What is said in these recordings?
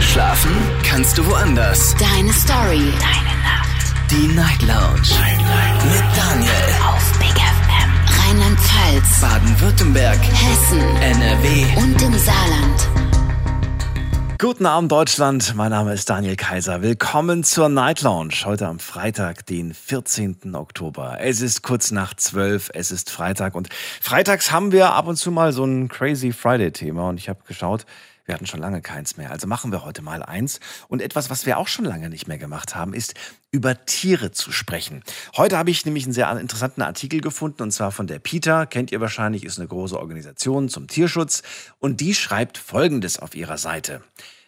Schlafen kannst du woanders. Deine Story. Deine Nacht. Die Night Lounge. Night, Night. Mit Daniel. Auf Big FM. Rheinland-Pfalz. Baden-Württemberg. Hessen. NRW. Und im Saarland. Guten Abend Deutschland, mein Name ist Daniel Kaiser. Willkommen zur Night Lounge. Heute am Freitag, den 14. Oktober. Es ist kurz nach 12, es ist Freitag und freitags haben wir ab und zu mal so ein Crazy Friday Thema und ich habe geschaut, wir hatten schon lange keins mehr. Also machen wir heute mal eins. Und etwas, was wir auch schon lange nicht mehr gemacht haben, ist über Tiere zu sprechen. Heute habe ich nämlich einen sehr interessanten Artikel gefunden und zwar von der PETA. Kennt ihr wahrscheinlich, ist eine große Organisation zum Tierschutz. Und die schreibt Folgendes auf ihrer Seite.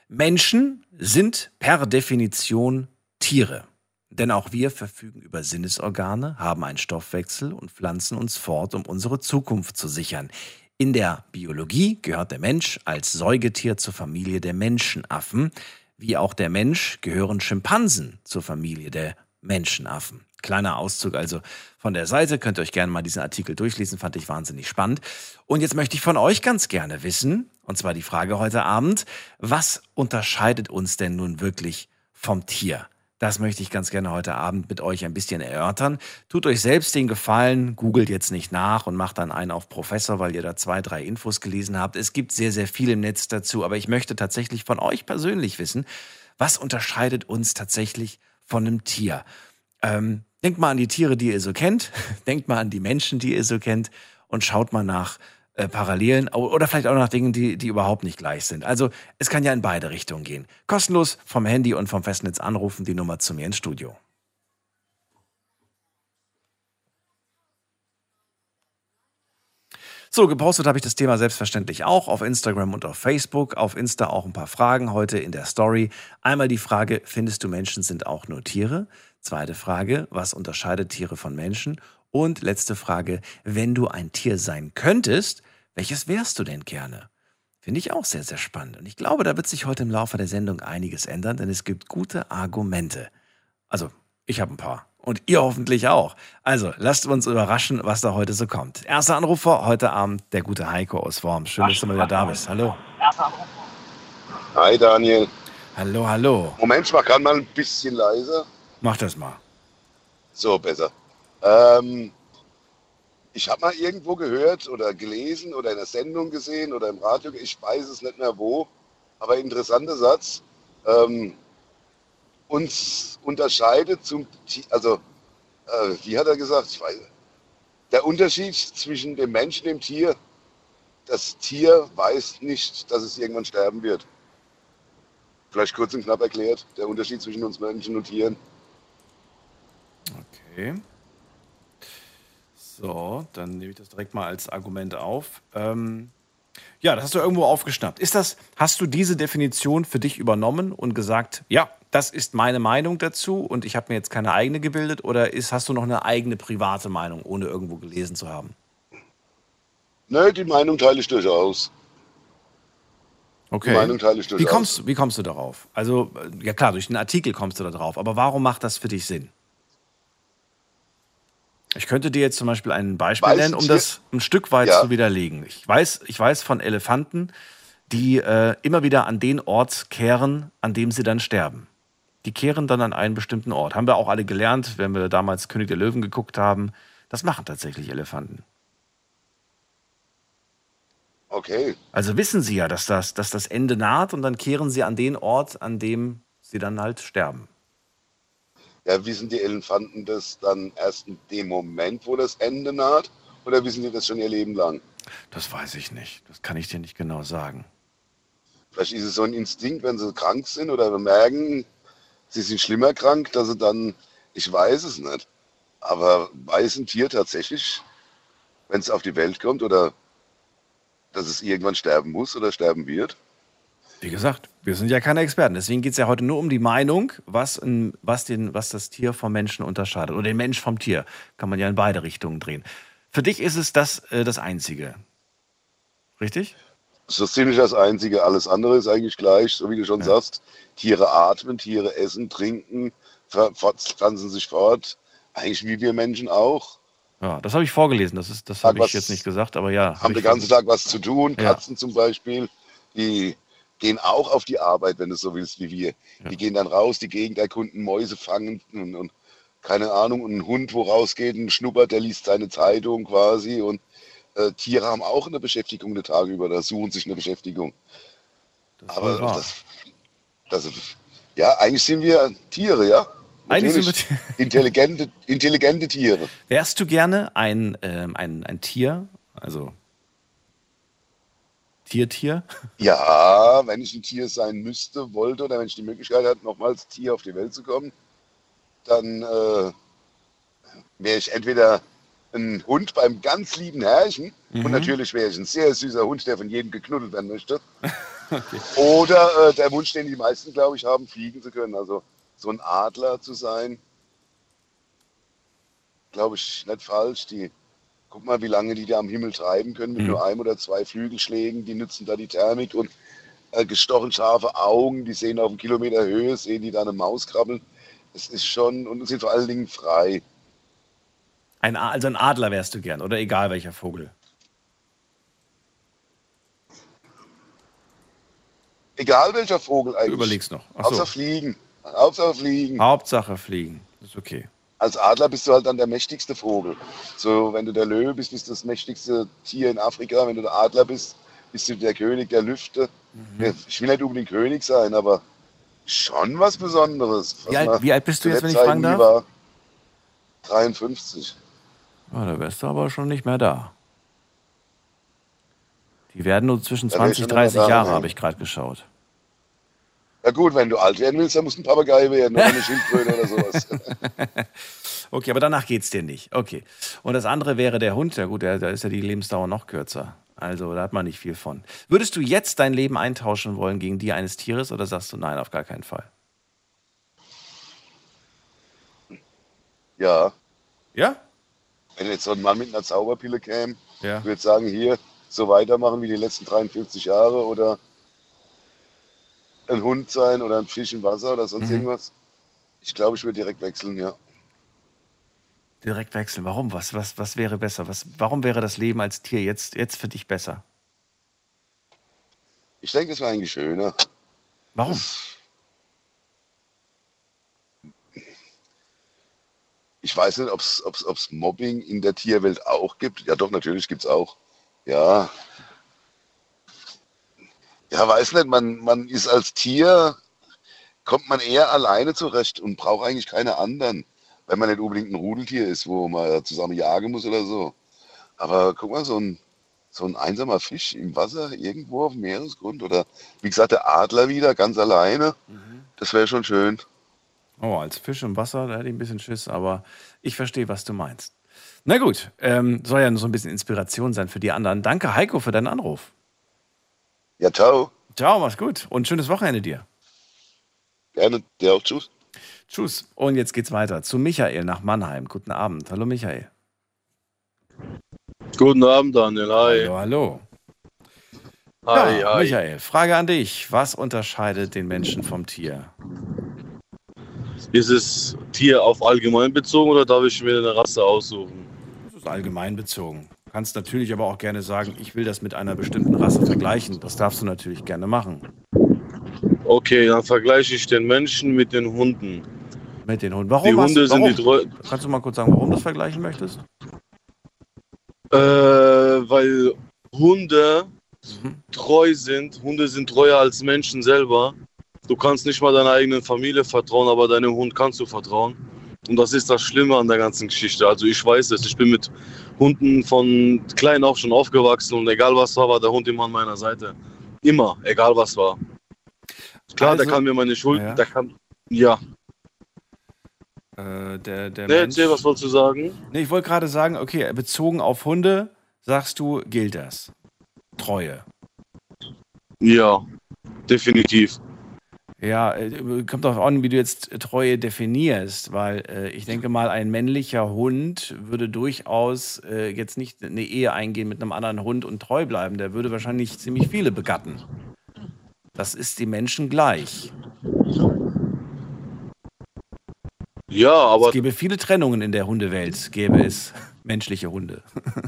Menschen sind per Definition Tiere. Denn auch wir verfügen über Sinnesorgane, haben einen Stoffwechsel und pflanzen uns fort, um unsere Zukunft zu sichern. In der Biologie gehört der Mensch als Säugetier zur Familie der Menschenaffen. Wie auch der Mensch gehören Schimpansen zur Familie der Menschenaffen. Kleiner Auszug also von der Seite. Könnt ihr euch gerne mal diesen Artikel durchlesen, fand ich wahnsinnig spannend. Und jetzt möchte ich von euch ganz gerne wissen, und zwar die Frage heute Abend, was unterscheidet uns denn nun wirklich vom Tier? Das möchte ich ganz gerne heute Abend mit euch ein bisschen erörtern. Tut euch selbst den Gefallen, googelt jetzt nicht nach und macht dann einen auf Professor, weil ihr da zwei, drei Infos gelesen habt. Es gibt sehr, sehr viel im Netz dazu, aber ich möchte tatsächlich von euch persönlich wissen, was unterscheidet uns tatsächlich von einem Tier? Ähm, denkt mal an die Tiere, die ihr so kennt, denkt mal an die Menschen, die ihr so kennt und schaut mal nach, äh, Parallelen oder vielleicht auch nach Dingen, die, die überhaupt nicht gleich sind. Also es kann ja in beide Richtungen gehen. Kostenlos vom Handy und vom Festnetz anrufen, die Nummer zu mir ins Studio. So, gepostet habe ich das Thema selbstverständlich auch auf Instagram und auf Facebook. Auf Insta auch ein paar Fragen heute in der Story. Einmal die Frage, findest du Menschen sind auch nur Tiere? Zweite Frage, was unterscheidet Tiere von Menschen? Und letzte Frage, wenn du ein Tier sein könntest, welches wärst du denn gerne? Finde ich auch sehr, sehr spannend. Und ich glaube, da wird sich heute im Laufe der Sendung einiges ändern, denn es gibt gute Argumente. Also, ich habe ein paar. Und ihr hoffentlich auch. Also, lasst uns überraschen, was da heute so kommt. Erster Anrufer heute Abend, der gute Heiko aus Worms. Schön, dass du mal wieder da bist. Hallo. Hi, Daniel. Hallo, hallo. Moment, ich mach gerade mal ein bisschen leiser. Mach das mal. So, besser. Ähm, ich habe mal irgendwo gehört oder gelesen oder in der Sendung gesehen oder im Radio, ich weiß es nicht mehr wo, aber interessanter Satz. Ähm, uns unterscheidet zum, also äh, wie hat er gesagt? Ich weiß, der Unterschied zwischen dem Menschen und dem Tier, das Tier weiß nicht, dass es irgendwann sterben wird. Vielleicht kurz und knapp erklärt, der Unterschied zwischen uns Menschen und Tieren. Okay. So, dann nehme ich das direkt mal als Argument auf. Ähm, ja, das hast du irgendwo aufgeschnappt. Ist das, hast du diese Definition für dich übernommen und gesagt, ja, das ist meine Meinung dazu und ich habe mir jetzt keine eigene gebildet oder ist, hast du noch eine eigene private Meinung, ohne irgendwo gelesen zu haben? Nö, die Meinung teile ich durchaus. Okay. Die Meinung teile ich Wie durchaus. kommst, wie kommst du darauf? Also, ja klar, durch den Artikel kommst du da drauf, aber warum macht das für dich Sinn? Ich könnte dir jetzt zum Beispiel ein Beispiel Weiß nennen, um das ein Stück weit Ja. zu widerlegen. Ich weiß, ich weiß von Elefanten, die äh, immer wieder an den Ort kehren, an dem sie dann sterben. Die kehren dann an einen bestimmten Ort. Haben wir auch alle gelernt, wenn wir damals König der Löwen geguckt haben. Das machen tatsächlich Elefanten. Okay. Also wissen sie ja, dass das, dass das Ende naht und dann kehren sie an den Ort, an dem sie dann halt sterben. Ja, wissen die Elefanten das dann erst in dem Moment, wo das Ende naht? Oder wissen die das schon ihr Leben lang? Das weiß ich nicht. Das kann ich dir nicht genau sagen. Vielleicht ist es so ein Instinkt, wenn sie krank sind oder merken, sie sind schlimmer krank, dass sie dann, ich weiß es nicht. Aber weiß ein Tier tatsächlich, wenn es auf die Welt kommt oder dass es irgendwann sterben muss oder sterben wird? Wie gesagt, wir sind ja keine Experten. Deswegen geht es ja heute nur um die Meinung, was, in, was, den, was das Tier vom Menschen unterscheidet. Oder den Mensch vom Tier. Kann man ja in beide Richtungen drehen. Für dich ist es das, äh, das Einzige. Richtig? So ziemlich das Einzige. Alles andere ist eigentlich gleich, so wie du schon Ja. sagst. Tiere atmen, Tiere essen, trinken, pflanzen sich fort. Eigentlich wie wir Menschen auch. Ja, das habe ich vorgelesen. Das, ist- das habe ich was- jetzt nicht gesagt, aber ja. hab Haben den ganzen Tag was zu tun. Ja. Katzen zum Beispiel, die gehen auch auf die Arbeit, wenn du so willst, wie wir. Die gehen dann raus, die Gegend erkunden, Mäuse fangen und, und keine Ahnung, und ein Hund, wo rausgeht, ein Schnuppert, der liest seine Zeitung quasi und äh, Tiere haben auch eine Beschäftigung eine Tage über, da suchen sich eine Beschäftigung. Das Aber das, das, ja, eigentlich sind wir Tiere, ja. Eigentlich sind wir intelligente, intelligente Tiere. Wärst du gerne ein, ähm, ein, ein Tier? Also Tier-Tier? Ja, wenn ich ein Tier sein müsste, wollte oder wenn ich die Möglichkeit hatte, nochmals Tier auf die Welt zu kommen, dann äh, wäre ich entweder ein Hund beim ganz lieben Herrchen und natürlich wäre ich ein sehr süßer Hund, der von jedem geknuddelt werden möchte. Oder äh, der Wunsch, den die meisten, glaube ich, haben, fliegen zu können. Also so ein Adler zu sein, glaube ich, nicht falsch. Die, guck mal, wie lange die da am Himmel treiben können mit nur einem oder zwei Flügelschlägen. Die nutzen da die Thermik und äh, gestochen scharfe Augen. Die sehen auf einen Kilometer Höhe, sehen die da eine Maus krabbeln. Es ist schon, und sind vor allen Dingen frei. Ein, also ein Adler wärst du gern, oder egal welcher Vogel. Egal welcher Vogel Du eigentlich. überlegst noch. Ach Hauptsache so. fliegen. Hauptsache fliegen. Hauptsache fliegen. Ist okay. Als Adler bist du halt dann der mächtigste Vogel. So, wenn du der Löwe bist, bist du das mächtigste Tier in Afrika. Wenn du der Adler bist, bist du der König der Lüfte. Mhm. Ich will nicht unbedingt König sein, aber schon was Besonderes. Was Wie alt- wie alt bist du jetzt, wenn ich fragen darf? War. 53. Ja, da wärst du aber schon nicht mehr da. Die werden nur zwischen Da wär ich 20, schon immer 30 da, Jahre, habe ich gerade geschaut. Ja gut, wenn du alt werden willst, dann musst du ein Papagei werden oder eine Schildkröte oder sowas. Okay, aber danach geht's dir nicht. Okay. Und das andere wäre der Hund. Ja gut, da ist ja die Lebensdauer noch kürzer. Also da hat man nicht viel von. Würdest du jetzt dein Leben eintauschen wollen gegen die eines Tieres oder sagst du nein, auf gar keinen Fall? ja, Ja? wenn jetzt so ein Mann mit einer Zauberpille käme, Ja. Ich würde sagen, hier so weitermachen wie die letzten 43 Jahre oder ein Hund sein oder ein Fisch im Wasser oder sonst Mhm. irgendwas. Ich glaube, ich würde direkt wechseln, ja. Direkt wechseln. Warum? Was, was, was wäre besser? Was, warum wäre das Leben als Tier jetzt, jetzt für dich besser? Ich denke, es wäre eigentlich schöner. Warum? Ich weiß nicht, ob es Mobbing in der Tierwelt auch gibt. Ja, doch, natürlich gibt es auch. Ja. Ja, weiß nicht, man, man ist als Tier, kommt man eher alleine zurecht und braucht eigentlich keine anderen. Wenn man nicht unbedingt ein Rudeltier ist, wo man zusammen jagen muss oder so. Aber guck mal, so ein, so ein einsamer Fisch im Wasser irgendwo auf dem Meeresgrund oder wie gesagt, der Adler wieder ganz alleine, das wäre schon schön. Oh, als Fisch im Wasser, da hätte ich ein bisschen Schiss, aber ich verstehe, was du meinst. Na gut, ähm, soll ja so ein bisschen Inspiration sein für die anderen. Danke, Heiko, für deinen Anruf. Ja, ciao. Ciao, mach's gut und schönes Wochenende dir. Gerne, dir auch. Tschüss. Tschüss. Und jetzt geht's weiter zu Michael nach Mannheim. Guten Abend. Hallo, Michael. Guten Abend, Daniel. Hi. Hallo, hallo. Hi, ja, hi. Michael, Frage an dich. Was unterscheidet den Menschen vom Tier? Ist es Tier auf allgemein bezogen oder darf ich mir eine Rasse aussuchen? Das ist allgemein bezogen. Du kannst natürlich aber auch gerne sagen, ich will das mit einer bestimmten Rasse vergleichen. Das darfst du natürlich gerne machen. Okay, dann vergleiche ich den Menschen mit den Hunden. Mit den Hunden. Warum? Die hast Hunde du, sind die Kannst du mal kurz sagen, warum du das vergleichen möchtest? äh, weil Hunde Mhm. treu sind. Hunde sind treuer als Menschen selber. Du kannst nicht mal deiner eigenen Familie vertrauen, aber deinem Hund kannst du vertrauen. Und das ist das Schlimme an der ganzen Geschichte. Also ich weiß es, ich bin mit Hunden von klein auf schon aufgewachsen und egal was war, war der Hund immer an meiner Seite. Immer, egal was war. Klar, Also- der kann mir meine Schuld, Ja. der kann, ja. Äh, der, der Ne, Mensch, erzähl, was wolltest du sagen? nee, ich wollte gerade sagen, okay, bezogen auf Hunde, sagst du, gilt das. Treue. Ja, definitiv. Ja, äh, kommt darauf an, wie du jetzt Treue definierst, weil äh, ich denke mal, ein männlicher Hund würde durchaus äh, jetzt nicht eine Ehe eingehen mit einem anderen Hund und treu bleiben. Der würde wahrscheinlich ziemlich viele begatten. Das ist die Menschen gleich. Ja, aber es gäbe viele Trennungen in der Hundewelt, gäbe es menschliche Hunde.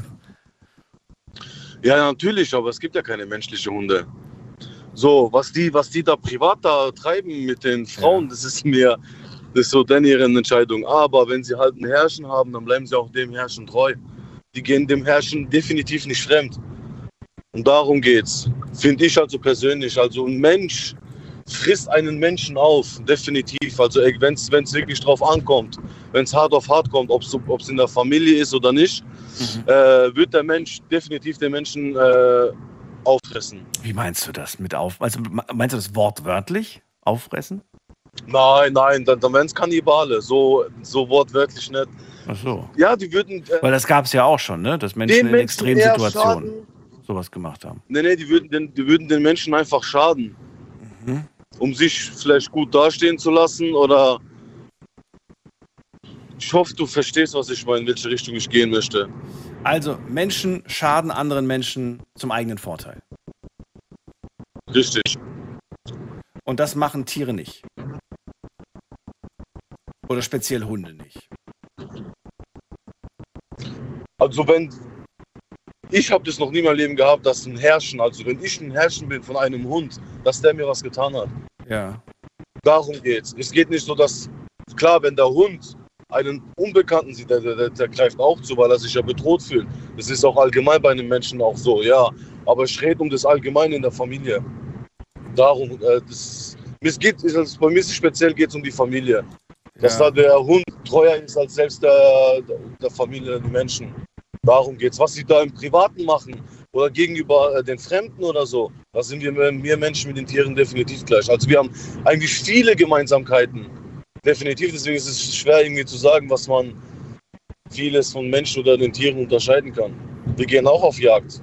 Ja, natürlich, aber es gibt ja keine menschlichen Hunde. So, was die, was die da privat da treiben mit den Frauen, das ist mir, das ist so denn ihre Entscheidung. Aber wenn sie halt ein Herrschen haben, dann bleiben sie auch dem Herrschen treu. Die gehen dem Herrschen definitiv nicht fremd. Und darum geht's. Finde ich also persönlich. Also ein Mensch frisst einen Menschen auf, definitiv. Also wenn es wirklich drauf ankommt, wenn es hart auf hart kommt, ob es in der Familie ist oder nicht, mhm. äh, wird der Mensch definitiv den Menschen äh, auffressen. Wie meinst du das mit auf? Also meinst du das wortwörtlich auffressen? Nein, nein, dann, dann wären es Kannibale. So, so wortwörtlich nicht. Ach so. Ja, die würden. Äh, Weil das gab es ja auch schon, ne? Dass Menschen in extremen Situationen sowas gemacht haben. Nee, nee, die würden den, die würden den Menschen einfach schaden. Mhm. Um sich vielleicht gut dastehen zu lassen oder. Ich hoffe, du verstehst, was ich meine, in welche Richtung ich gehen möchte. Also, Menschen schaden anderen Menschen zum eigenen Vorteil. Richtig. Und das machen Tiere nicht. Oder speziell Hunde nicht. Also wenn ich habe das noch nie in meinem Leben gehabt, dass ein Herrschen, also wenn ich ein Herrschen bin von einem Hund, dass der mir was getan hat. Ja. Darum geht's. Es geht nicht so, dass klar, wenn der Hund einen Unbekannten sieht, der, der, der, greift auch zu, weil er sich ja bedroht fühlt. Das ist auch allgemein bei einem Menschen auch so, ja. Aber es rede um das Allgemeine in der Familie. Darum, äh, das, es geht, also bei mir speziell geht es um die Familie. Dass ja. da der Hund treuer ist als selbst der, der Familie, die Menschen. Darum geht es. Was sie da im Privaten machen oder gegenüber äh, den Fremden oder so, da sind wir, wir Menschen mit den Tieren definitiv gleich. Also wir haben eigentlich viele Gemeinsamkeiten definitiv. Deswegen ist es schwer irgendwie zu sagen, was man vieles von Menschen oder den Tieren unterscheiden kann. Wir gehen auch auf Jagd.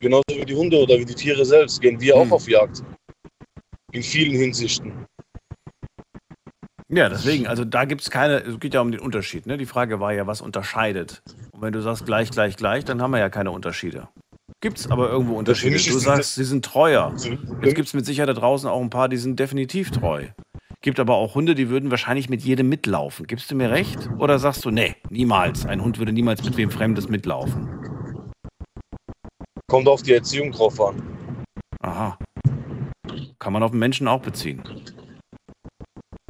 Genauso wie die Hunde oder wie die Tiere selbst gehen wir hm. auch auf Jagd. In vielen Hinsichten. Ja, deswegen, also da gibt es keine, es geht ja um den Unterschied. Ne? Die Frage war ja, was unterscheidet. Und wenn du sagst gleich, gleich, gleich, dann haben wir ja keine Unterschiede. Gibt es aber irgendwo Unterschiede. Du sagst, sie sind treuer. Jetzt gibt es mit Sicherheit da draußen auch ein paar, die sind definitiv treu. Gibt aber auch Hunde, die würden wahrscheinlich mit jedem mitlaufen. Gibst du mir recht? Oder sagst du, nee, niemals. Ein Hund würde niemals mit wem Fremdes mitlaufen? Kommt auf die Erziehung drauf an. Aha. Kann man auf den Menschen auch beziehen.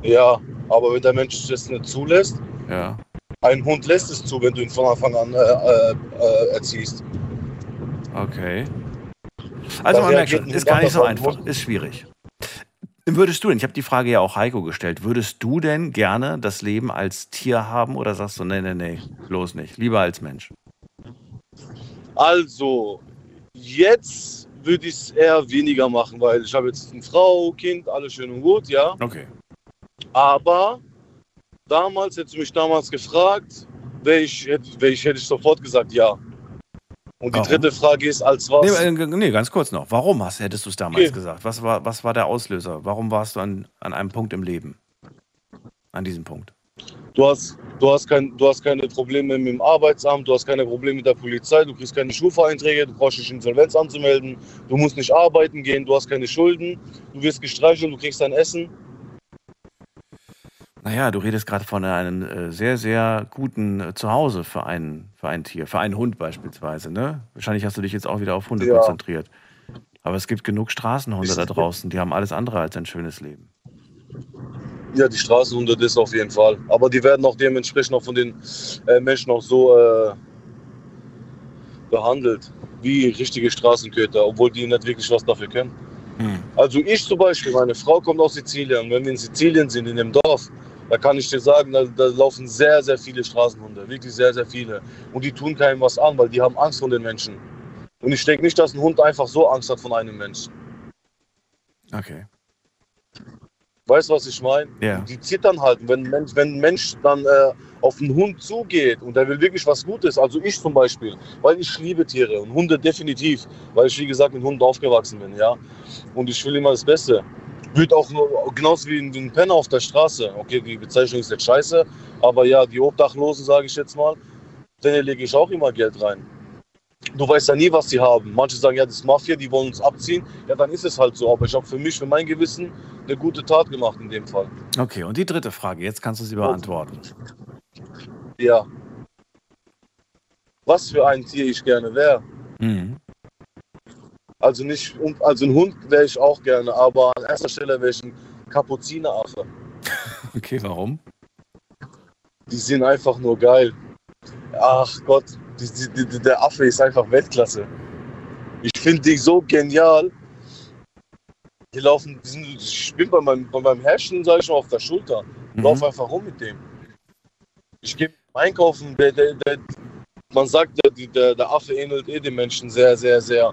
Ja, aber wenn der Mensch das nicht zulässt, ja. ein Hund lässt es zu, wenn du ihn von Anfang an äh, äh, erziehst. Okay. Also man merkt schon, ist gar nicht so einfach, ist schwierig. Würdest du denn, ich habe die Frage ja auch Heiko gestellt, würdest du denn gerne das Leben als Tier haben oder sagst du, nee, nee, nee, bloß nicht, lieber als Mensch? Also, jetzt würde ich es eher weniger machen, weil ich habe jetzt eine Frau, Kind, alles schön und gut, ja. Okay. Aber damals, hättest du mich damals gefragt, wäre ich, wär ich, hätte ich sofort gesagt, ja. Und die Warum? dritte Frage ist, als was? Nee, äh, nee ganz kurz noch. Warum hast, hättest du es damals okay. gesagt? Was war, was war der Auslöser? Warum warst du an, an einem Punkt im Leben? An diesem Punkt? Du hast, du, hast kein, du hast keine Probleme mit dem Arbeitsamt, du hast keine Probleme mit der Polizei, du kriegst keine Schufa-Einträge, du brauchst nicht Insolvenz anzumelden, du musst nicht arbeiten gehen, du hast keine Schulden, du wirst gestreichelt, du kriegst dein Essen. Naja, du redest gerade von einem äh, sehr, sehr guten äh, Zuhause für ein, für ein Tier, für einen Hund beispielsweise. Ne? Wahrscheinlich hast du dich jetzt auch wieder auf Hunde ja. konzentriert. Aber es gibt genug Straßenhunde da draußen, die haben alles andere als ein schönes Leben. Ja, die Straßenhunde, das auf jeden Fall. Aber die werden auch dementsprechend auch von den äh, Menschen auch so äh, behandelt, wie richtige Straßenköter, obwohl die nicht wirklich was dafür können. Hm. Also ich zum Beispiel, meine Frau kommt aus Sizilien. Wenn wir in Sizilien sind, in dem Dorf, da kann ich dir sagen, da, da, laufen sehr, sehr viele Straßenhunde, wirklich sehr, sehr viele. Und die tun keinem was an, weil die haben Angst vor den Menschen. Und ich denke nicht, dass ein Hund einfach so Angst hat von einem Menschen. Okay. Weißt du, was ich meine? Ja. Die zittern halt. Wenn ein Mensch, wenn ein Mensch dann äh, auf einen Hund zugeht und der will wirklich was Gutes, also ich zum Beispiel, weil ich liebe Tiere und Hunde definitiv, weil ich wie gesagt mit Hunden aufgewachsen bin, ja. Und ich will immer das Beste. Wird auch genauso wie ein Penner auf der Straße. Okay, die Bezeichnung ist jetzt scheiße, aber ja, die Obdachlosen, sage ich jetzt mal, denen lege ich auch immer Geld rein. Du weißt ja nie, was sie haben. Manche sagen, ja, das ist Mafia, die wollen uns abziehen. Ja, dann ist es halt so. Aber ich habe für mich, für mein Gewissen, eine gute Tat gemacht in dem Fall. Okay, und die dritte Frage, jetzt kannst du sie beantworten. Ja. Was für ein Tier ich gerne wäre? Mhm. Also nicht, also ein Hund wäre ich auch gerne, aber an erster Stelle wäre ich ein Kapuzineraffe. Okay, warum? Die sind einfach nur geil. Ach Gott, die, die, der Affe ist einfach Weltklasse. Ich finde die so genial. Die laufen, die sind, ich bin bei meinem, bei meinem Herrchen, sage ich mal, auf der Schulter. Mhm. Lauf einfach rum mit dem. Ich gehe einkaufen, der, der, der, man sagt, der, der, der Affe ähnelt eh dem Menschen sehr, sehr, sehr.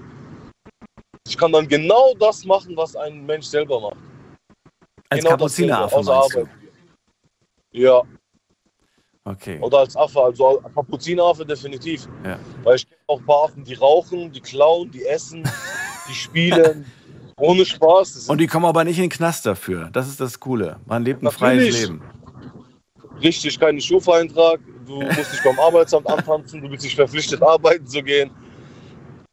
Ich kann dann genau das machen, was ein Mensch selber macht. Als genau Kapuzineraffe außer? Arbeit. Ja, Okay. oder als Affe, also als Kapuzineraffe definitiv. Ja. Weil ich kenne auch ein paar Affen, die rauchen, die klauen, die essen, die spielen. Ohne Spaß. Und die kommen aber nicht in den Knast dafür. Das ist das Coole. Man lebt ein Natürlich. freies Leben. richtig keinen Schufa-Eintrag. Du musst dich beim Arbeitsamt antanzen, du bist nicht verpflichtet, arbeiten zu gehen.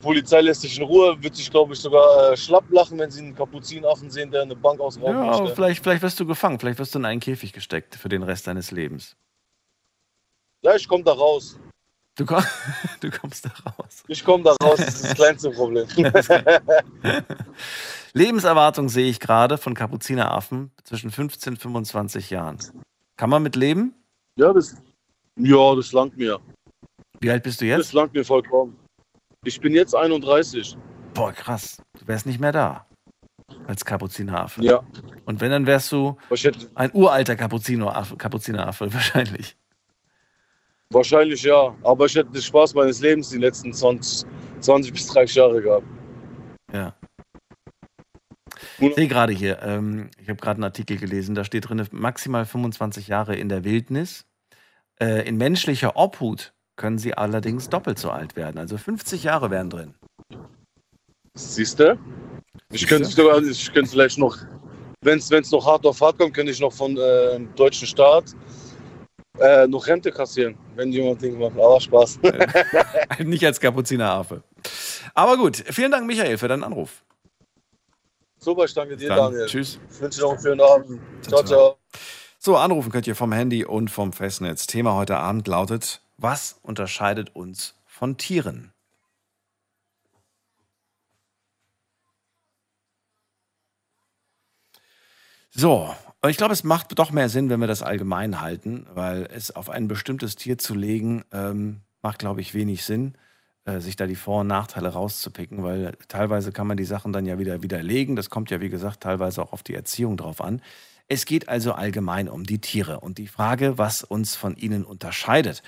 Polizei lässt dich in Ruhe, wird sich, glaube ich, sogar äh, schlapp lachen, wenn sie einen Kapuzinaffen sehen, der eine Bank ausrauben Ja, aber möchte. vielleicht, vielleicht wirst du gefangen. Vielleicht wirst du in einen Käfig gesteckt für den Rest deines Lebens. Ja, ich komme da raus. Du, komm, du kommst da raus. Ich komme da raus, das ist das kleinste Problem. Lebenserwartung sehe ich gerade von Kapuzineraffen zwischen 15 und 25 Jahren. Kann man mit leben? ja, das, ja, das langt mir. Wie alt bist du Das jetzt? langt mir vollkommen. Ich bin jetzt 31. Boah, krass. Du wärst nicht mehr da. Als Kapuzineraffe. Ja, Und wenn, dann wärst du ein uralter Kapuzineraffe, Kapuzineraffe wahrscheinlich. wahrscheinlich ja. Aber ich hätte den Spaß meines Lebens die letzten 20, 20 bis 30 Jahre gehabt. Ja. Ich sehe gerade hier, ähm, ich habe gerade einen Artikel gelesen, da steht drin, maximal 25 Jahre in der Wildnis. Äh, in menschlicher Obhut können sie allerdings doppelt so alt werden. Also 50 Jahre wären drin. Siehst du? Ich könnte sogar, ich könnte vielleicht noch, wenn es noch hart auf hart kommt, könnte ich noch von äh, deutschen Staat äh, noch Rente kassieren, wenn jemand denkt, macht. Aber Spaß. Nicht als Kapuzineraffe. Aber gut, vielen Dank, Michael, für deinen Anruf. Super, ich danke dir, Dann, Daniel. Tschüss. Ich wünsche dir noch einen schönen Abend. Ciao, Ciao, ciao. So, anrufen könnt ihr vom Handy und vom Festnetz. Thema heute Abend lautet: Was unterscheidet uns von Tieren? So, ich glaube, es macht doch mehr Sinn, wenn wir das allgemein halten, weil es auf ein bestimmtes Tier zu legen, ähm, macht, glaube ich, wenig Sinn, äh, sich da die Vor- und Nachteile rauszupicken, weil teilweise kann man die Sachen dann ja wieder widerlegen. Das kommt ja, wie gesagt, teilweise auch auf die Erziehung drauf an. Es geht also allgemein um die Tiere und die Frage, was uns von ihnen unterscheidet.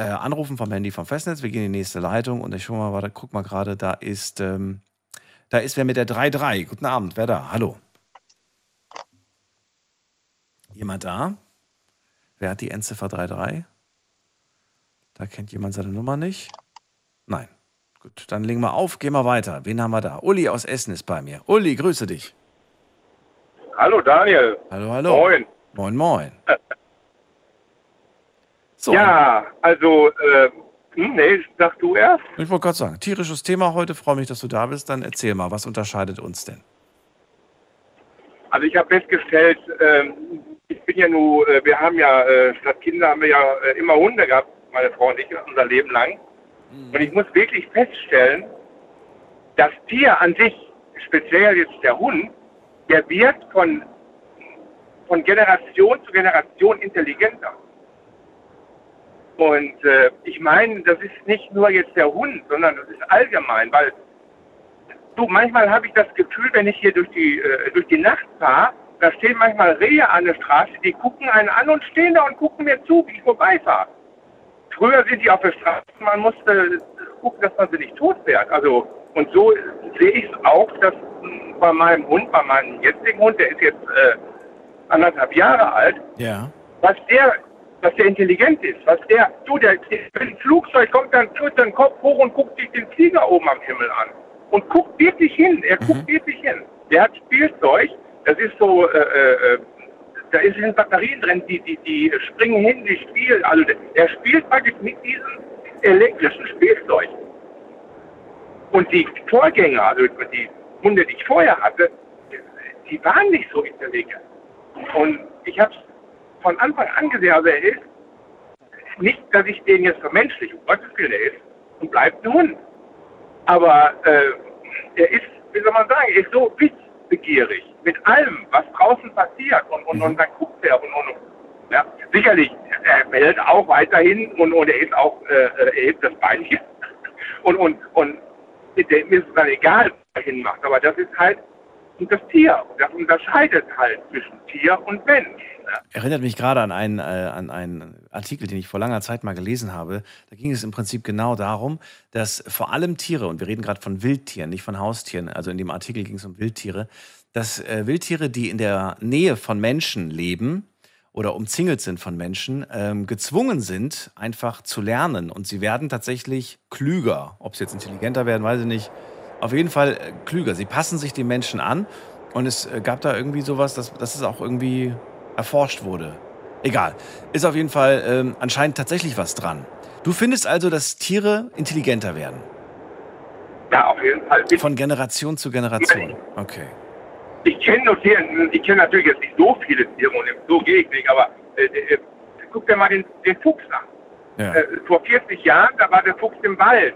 Äh, anrufen vom Handy vom Festnetz, wir gehen in die nächste Leitung und ich schau mal, warte, guck mal gerade, da ist, ähm, da ist wer mit der 3-3. Guten Abend, wer da? Hallo. Jemand da? Wer hat die Endziffer 3-3? Da kennt jemand seine Nummer nicht? Nein. Gut, dann legen wir auf, gehen wir weiter. Wen haben wir da? Uli aus Essen ist bei mir. Uli, grüße dich. Hallo Daniel. Hallo, hallo. Moin. Moin, moin. So, Ja, also, äh, nee, sag du erst. ich wollte gerade sagen, tierisches Thema heute. Freue mich, dass du da bist. Dann erzähl mal, was unterscheidet uns denn? Also ich habe festgestellt, ähm, ich bin ja nur, äh, wir haben ja äh, statt Kinder haben wir ja äh, immer Hunde gehabt, meine Frau und ich, unser Leben lang. Und ich muss wirklich feststellen, das Tier an sich, speziell jetzt der Hund, der wird von, von Generation zu Generation intelligenter. Und äh, ich meine, das ist nicht nur jetzt der Hund, sondern das ist allgemein, weil du, manchmal habe ich das Gefühl, wenn ich hier durch die, äh, durch die Nacht fahre, da stehen manchmal Rehe an der Straße, die gucken einen an und stehen da und gucken mir zu, wie ich vorbeifahre. Früher sind die auf der Straße, man musste gucken, dass man sie nicht tot fährt. Also, und so sehe ich es auch, dass bei meinem Hund, bei meinem jetzigen Hund, der ist jetzt äh, anderthalb Jahre alt, Ja. was der, was der intelligent ist, was der, du, der, wenn ein Flugzeug kommt, dann tut den Kopf hoch und guckt sich den Flieger oben am Himmel an. Und guckt wirklich hin, er guckt wirklich hin. Der hat Spielzeug, das ist so, äh, äh, da ist sind Batterien drin, die, die, die springen hin, die spielen, also der spielt praktisch mit diesem elektrischen Spielzeug. Und die Vorgänger, also die Hunde, die ich vorher hatte, die waren nicht so intelligent. Und ich habe es von Anfang an gesehen, also er ist nicht, dass ich den jetzt vermenschliche, um Gottes Willen, er ist und bleibt ein Hund. Aber äh, er ist, wie soll man sagen, er ist so wissbegierig mit allem, was draußen passiert. Und, und, und dann guckt er und, und ja, sicherlich, er bellt auch weiterhin und, und er ist auch, äh, er hebt das Beinchen. Und, und, und dem ist es dann egal, was er hinmacht. Aber das ist halt das Tier. Das unterscheidet halt zwischen Tier und Mensch. Ne? Erinnert mich gerade an einen, äh, an einen Artikel, den ich vor langer Zeit mal gelesen habe. Da ging es im Prinzip genau darum, dass vor allem Tiere, und wir reden gerade von Wildtieren, nicht von Haustieren, also in dem Artikel ging es um Wildtiere, dass äh, Wildtiere, die in der Nähe von Menschen leben, oder umzingelt sind von Menschen, ähm, gezwungen sind, einfach zu lernen. Und sie werden tatsächlich klüger. Ob sie jetzt intelligenter werden, weiß ich nicht. Auf jeden Fall äh, klüger. Sie passen sich den Menschen an. Und es äh, gab da irgendwie sowas, dass, dass es auch irgendwie erforscht wurde. Egal. Ist auf jeden Fall ähm, anscheinend tatsächlich was dran. Du findest also, dass Tiere intelligenter werden? Ja, auf jeden Fall. Von Generation zu Generation. Okay ich kenne nur Tiere, ich kenne natürlich jetzt nicht so viele Tiere und so gehe ich nicht, aber äh, äh, guck dir mal den, den Fuchs an. Ja. Äh, vor 40 Jahren, da war der Fuchs im Wald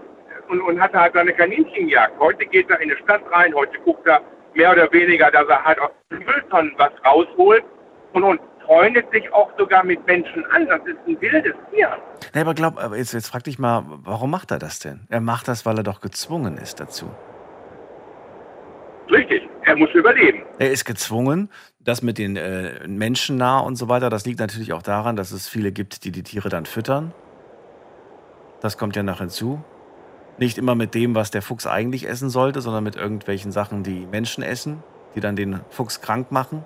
und, und hatte halt seine Kaninchenjagd. Heute geht er in die Stadt rein, heute guckt er mehr oder weniger, dass er halt aus den Mülltonnen was rausholt und, und freundet sich auch sogar mit Menschen an. Das ist ein wildes Tier. Nee, aber glaub, aber jetzt, jetzt frag dich mal, warum macht er das denn? Er macht das, weil er doch gezwungen ist dazu. Richtig, er muss überleben. Er ist gezwungen, das mit den äh, Menschen nah und so weiter. Das liegt natürlich auch daran, dass es viele gibt, die die Tiere dann füttern. Das kommt ja noch hinzu. Nicht immer mit dem, was der Fuchs eigentlich essen sollte, sondern mit irgendwelchen Sachen, die Menschen essen, die dann den Fuchs krank machen.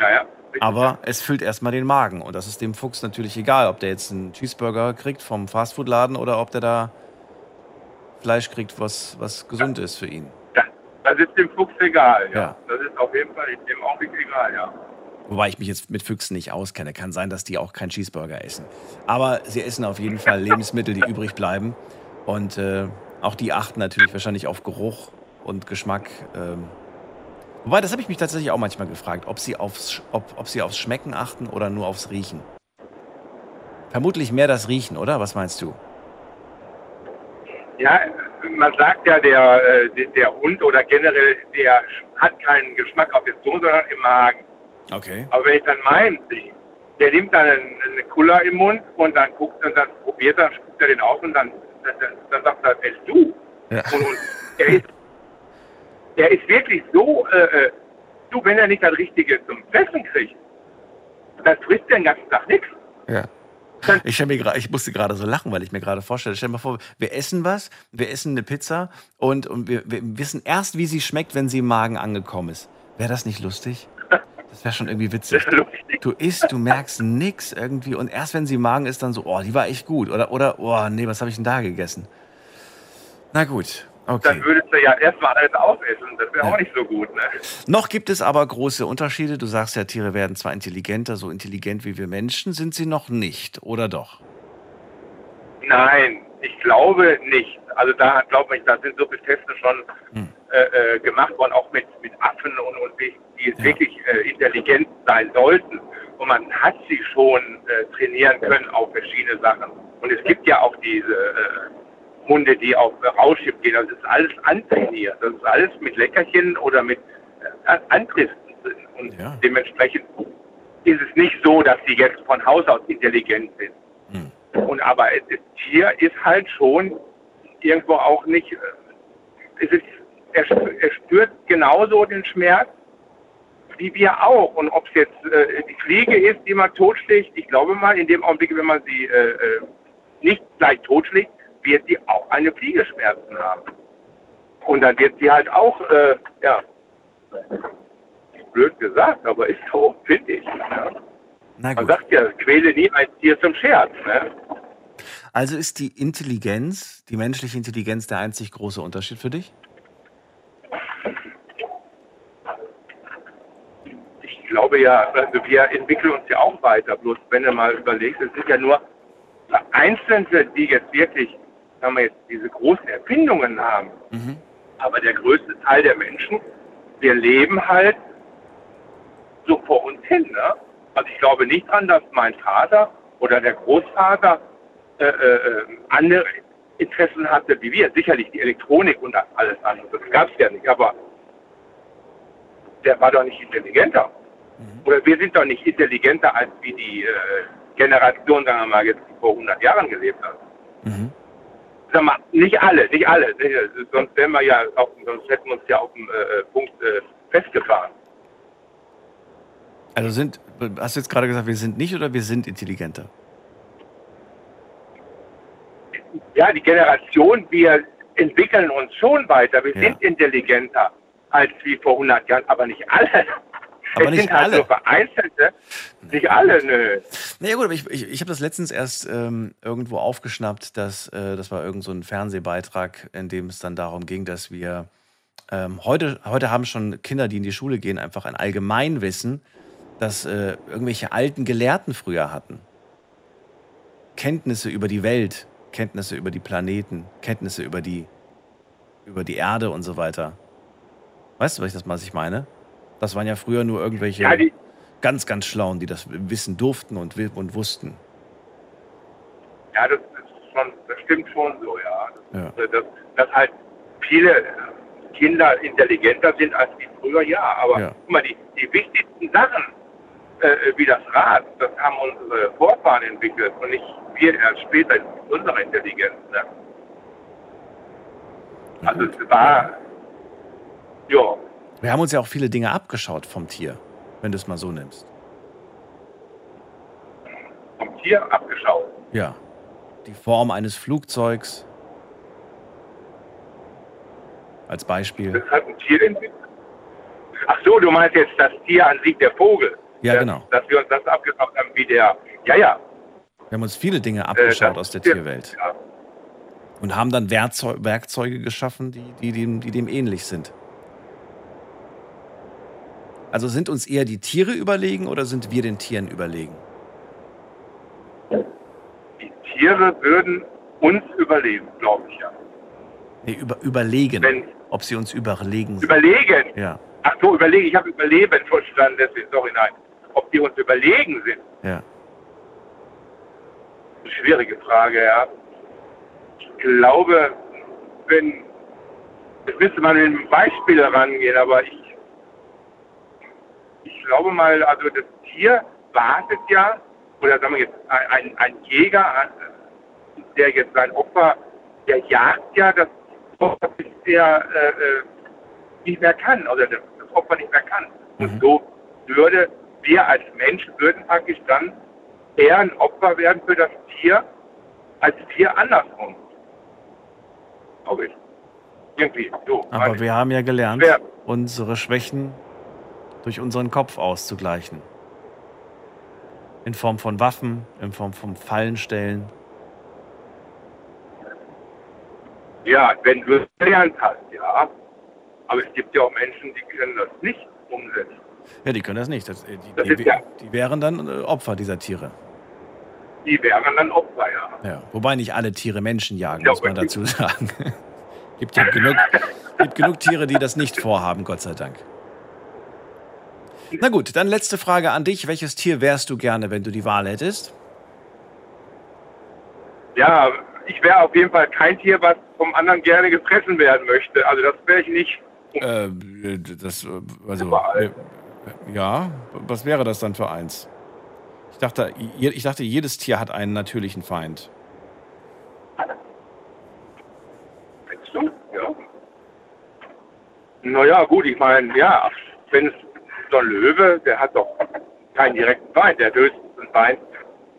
Ja, ja. Aber es füllt erstmal den Magen. Und das ist dem Fuchs natürlich egal, ob der jetzt einen Cheeseburger kriegt vom Fastfood-Laden oder ob der da Fleisch kriegt, was, was gesund ist für ihn. Das ist dem Fuchs egal, ja. ja. Das ist auf jeden Fall dem auch nicht egal, ja. Wobei ich mich jetzt mit Füchsen nicht auskenne. Kann sein, dass die auch keinen Cheeseburger essen. Aber sie essen auf jeden Fall Lebensmittel, die übrig bleiben. Und äh, auch die achten natürlich wahrscheinlich auf Geruch und Geschmack. Ähm. Wobei, das habe ich mich tatsächlich auch manchmal gefragt, ob sie, aufs, ob, ob sie aufs Schmecken achten oder nur aufs Riechen. Vermutlich mehr das Riechen, oder? Was meinst du? Ja, man sagt ja, der, äh, der Hund oder generell, der hat keinen Geschmack auf der Zunge, sondern im Magen. Okay. Aber wenn ich dann meinen der nimmt dann eine Kuller im Mund und dann guckt und dann probiert er, spuckt er den aus und dann, dann, dann sagt er, wer du? Ja. Und, und er, ist, er ist wirklich so, äh, äh, du, wenn er nicht das Richtige zum Fressen kriegt, dann frisst er den ganzen Tag nichts. Ja. Ich, mir grad, ich musste gerade so lachen, weil ich mir gerade vorstelle, stell dir mal vor, wir essen was, wir essen eine Pizza und, und wir, wir wissen erst, wie sie schmeckt, wenn sie im Magen angekommen ist. Wäre das nicht lustig? Das wäre schon irgendwie witzig. Du isst, du merkst nix irgendwie und erst wenn sie im Magen ist, dann so, oh, die war echt gut. Oder, oder oh, nee, was habe ich denn da gegessen? Na gut, Okay. Dann würdest du ja erstmal alles aufessen. Das wäre ja. auch nicht so gut. Ne? Noch gibt es aber große Unterschiede. Du sagst ja, Tiere werden zwar intelligenter, so intelligent wie wir Menschen sind sie noch nicht, oder doch? Nein, ich glaube nicht. Also da glaube ich, da sind so Teste schon hm. äh, äh, gemacht worden, auch mit, mit Affen und, und die, die ja. wirklich äh, intelligent sein sollten. Und man hat sie schon äh, trainieren können auf verschiedene Sachen. Und es gibt ja auch diese äh, Hunde, die auf Rausschiff gehen. Das ist alles antrainiert. Das ist alles mit Leckerchen oder mit äh, Antriften. Und ja. dementsprechend ist es nicht so, dass sie jetzt von Haus aus intelligent sind. Hm. Und aber das Tier ist halt schon irgendwo auch nicht. Äh, es ist, er, er spürt genauso den Schmerz wie wir auch. Und ob es jetzt äh, die Fliege ist, die man totschlägt, ich glaube mal, in dem Augenblick, wenn man sie äh, äh nicht gleich totschlägt, wird sie auch eine Fliegeschmerzen haben. Und dann wird sie halt auch, äh, ja, blöd gesagt, aber ist so, finde ich. Ja. Man sagt ja, quäle nie ein Tier zum Scherz. Ne? Also ist die Intelligenz, die menschliche Intelligenz der einzig große Unterschied für dich? Ich glaube ja, also wir entwickeln uns ja auch weiter. Bloß wenn du mal überlegst, es sind ja nur Einzelne, die jetzt wirklich wenn wir jetzt diese großen Erfindungen haben, mhm. aber der größte Teil der Menschen, wir leben halt so vor uns hin. Ne? Also ich glaube nicht dran, dass mein Vater oder der Großvater äh, äh, andere, Interessen hatte wie wir. Sicherlich die Elektronik und alles andere, das gab es ja nicht, aber der war doch nicht intelligenter. Oder wir sind doch nicht intelligenter als wie die äh, Generation, sagen wir mal, jetzt die vor 100 Jahren gelebt hat. Mhm. Sag mal, nicht alle, nicht alle. Sonst wären wir ja, auf, sonst hätten wir uns ja auf dem äh, Punkt äh, festgefahren. Also sind, hast du jetzt gerade gesagt, wir sind nicht oder wir sind intelligenter? Ja, die Generation, wir entwickeln uns schon weiter. Wir Ja. sind intelligenter als wie vor 100 Jahren, aber nicht alle. Aber es nicht sind halt alle. so vereinzelte, nicht alle, nö. Naja gut, aber ich, ich, ich habe das letztens erst ähm, irgendwo aufgeschnappt, dass äh, das war irgend so ein Fernsehbeitrag, in dem es dann darum ging, dass wir ähm, heute, heute haben schon Kinder, die in die Schule gehen, einfach ein Allgemeinwissen, das äh, irgendwelche alten Gelehrten früher hatten. Kenntnisse über die Welt, Kenntnisse über die Planeten, Kenntnisse über die, über die Erde und so weiter. Weißt du, was ich, das, was ich meine? Das waren ja früher nur irgendwelche Ja, die, ganz, ganz Schlauen, die das wissen durften und, und wussten. ja das, ist schon, das stimmt schon so, ja. Ja. Das, dass, dass halt viele Kinder intelligenter sind als die früher, ja. Aber Ja. guck mal, die, die wichtigsten Sachen, äh, wie das Rad, das haben unsere Vorfahren entwickelt und nicht wir erst später in unserer Intelligenz. Ne? Also es war, ja, Wir haben uns ja auch viele Dinge abgeschaut vom Tier, wenn du es mal so nimmst. vom Tier abgeschaut. Ja. Die Form eines Flugzeugs. Als Beispiel. Das hat ein Tier entwickelt. Ach so, du meinst jetzt das Tier an sich, der Vogel. Ja, dass, genau. Dass wir uns das abgeschaut haben, wie der, ja, ja. Wir haben uns viele Dinge äh, abgeschaut das aus der Tier- Tierwelt. Ja. Und haben dann Werkzeu Werkzeuge geschaffen, die, die, dem, die dem ähnlich sind. Also sind uns eher die Tiere überlegen oder sind wir den Tieren überlegen? Die Tiere würden uns überleben, glaube ich ja. Nee, über, überlegen. Wenn- Ob sie uns überlegen sind. Überlegen. Ja, Ach so, überlegen. Ich habe Überleben verstanden, deswegen, sorry, nein. Ob die uns überlegen sind, ja. eine schwierige Frage, ja. Ich glaube, wenn, jetzt müsste man mit einem Beispiel rangehen, aber ich, ich glaube mal, also das Tier wartet ja, oder sagen wir jetzt, ein, ein, Jäger, der jetzt sein Opfer, der jagt ja das Opfer, bis der äh, äh, nicht mehr kann, oder das, das Opfer nicht mehr kann. Und so würde wir als Menschen würden praktisch dann eher ein Opfer werden für das Tier, als wir andersrum. Glaube ich. Irgendwie. So, Aber wir haben ja gelernt, Wer- unsere Schwächen durch unseren Kopf auszugleichen. In Form von Waffen, in Form von Fallenstellen. Ja, wenn du es gelernt hast, ja. Aber es gibt ja auch Menschen, die können das nicht umsetzen. Ja, die können das nicht. Das, äh, die, Das die, ja- die wären dann äh, Opfer dieser Tiere. Die wären dann Opfer, ja. Ja. Wobei nicht alle Tiere Menschen jagen, Ja, muss man dazu sagen. gibt ja genug, gibt genug Tiere, die das nicht vorhaben, Gott sei Dank. Na gut, dann letzte Frage an dich. Welches Tier wärst du gerne, wenn du die Wahl hättest? Ja, ich wäre auf jeden Fall kein Tier, was vom anderen gerne gefressen werden möchte. Also das wäre ich nicht. Äh, das, also, äh, ja, was wäre das dann für eins? Ich dachte, ich dachte, jedes Tier hat einen natürlichen Feind. Findest du? Ja. Naja, gut, ich meine, ja, wenn es so ein Löwe, der hat doch keinen direkten Feind, der hat höchstens einen Feind,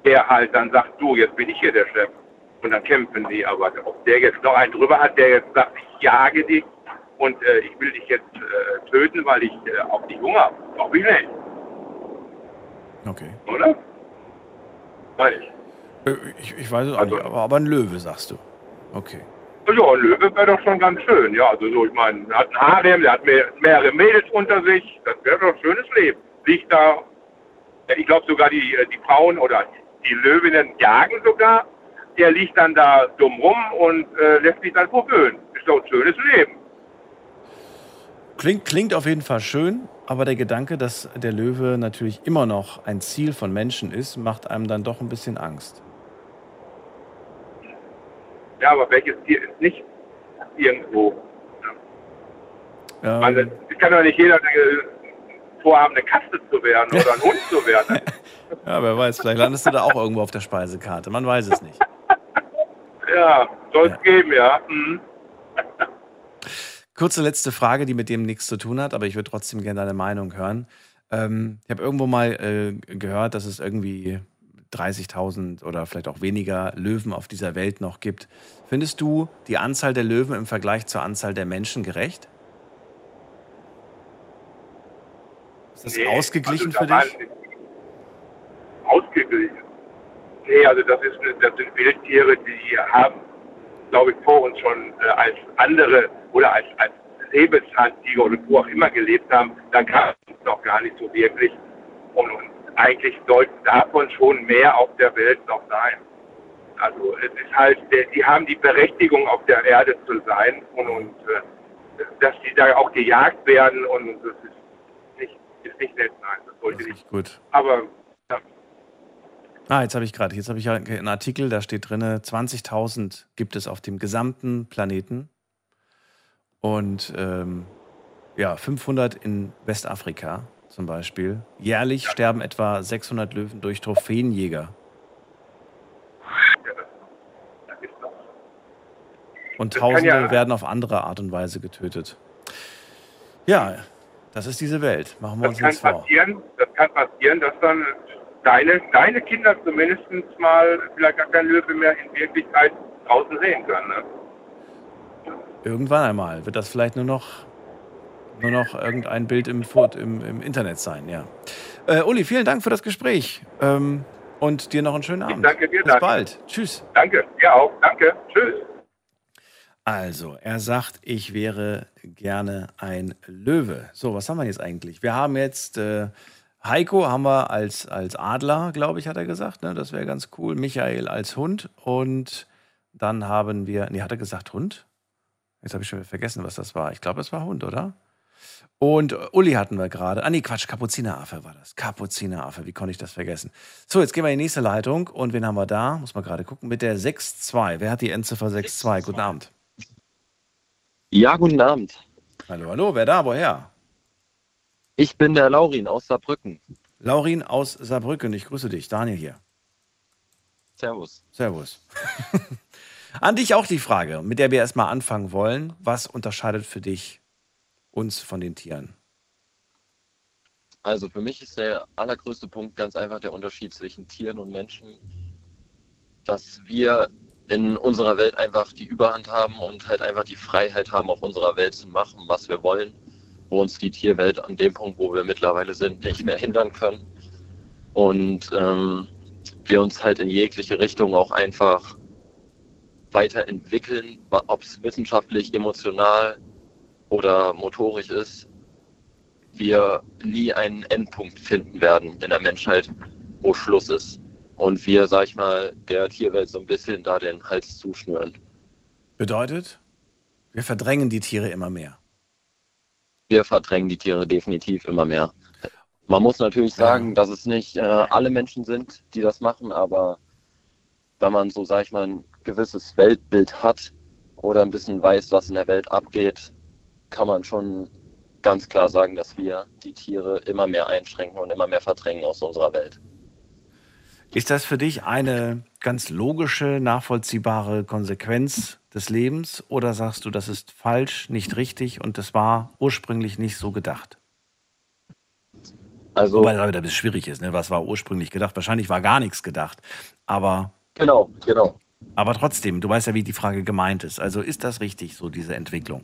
der halt dann sagt, du, jetzt bin ich hier der Chef. Und dann kämpfen die, aber ob der jetzt noch einen drüber hat, der jetzt sagt, ich jage dich und äh, ich will dich jetzt äh, töten, weil ich äh, auf dich Hunger habe, glaube ich nicht, Okay. oder? Meine ich. Äh, Ich, ich weiß es auch Also- nicht, aber, aber ein Löwe, sagst du. Okay. Ja, ein Löwe wäre doch schon ganz schön. Ja, also so, ich meine, er hat ein Harem, der hat mehr, mehrere Mädels unter sich. Das wäre doch ein schönes Leben. Liegt da, ich glaube sogar die, äh, die Frauen oder die Löwinnen jagen sogar. Der liegt dann da dumm rum und äh, lässt sich dann verwöhnen. Ist doch ein schönes Leben. Klingt, klingt auf jeden Fall schön, aber der Gedanke, dass der Löwe natürlich immer noch ein Ziel von Menschen ist, macht einem dann doch ein bisschen Angst. Ja, aber welches Tier ist nicht irgendwo? Ähm, Also, es kann doch nicht jeder vorhaben, eine Katze zu werden oder ein Hund zu werden. ja, wer weiß, vielleicht landest du da auch irgendwo auf der Speisekarte. Man weiß es nicht. Ja, soll es Ja. geben, ja. Mhm. Kurze letzte Frage, die mit dem nichts zu tun hat, aber ich würde trotzdem gerne deine Meinung hören. Ähm, ich habe irgendwo mal äh, gehört, dass es irgendwie 30.000 oder vielleicht auch weniger Löwen auf dieser Welt noch gibt. Findest du die Anzahl der Löwen im Vergleich zur Anzahl der Menschen gerecht? Ist das Nee, ausgeglichen also für dich? Ausgeglichen. Nee, also das, ist, das sind Wildtiere, die haben, glaube ich, vor uns schon äh, als andere oder als, als Säbelzahntiger oder wo auch immer gelebt haben, dann gab es noch gar nicht so wirklich. Und, und eigentlich sollten davon schon mehr auf der Welt noch sein. Also es ist halt, die haben die Berechtigung, auf der Erde zu sein und, und äh, dass die da auch gejagt werden und das ist nicht, ist nicht nett, nein, das Das sollte ist nicht. gut. Aber ja, Ah, jetzt habe ich gerade, jetzt habe ich ja einen Artikel, da steht drin, 20.000 gibt es auf dem gesamten Planeten. Und ähm, ja, 500 in Westafrika zum Beispiel. Jährlich sterben etwa 600 Löwen durch Trophäenjäger. Und Tausende werden auf andere Art und Weise getötet. Ja, das ist diese Welt. Machen wir Das uns nichts vor. das kann passieren, dass dann deine, deine Kinder zumindest mal vielleicht gar kein Löwe mehr in Wirklichkeit draußen sehen können. Ne? Irgendwann einmal wird das vielleicht nur noch, nur noch irgendein Bild im, im, im Internet sein, ja. Äh, Uli, vielen Dank für das Gespräch. Ähm, und dir noch einen schönen Abend. danke dir, Bis danke. bald. Tschüss. Danke, dir auch. Danke. Tschüss. Also, er sagt, ich wäre gerne ein Löwe. So, was haben wir jetzt eigentlich? Wir haben jetzt äh, Heiko haben wir als, als Adler, glaube ich, hat er gesagt. Ne? Das wäre ganz cool. Michael als Hund. Und dann haben wir, nee, hat er gesagt Hund? Jetzt habe ich schon wieder vergessen, was das war. Ich glaube, es war Hund, oder? Und Uli hatten wir gerade. Ah, nee, Quatsch, Kapuzineraffe war das. Kapuzineraffe, wie konnte ich das vergessen? So, jetzt gehen wir in die nächste Leitung. Und wen haben wir da? Muss man gerade gucken. Mit der 6-2. Wer hat die Endziffer 6-2? Guten Abend. Ja, guten Abend. Hallo, hallo, wer da? Woher? Ich bin der Laurin aus Saarbrücken. Laurin aus Saarbrücken. Ich grüße dich. Daniel hier. Servus. Servus. An dich auch die Frage, mit der wir erstmal anfangen wollen. Was unterscheidet für dich uns von den Tieren? Also für mich ist der allergrößte Punkt ganz einfach der Unterschied zwischen Tieren und Menschen, dass wir in unserer Welt einfach die Überhand haben und halt einfach die Freiheit haben, auf unserer Welt zu machen, was wir wollen, wo uns die Tierwelt an dem Punkt, wo wir mittlerweile sind, nicht mehr hindern können. Und ähm, wir uns halt in jegliche Richtung auch einfach weiterentwickeln, ob es wissenschaftlich, emotional oder motorisch ist, wir nie einen Endpunkt finden werden in der Menschheit, wo Schluss ist. Und wir, sag ich mal, der Tierwelt so ein bisschen da den Hals zuschnüren. Bedeutet, wir verdrängen die Tiere immer mehr. Wir verdrängen die Tiere definitiv immer mehr. Man muss natürlich sagen, dass es nicht äh, alle Menschen sind, die das machen, aber wenn man so, sag ich mal, ein gewisses Weltbild hat oder ein bisschen weiß, was in der Welt abgeht, kann man schon ganz klar sagen, dass wir die Tiere immer mehr einschränken und immer mehr verdrängen aus unserer Welt. Ist das für dich eine ganz logische, nachvollziehbare Konsequenz des Lebens oder sagst du, das ist falsch, nicht richtig und das war ursprünglich nicht so gedacht? Also, Wobei das wieder ein bisschen schwierig ist, ne? was war ursprünglich gedacht? Wahrscheinlich war gar nichts gedacht. Aber, genau, genau. aber trotzdem, du weißt ja, wie die Frage gemeint ist. Also ist das richtig, so diese Entwicklung?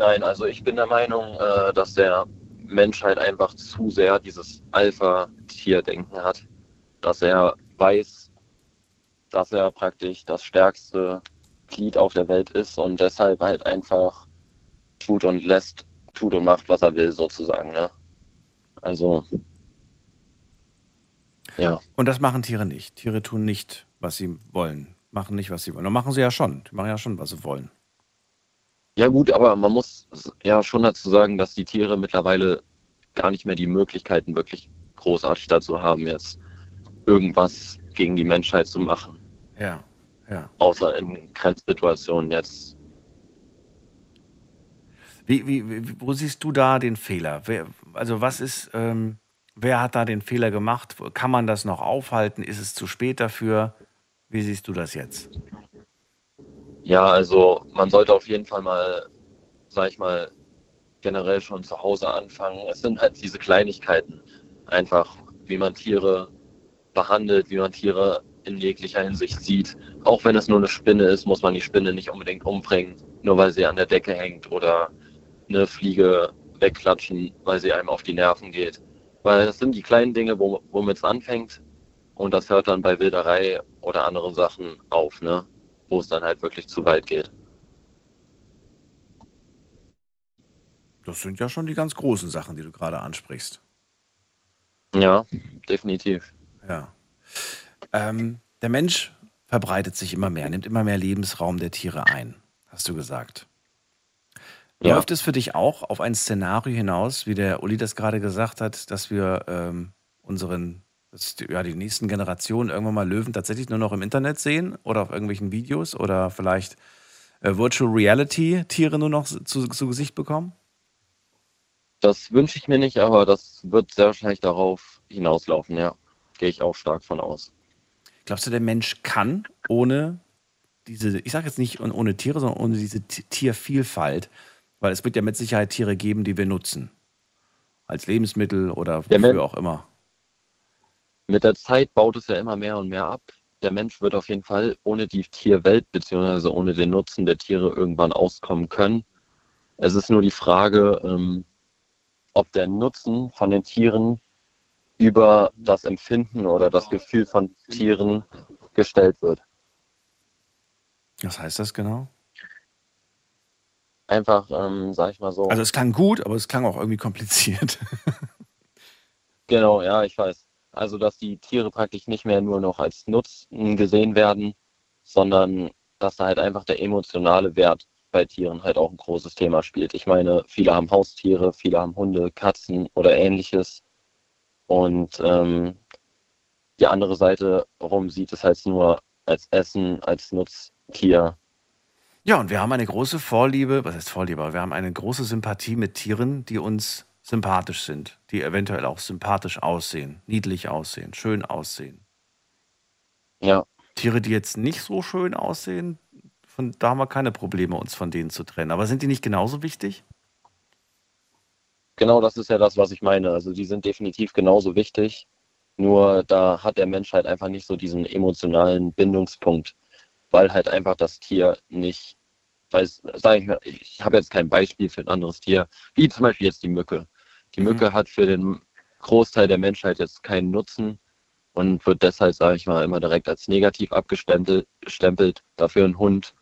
Nein, also ich bin der Meinung, äh, dass der Mensch halt einfach zu sehr dieses Alpha-Tier-Denken hat. Dass er weiß, dass er praktisch das stärkste Glied auf der Welt ist und deshalb halt einfach tut und lässt, tut und macht, was er will, sozusagen. Ne? Also, ja. Und das machen Tiere nicht. Tiere tun nicht, was sie wollen. Machen nicht, was sie wollen. Und machen sie ja schon. Die machen ja schon, was sie wollen. Ja gut, aber man muss ja schon dazu sagen, dass die Tiere mittlerweile gar nicht mehr die Möglichkeiten wirklich großartig dazu haben, jetzt irgendwas gegen die Menschheit zu machen. Ja, Ja. Außer in Grenzsituationen jetzt. Wie, wie, wo siehst du da den Fehler? Wer, also was ist, ähm, wer hat da den Fehler gemacht? Kann man das noch aufhalten? Ist es zu spät dafür? Wie siehst du das jetzt? Ja, also man sollte auf jeden Fall mal, sag ich mal, generell schon zu Hause anfangen. Es sind halt diese Kleinigkeiten. Einfach, wie man Tiere behandelt, wie man Tiere in jeglicher Hinsicht sieht. Auch wenn es nur eine Spinne ist, muss man die Spinne nicht unbedingt umbringen, nur weil sie an der Decke hängt oder eine Fliege wegklatschen, weil sie einem auf die Nerven geht. Weil das sind die kleinen Dinge, womit es anfängt. Und das hört dann bei Wilderei oder anderen Sachen auf, ne? Wo es dann halt wirklich zu weit geht. Das sind ja schon die ganz großen Sachen, die du gerade ansprichst. Ja, definitiv. Ja. Ähm, der Mensch verbreitet sich immer mehr, nimmt immer mehr Lebensraum der Tiere ein, hast du gesagt. Ja. Läuft es für dich auch auf ein Szenario hinaus, wie der Uli das gerade gesagt hat, dass wir ähm, unseren, dass die, ja, die nächsten Generationen irgendwann mal Löwen tatsächlich nur noch im Internet sehen oder auf irgendwelchen Videos oder vielleicht äh, Virtual Reality Tiere nur noch zu, zu Gesicht bekommen? Das wünsche ich mir nicht, aber das wird sehr wahrscheinlich darauf hinauslaufen, ja. Gehe ich auch stark von aus. Glaubst du, der Mensch kann ohne diese, ich sage jetzt nicht ohne Tiere, sondern ohne diese Tiervielfalt, weil es wird ja mit Sicherheit Tiere geben, die wir nutzen. Als Lebensmittel oder wofür auch immer. Mit der Zeit baut es ja immer mehr und mehr ab. Der Mensch wird auf jeden Fall ohne die Tierwelt bzw. ohne den Nutzen der Tiere irgendwann auskommen können. Es ist nur die Frage, ähm, ob der Nutzen von den Tieren über das Empfinden oder das Gefühl von Tieren gestellt wird. Was heißt das genau? Einfach, ähm, sag ich mal so. Also es klang gut, aber es klang auch irgendwie kompliziert. genau, ja, ich weiß. Also dass die Tiere praktisch nicht mehr nur noch als Nutzen gesehen werden, sondern dass da halt einfach der emotionale Wert bei Tieren halt auch ein großes Thema spielt. Ich meine, viele haben Haustiere, viele haben Hunde, Katzen oder ähnliches. Und ähm, die andere Seite rum sieht es halt nur als Essen, als Nutztier. Ja, und wir haben eine große Vorliebe, was heißt Vorliebe, wir haben eine große Sympathie mit Tieren, die uns sympathisch sind, die eventuell auch sympathisch aussehen, niedlich aussehen, schön aussehen. Ja. Tiere, die jetzt nicht so schön aussehen, von, da haben wir keine Probleme, uns von denen zu trennen. Aber sind die nicht genauso wichtig? Genau, das ist ja das, was ich meine. Also die sind definitiv genauso wichtig. Nur da hat der Mensch halt einfach nicht so diesen emotionalen Bindungspunkt, weil halt einfach das Tier nicht, weiß, sag ich mal, ich habe jetzt kein Beispiel für ein anderes Tier, wie zum Beispiel jetzt die Mücke. Die Mücke mhm. hat für den Großteil der Menschheit jetzt keinen Nutzen und wird deshalb, sage ich mal, immer direkt als negativ abgestempelt. Dafür ein Hund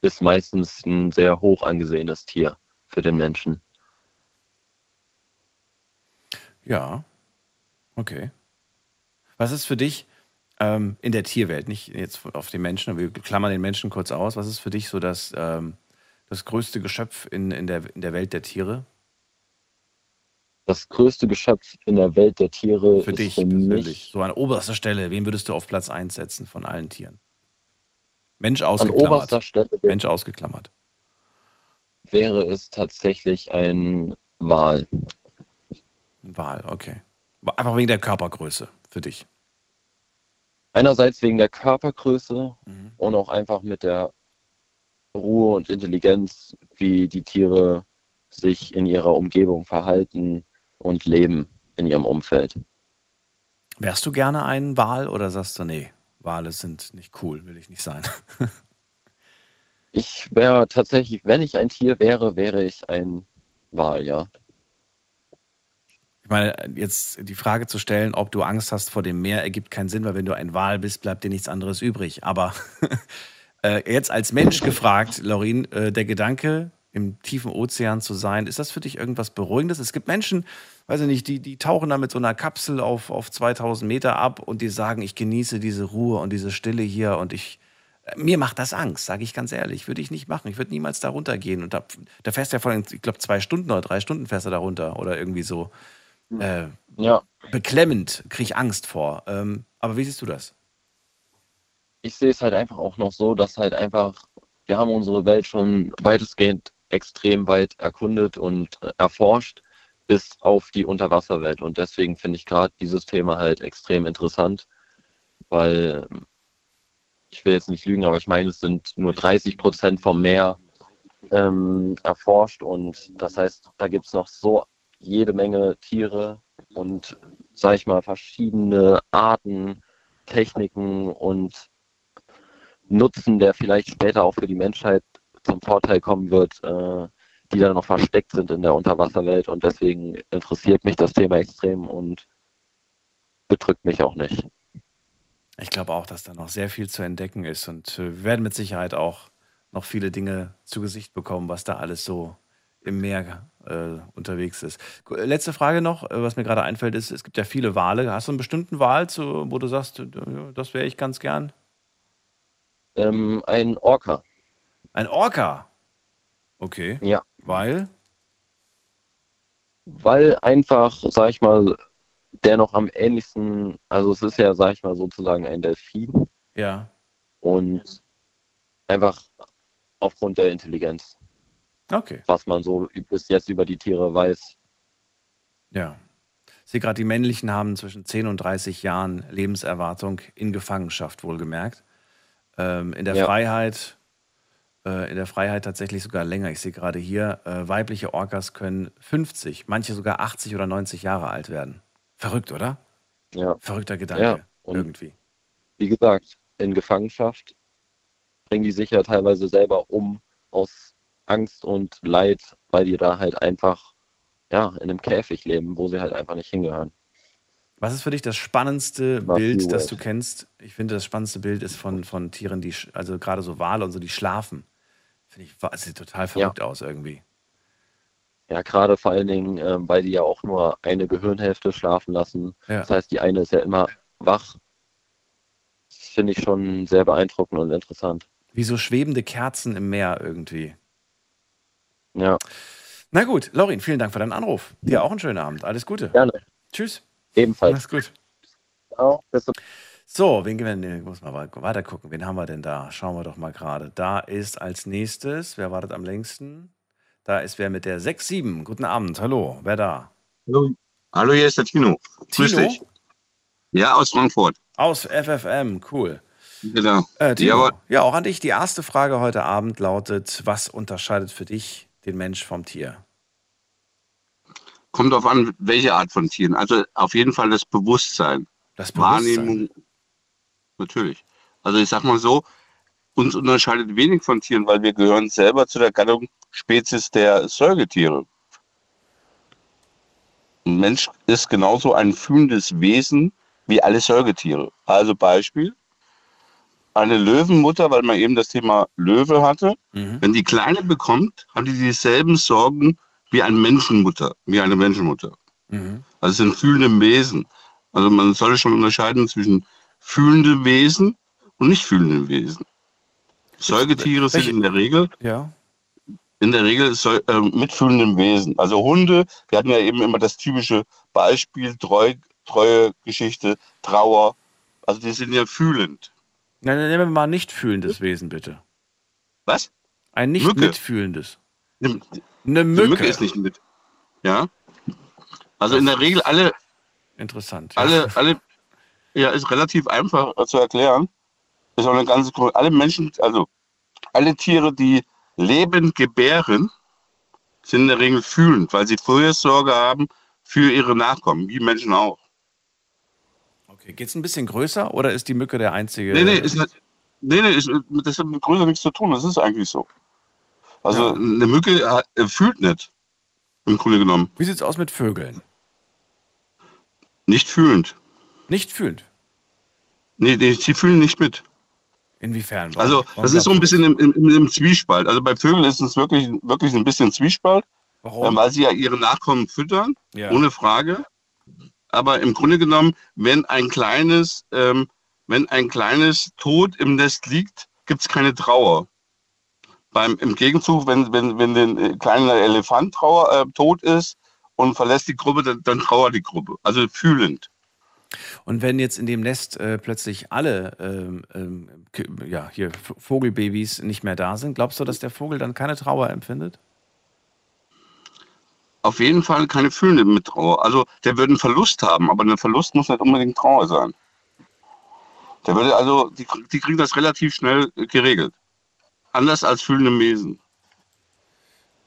ist meistens ein sehr hoch angesehenes Tier für den Menschen. Ja, okay. Was ist für dich ähm, in der Tierwelt, nicht jetzt auf den Menschen, wir klammern den Menschen kurz aus, was ist für dich so das, ähm, das größte Geschöpf in, in, der, in der Welt der Tiere? Das größte Geschöpf in der Welt der Tiere für ist dich für persönlich. So an oberster Stelle, wen würdest du auf Platz 1 setzen von allen Tieren? Mensch an ausgeklammert. oberster Stelle Mensch ausgeklammert. wäre es tatsächlich ein Wal. Ein Wal, okay. Einfach wegen der Körpergröße für dich. Einerseits wegen der Körpergröße Mhm. und auch einfach mit der Ruhe und Intelligenz, wie die Tiere sich in ihrer Umgebung verhalten und leben in ihrem Umfeld. Wärst du gerne ein Wal oder sagst du, nee, Wale sind nicht cool, will ich nicht sein? Ich wäre tatsächlich, wenn ich ein Tier wäre, wäre ich ein Wal, ja. Ich meine, jetzt die Frage zu stellen, ob du Angst hast vor dem Meer, ergibt keinen Sinn, weil wenn du ein Wal bist, bleibt dir nichts anderes übrig. Aber äh, jetzt als Mensch gefragt, Laurin, äh, der Gedanke, im tiefen Ozean zu sein, ist das für dich irgendwas Beruhigendes? Es gibt Menschen, weiß ich nicht, die, die tauchen da mit so einer Kapsel auf, auf 2000 Meter ab und die sagen, ich genieße diese Ruhe und diese Stille hier und ich, äh, mir macht das Angst, sage ich ganz ehrlich. Würde ich nicht machen. Ich würde niemals da runtergehen. Und da, da fährst du ja vor, allem, ich glaube, zwei Stunden oder drei Stunden fährst du da runter oder irgendwie so. Äh, Ja, beklemmend, kriege ich Angst vor. Ähm, aber wie siehst du das? ich sehe es halt einfach auch noch so, dass halt einfach, wir haben unsere Welt schon weitestgehend extrem weit erkundet und erforscht, bis auf die Unterwasserwelt. Und deswegen finde ich gerade dieses Thema halt extrem interessant, weil ich will jetzt nicht lügen, aber ich meine, es sind nur 30 Prozent vom Meer ähm, erforscht und das heißt, da gibt es noch so jede Menge Tiere und, sag ich mal, verschiedene Arten, Techniken und Nutzen, der vielleicht später auch für die Menschheit zum Vorteil kommen wird, äh, die da noch versteckt sind in der Unterwasserwelt. Und deswegen interessiert mich das Thema extrem und bedrückt mich auch nicht. Ich glaube auch, dass da noch sehr viel zu entdecken ist und äh, wir werden mit Sicherheit auch noch viele Dinge zu Gesicht bekommen, was da alles so im Meer äh, unterwegs ist. Letzte Frage noch, äh, was mir gerade einfällt, ist, es gibt ja viele Wale. Hast du einen bestimmten Wal, wo du sagst, äh, das wäre ich ganz gern? Ähm, ein Orca. Ein Orca? Okay. Ja. Weil? Weil einfach, sag ich mal, der noch am ähnlichsten, also es ist ja, sag ich mal, sozusagen ein Delfin. Ja. Und einfach aufgrund der Intelligenz. Okay. Was man so bis jetzt über die Tiere weiß. Ja. Ich sehe gerade, die männlichen haben zwischen 10 und 30 Jahren Lebenserwartung in Gefangenschaft, wohlgemerkt. Ähm, in der ja. Freiheit, äh, in der Freiheit tatsächlich sogar länger. Ich sehe gerade hier, äh, weibliche Orcas können 50, manche sogar 80 oder 90 Jahre alt werden. Verrückt, oder? Ja. Verrückter Gedanke, ja. irgendwie. Wie gesagt, in Gefangenschaft bringen die sich ja teilweise selber um aus Angst und Leid, weil die da halt einfach ja, in einem Käfig leben, wo sie halt einfach nicht hingehören. Was ist für dich das spannendste Mach Bild, das du kennst? Ich finde, das spannendste Bild ist von, von Tieren, die, also gerade so Wale und so, die schlafen. Finde ich, sieht total verrückt ja. aus irgendwie. Ja, gerade vor allen Dingen, äh, weil die ja auch nur eine Gehirnhälfte schlafen lassen. Ja. Das heißt, die eine ist ja immer wach. Das finde ich schon sehr beeindruckend und interessant. Wie so schwebende Kerzen im Meer irgendwie. Ja. Na gut, Laurin, vielen Dank für deinen Anruf. Dir auch einen schönen Abend. Alles Gute. Gerne. Tschüss. Ebenfalls. Mach's gut. Ciao. Bis zum so, wen gewinnen? Ich muss mal weiter gucken. Wen haben wir denn da? Schauen wir doch mal gerade. Da ist als nächstes, wer wartet am längsten? Da ist wer mit der 6-7. Guten Abend. Hallo, wer da? Hallo. Hallo, hier ist der Tino. Tino? Grüß dich. Ja, aus Frankfurt. Aus FFM, cool. Genau. Äh, Tino, ja, auch an dich. Die erste Frage heute Abend lautet: Was unterscheidet für dich den Mensch vom Tier? Kommt darauf an, welche Art von Tieren. Also auf jeden Fall das Bewusstsein. Das Bewusstsein. Wahrnehmung. Natürlich. Also ich sag mal so, uns unterscheidet wenig von Tieren, weil wir gehören selber zu der Gattung Spezies der Säugetiere. Ein Mensch ist genauso ein fühlendes Wesen wie alle Säugetiere. Also Beispiel, eine Löwenmutter, weil man eben das Thema Löwe hatte, mhm. wenn die Kleine bekommt, hat die dieselben Sorgen wie eine Menschenmutter, wie eine Menschenmutter. Mhm. Also sind fühlende Wesen. Also man sollte schon unterscheiden zwischen fühlenden Wesen und nicht fühlenden Wesen. Säugetiere sind in der Regel ja. in der Regel so, äh, mitfühlenden Wesen. Also Hunde, wir hatten ja eben immer das typische Beispiel, Treu, treue Geschichte, Trauer. Also die sind ja fühlend. Nein, nehmen wir mal nicht fühlendes Wesen, bitte. Was? Ein nicht Mücke. mitfühlendes. Eine, eine Mücke. Mücke ist nicht mit. Ja. Also das in der Regel alle. Interessant. Ja. Alle, alle, ja, ist relativ einfach zu erklären. Ist auch eine ganze Alle Menschen, also alle Tiere, die lebend gebären, sind in der Regel fühlend, weil sie früher Sorge haben für ihre Nachkommen, wie Menschen auch. Okay, geht es ein bisschen größer oder ist die Mücke der einzige? Nee, nee, ist nicht, nee, nee ist, das hat mit größer nichts zu tun, das ist eigentlich so. Also ja. eine Mücke hat, äh, fühlt nicht, im Grunde genommen. Wie sieht es aus mit Vögeln? Nicht fühlend. Nicht fühlend? Nee, nee sie fühlen nicht mit. Inwiefern? Warum, also, das ist so ein bisschen im, im, im, Zwiespalt. Also bei Vögeln ist es wirklich, wirklich ein bisschen Zwiespalt, Warum? weil sie ja ihre Nachkommen füttern, ja. ohne Frage. Aber im Grunde genommen, wenn ein kleines, ähm, wenn ein kleines Tod im Nest liegt, gibt es keine Trauer. Beim, Im Gegenzug, wenn, wenn, wenn ein äh, kleiner Elefant trauer, äh, tot ist und verlässt die Gruppe, dann, dann trauert die Gruppe. Also fühlend. Und wenn jetzt in dem Nest äh, plötzlich alle ähm, ähm, ja, hier Vogelbabys nicht mehr da sind, glaubst du, dass der Vogel dann keine Trauer empfindet? Auf jeden Fall keine fühlende Mittrauer. Also der würde einen Verlust haben, aber ein Verlust muss nicht unbedingt Trauer sein. Der würde also, die, die kriegen das relativ schnell äh, geregelt. Anders als fühlende Wesen.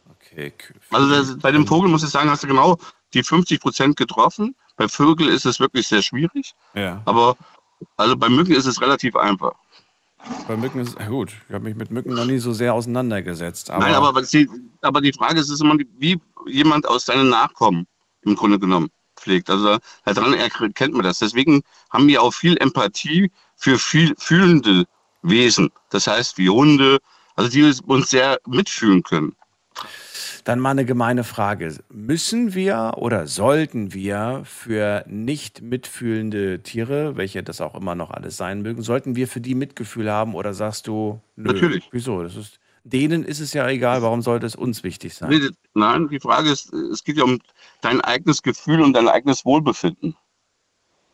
Okay. Also das, bei dem Vogel muss ich sagen, hast du genau die 50 Prozent getroffen. Bei Vögeln ist es wirklich sehr schwierig, Ja. aber also bei Mücken ist es relativ einfach. Bei Mücken ist es gut. Ich habe mich mit Mücken noch nie so sehr auseinandergesetzt. Aber, Nein, aber, die, aber die Frage ist, ist immer, wie jemand aus seinen Nachkommen im Grunde genommen pflegt. Also daran erkennt man das. Deswegen haben wir auch viel Empathie für viel fühlende Wesen. Das heißt, wie Hunde, also die uns sehr mitfühlen können. Dann mal eine gemeine Frage. Müssen wir oder sollten wir für nicht mitfühlende Tiere, welche das auch immer noch alles sein mögen, sollten wir für die Mitgefühl haben oder sagst du, nö, Natürlich. wieso? Das ist, denen ist es ja egal, warum sollte es uns wichtig sein? Nee, Nein, die Frage ist, es geht ja um dein eigenes Gefühl und dein eigenes Wohlbefinden.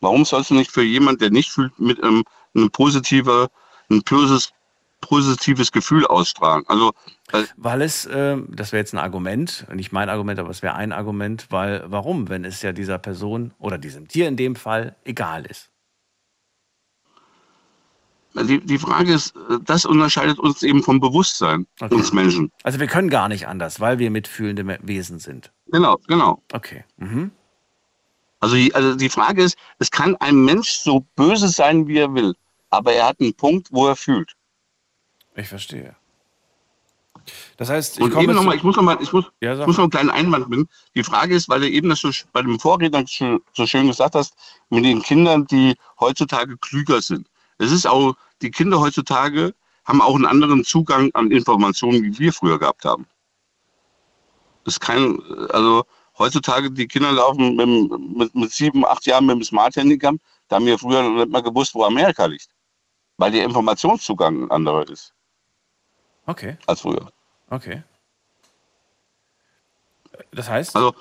Warum sollst du nicht für jemanden, der nicht fühlt, mit ähm, einem positive, ein böses, positives Gefühl ausstrahlen? Also, weil, Weil es, ähm, das wäre jetzt ein Argument, nicht mein Argument, aber es wäre ein Argument, weil warum, wenn es ja dieser Person oder diesem Tier in dem Fall egal ist? die, die Frage ist, äh, das unterscheidet uns eben vom Bewusstsein, Okay. uns Menschen. Also wir können gar nicht anders, weil wir mitfühlende Wesen sind. Genau, genau. Okay. Mhm. Also, also die Frage ist, es kann ein Mensch so böse sein, wie er will, aber er hat einen Punkt, wo er fühlt. Ich verstehe. Das heißt, ich Und eben zu- nochmal, ich muss nochmal, ich muss, Ja, ich muss noch einen kleinen Einwand bringen. Die Frage ist, weil du eben das so, bei dem Vorredner so, so schön gesagt hast, mit den Kindern, die heutzutage klüger sind. Es ist auch, die Kinder heutzutage haben auch einen anderen Zugang an Informationen, wie wir früher gehabt haben. Das ist kein, also heutzutage die Kinder laufen mit, mit, mit sieben, acht Jahren mit dem Smart-Handy gehabt. Da haben wir früher noch nicht mal gewusst, wo Amerika liegt. Weil der Informationszugang ein anderer ist Okay, als früher. okay. Das heißt, Also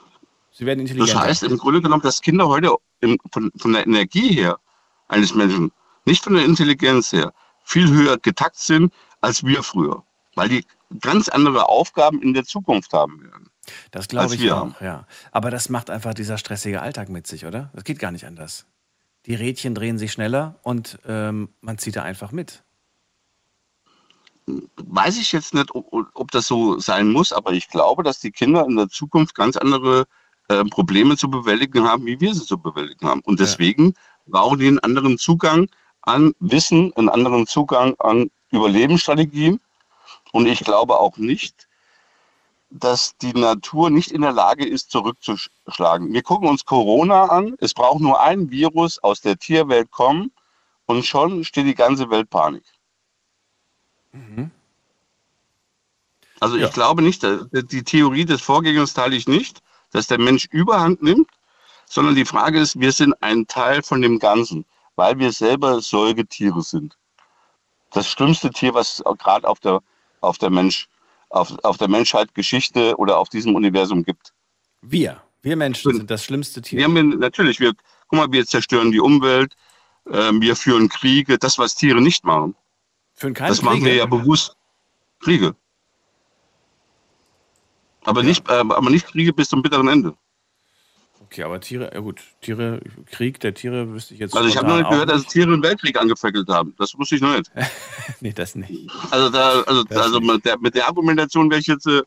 sie werden intelligenter. Das heißt im Grunde genommen, dass Kinder heute im, von, von der Energie her eines Menschen, nicht von der Intelligenz her, viel höher getakt sind als wir früher. Weil die ganz andere Aufgaben in der Zukunft haben werden. das glaube ich wir auch, ja. Aber das macht einfach dieser stressige Alltag mit sich, oder? Das geht gar nicht anders. Die Rädchen drehen sich schneller und ähm, man zieht da einfach mit. Weiß ich jetzt nicht, ob, ob das so sein muss, aber ich glaube, dass die Kinder in der Zukunft ganz andere äh, Probleme zu bewältigen haben, wie wir sie zu bewältigen haben. Und deswegen brauchen die einen anderen Zugang an Wissen, einen anderen Zugang an Überlebensstrategien. Und ich glaube auch nicht, dass die Natur nicht in der Lage ist, zurückzuschlagen. Wir gucken uns Corona an. Es braucht nur ein Virus aus der Tierwelt kommen und schon steht die ganze Welt Panik. Also Ja. ich glaube nicht, dass- die Theorie des Vorgängers teile ich nicht, dass der Mensch Überhand nimmt, sondern die Frage ist, wir sind ein Teil von dem Ganzen, weil wir selber Säugetiere sind. Das schlimmste Tier, was es gerade auf der, auf der Mensch, auf, auf der Menschheit Geschichte oder auf diesem Universum gibt. Wir, wir Menschen sind das schlimmste Tier. Wir haben natürlich, wir, guck mal, wir zerstören die Umwelt, ähm, wir führen Kriege, das, was Tiere nicht machen. Führen keine Das machen wir ja bewusst. Kriege. Aber, Nicht, äh, aber nicht Kriege bis zum bitteren Ende. Okay, aber Tiere, ja gut, Tiere, Krieg der Tiere wüsste ich jetzt Also ich habe noch nicht gehört, dass Tiere einen Weltkrieg angefackelt haben. Das wusste ich noch nicht. nee, das nicht. Also, da, also, Das also mit, der, mit der Argumentation wäre ich jetzt äh,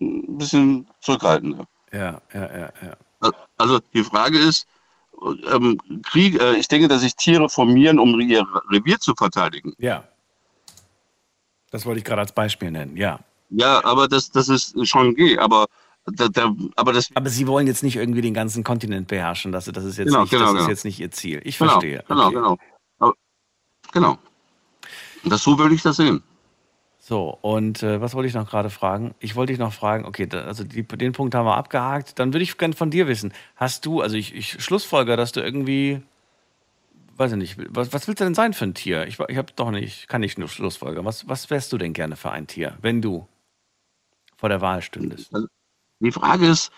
ein bisschen zurückhaltend. Ja, ja, ja, ja. Also die Frage ist, ähm, Krieg, äh, ich denke, dass sich Tiere formieren, um ihr Revier zu verteidigen. Ja. Das wollte ich gerade als Beispiel nennen, ja. Ja, aber das, das ist schon G. Aber, da, da, aber das Aber Sie wollen jetzt nicht irgendwie den ganzen Kontinent beherrschen. Das, das, ist, jetzt Genau, nicht, genau, das ist genau. jetzt nicht Ihr Ziel. Ich Genau, verstehe. genau, okay. genau. Aber, genau. Das, so würde ich das sehen. So, und äh, was wollte ich noch gerade fragen? Ich wollte dich noch fragen, okay, da, also die, den Punkt haben wir abgehakt. Dann würde ich gerne von dir wissen, hast du, also ich, ich schlussfolger, dass du irgendwie, weiß ich nicht, was, was willst du denn sein für ein Tier? Ich, ich habe doch nicht, kann nicht nur schlussfolgern. Was, was wärst du denn gerne für ein Tier, wenn du vor der Wahl stündest? Die Frage ist,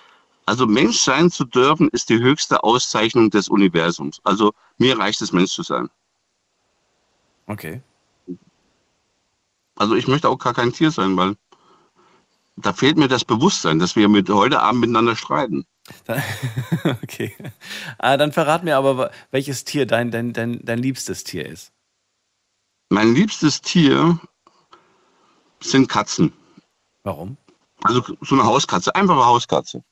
Also Mensch sein zu dürfen, ist die höchste Auszeichnung des Universums. Also mir reicht es, Mensch zu sein. Okay. Also ich möchte auch gar kein Tier sein, weil da fehlt mir das Bewusstsein, dass wir mit heute Abend miteinander streiten. okay. Ah, dann verrat mir aber, welches Tier dein, dein, dein, dein liebstes Tier ist. Mein liebstes Tier sind Katzen. Warum? Also so eine Hauskatze, einfache Hauskatze.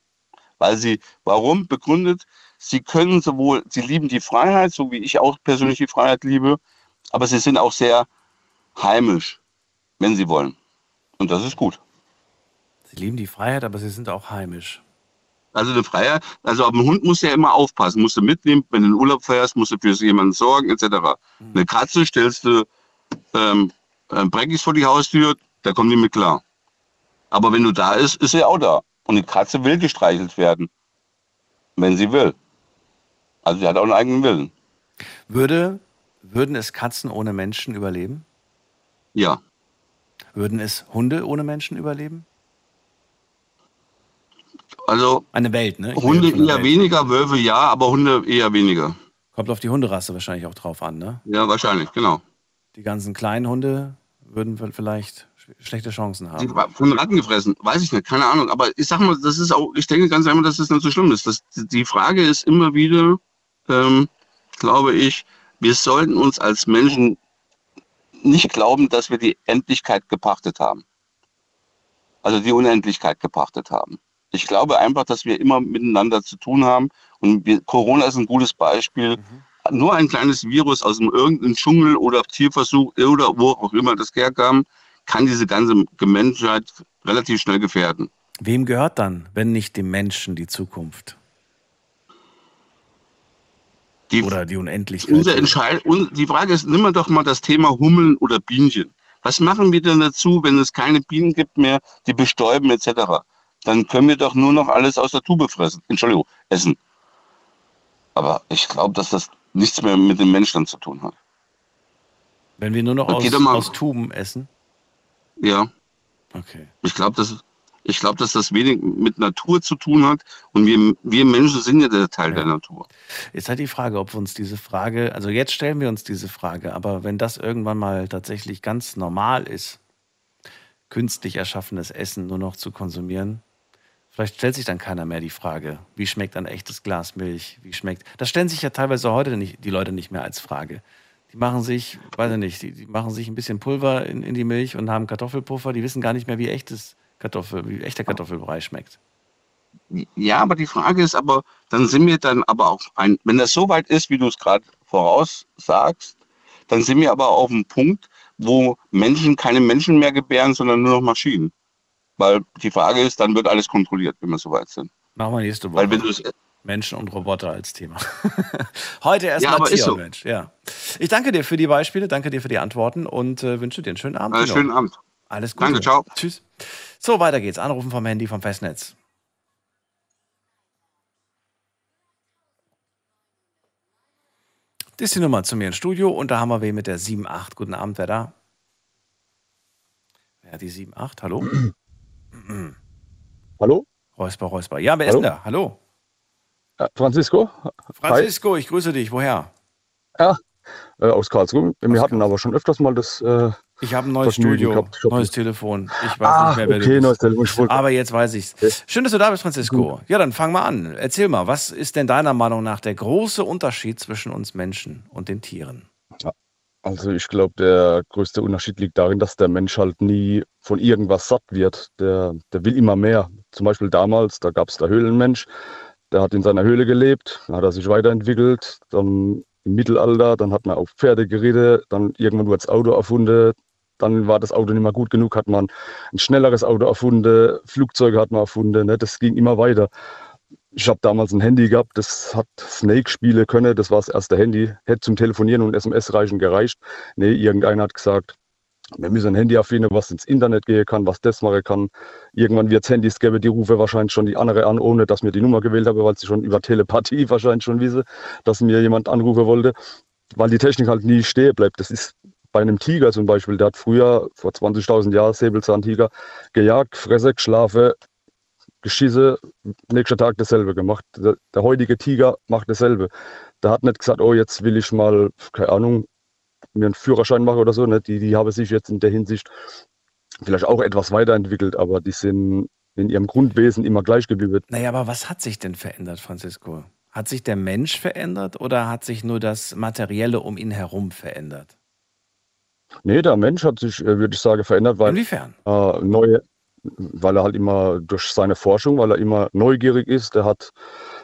Weil sie, warum? Begründet, sie können sowohl, sie lieben die Freiheit, so wie ich auch persönlich die Freiheit liebe, aber sie sind auch sehr heimisch, wenn sie wollen. Und das ist gut. Sie lieben die Freiheit, aber sie sind auch heimisch. Also eine Freiheit, also auf den Hund musst du ja immer aufpassen, musst du mitnehmen, wenn du in den Urlaub fährst, musst du für jemanden sorgen, etc. Mhm. Eine Katze stellst du ähm, äh, Breckis vor die Haustür, da kommen die mit klar. Aber wenn du da ist, ist sie auch da. Und die Katze will gestreichelt werden, wenn sie will. Also sie hat auch einen eigenen Willen. Würde, würden es Katzen ohne Menschen überleben? Ja. Würden es Hunde ohne Menschen überleben? Also eine Welt, ne? Ich Hunde eher weniger, Wölfe ja, aber Hunde eher weniger. Kommt auf die Hunderasse wahrscheinlich auch drauf an, ne? Ja, wahrscheinlich, genau. Die ganzen kleinen Hunde würden vielleicht schlechte Chancen haben. Von Ratten gefressen, weiß ich nicht, keine Ahnung. Aber ich sag mal, das ist auch, ich denke ganz einfach, dass das nicht so schlimm ist. Das, die Frage ist immer wieder, ähm, glaube ich, wir sollten uns als Menschen nicht glauben, dass wir die Endlichkeit gepachtet haben. Also die Unendlichkeit gepachtet haben. Ich glaube einfach, dass wir immer miteinander zu tun haben. Und wir, Corona ist ein gutes Beispiel. Mhm. Nur ein kleines Virus aus einem irgendeinem Dschungel oder Tierversuch oder wo auch immer das herkam, kann diese ganze Menschheit relativ schnell gefährden. Wem gehört dann, wenn nicht dem Menschen, die Zukunft? Die, oder die Unendlichkeit? Unser Entscheid die Frage ist, nimm doch mal das Thema Hummeln oder Bienchen. Was machen wir denn dazu, wenn es keine Bienen gibt mehr, die bestäuben etc.? Dann können wir doch nur noch alles aus der Tube fressen. Entschuldigung, essen. Aber ich glaube, dass das nichts mehr mit dem Menschen zu tun hat. Wenn wir nur noch aus, aus Tuben essen? Ja. Okay. Ich glaube, dass, ich glaub, dass das wenig mit Natur zu tun hat. Und wir, wir Menschen sind ja der Teil ja. der Natur. Jetzt halt die Frage, ob wir uns diese Frage, also jetzt stellen wir uns diese Frage, aber wenn das irgendwann mal tatsächlich ganz normal ist, künstlich erschaffenes Essen nur noch zu konsumieren, Vielleicht stellt sich dann keiner mehr die Frage, wie schmeckt ein echtes Glas Milch? Wie schmeckt. Das stellen sich ja teilweise heute nicht, die Leute nicht mehr als Frage. Die machen sich, weiß ich nicht, die, die machen sich ein bisschen Pulver in, in die Milch und haben Kartoffelpuffer. Die wissen gar nicht mehr, wie echtes Kartoffel, wie echter Kartoffelbrei schmeckt. Ja, aber die Frage ist aber, dann sind wir dann aber auch ein, wenn das so weit ist, wie du es gerade voraussagst, dann sind wir aber auf einem Punkt, wo Menschen keine Menschen mehr gebären, sondern nur noch Maschinen. Weil die Frage ist, dann wird alles kontrolliert, wenn wir soweit sind. Machen wir nächste Woche. Weil wenn Menschen und Roboter als Thema. Heute erstmal ja, Tier so. Mensch. Ja. Ich danke dir für die Beispiele, danke dir für die Antworten und äh, wünsche dir einen schönen Abend. Äh, schönen Abend. Alles Gute. Danke, ciao. Tschüss. So, weiter geht's. Anrufen vom Handy vom Festnetz. Das ist die Nummer zu mir ins Studio und da haben wir wen mit der 7.8. Guten Abend, wer da? Wer hat die 7.8? Hallo? Hallo? Räusper, Räusper. Ja, wer Hallo? ist denn da? Hallo? Francisco. Francisco, Hi. ich grüße dich. Woher? Ja, äh, aus Karlsruhe. Wir aus hatten Karlsruhe. aber schon öfters mal das. Äh, ich habe ein neues Studio, neues Telefon. Ich weiß ah, nicht mehr, wer okay, du bist. Neues Telefon. Aber jetzt weiß ich's. Okay. Schön, dass du da bist, Francisco. Ja, dann fang mal an. Erzähl mal, was ist denn deiner Meinung nach der große Unterschied zwischen uns Menschen und den Tieren? Also ich glaube, der größte Unterschied liegt darin, dass der Mensch halt nie von irgendwas satt wird. Der, der will immer mehr. Zum Beispiel damals, da gab es der Höhlenmensch, der hat in seiner Höhle gelebt, dann hat er sich weiterentwickelt, dann im Mittelalter, dann hat man auf Pferde geredet, dann irgendwann wurde das Auto erfunden, dann war das Auto nicht mehr gut genug, hat man ein schnelleres Auto erfunden, Flugzeuge hat man erfunden, ne? das ging immer weiter ich habe damals ein Handy gehabt, das hat Snake spielen können, das war das erste Handy, hätte zum Telefonieren und SMS reichen gereicht. Nee, irgendeiner hat gesagt, wir müssen ein Handy erfinden, was ins Internet gehen kann, was das machen kann. Irgendwann wird es Handys geben, die rufe wahrscheinlich schon die andere an, ohne dass mir die Nummer gewählt habe, weil sie schon über Telepathie wahrscheinlich schon wissen, dass mir jemand anrufen wollte, weil die Technik halt nie stehen bleibt. Das ist bei einem Tiger zum Beispiel, der hat früher vor 20.000 Jahren Säbelzahntiger gejagt, Fresse, geschlafen, geschissen, nächster Tag dasselbe gemacht. Der, der heutige Tiger macht dasselbe. Der hat nicht gesagt, oh, jetzt will ich mal, keine Ahnung, mir einen Führerschein machen oder so. Ne? Die, die haben sich jetzt in der Hinsicht vielleicht auch etwas weiterentwickelt, aber die sind in ihrem Grundwesen immer gleich geblieben. Naja, aber was hat sich denn verändert, Francisco? Hat sich der Mensch verändert oder hat sich nur das Materielle um ihn herum verändert? Nee, der Mensch hat sich, äh, würde ich sagen, verändert, weil Inwiefern? Äh, neue, weil er halt immer durch seine Forschung, weil er immer neugierig ist, der hat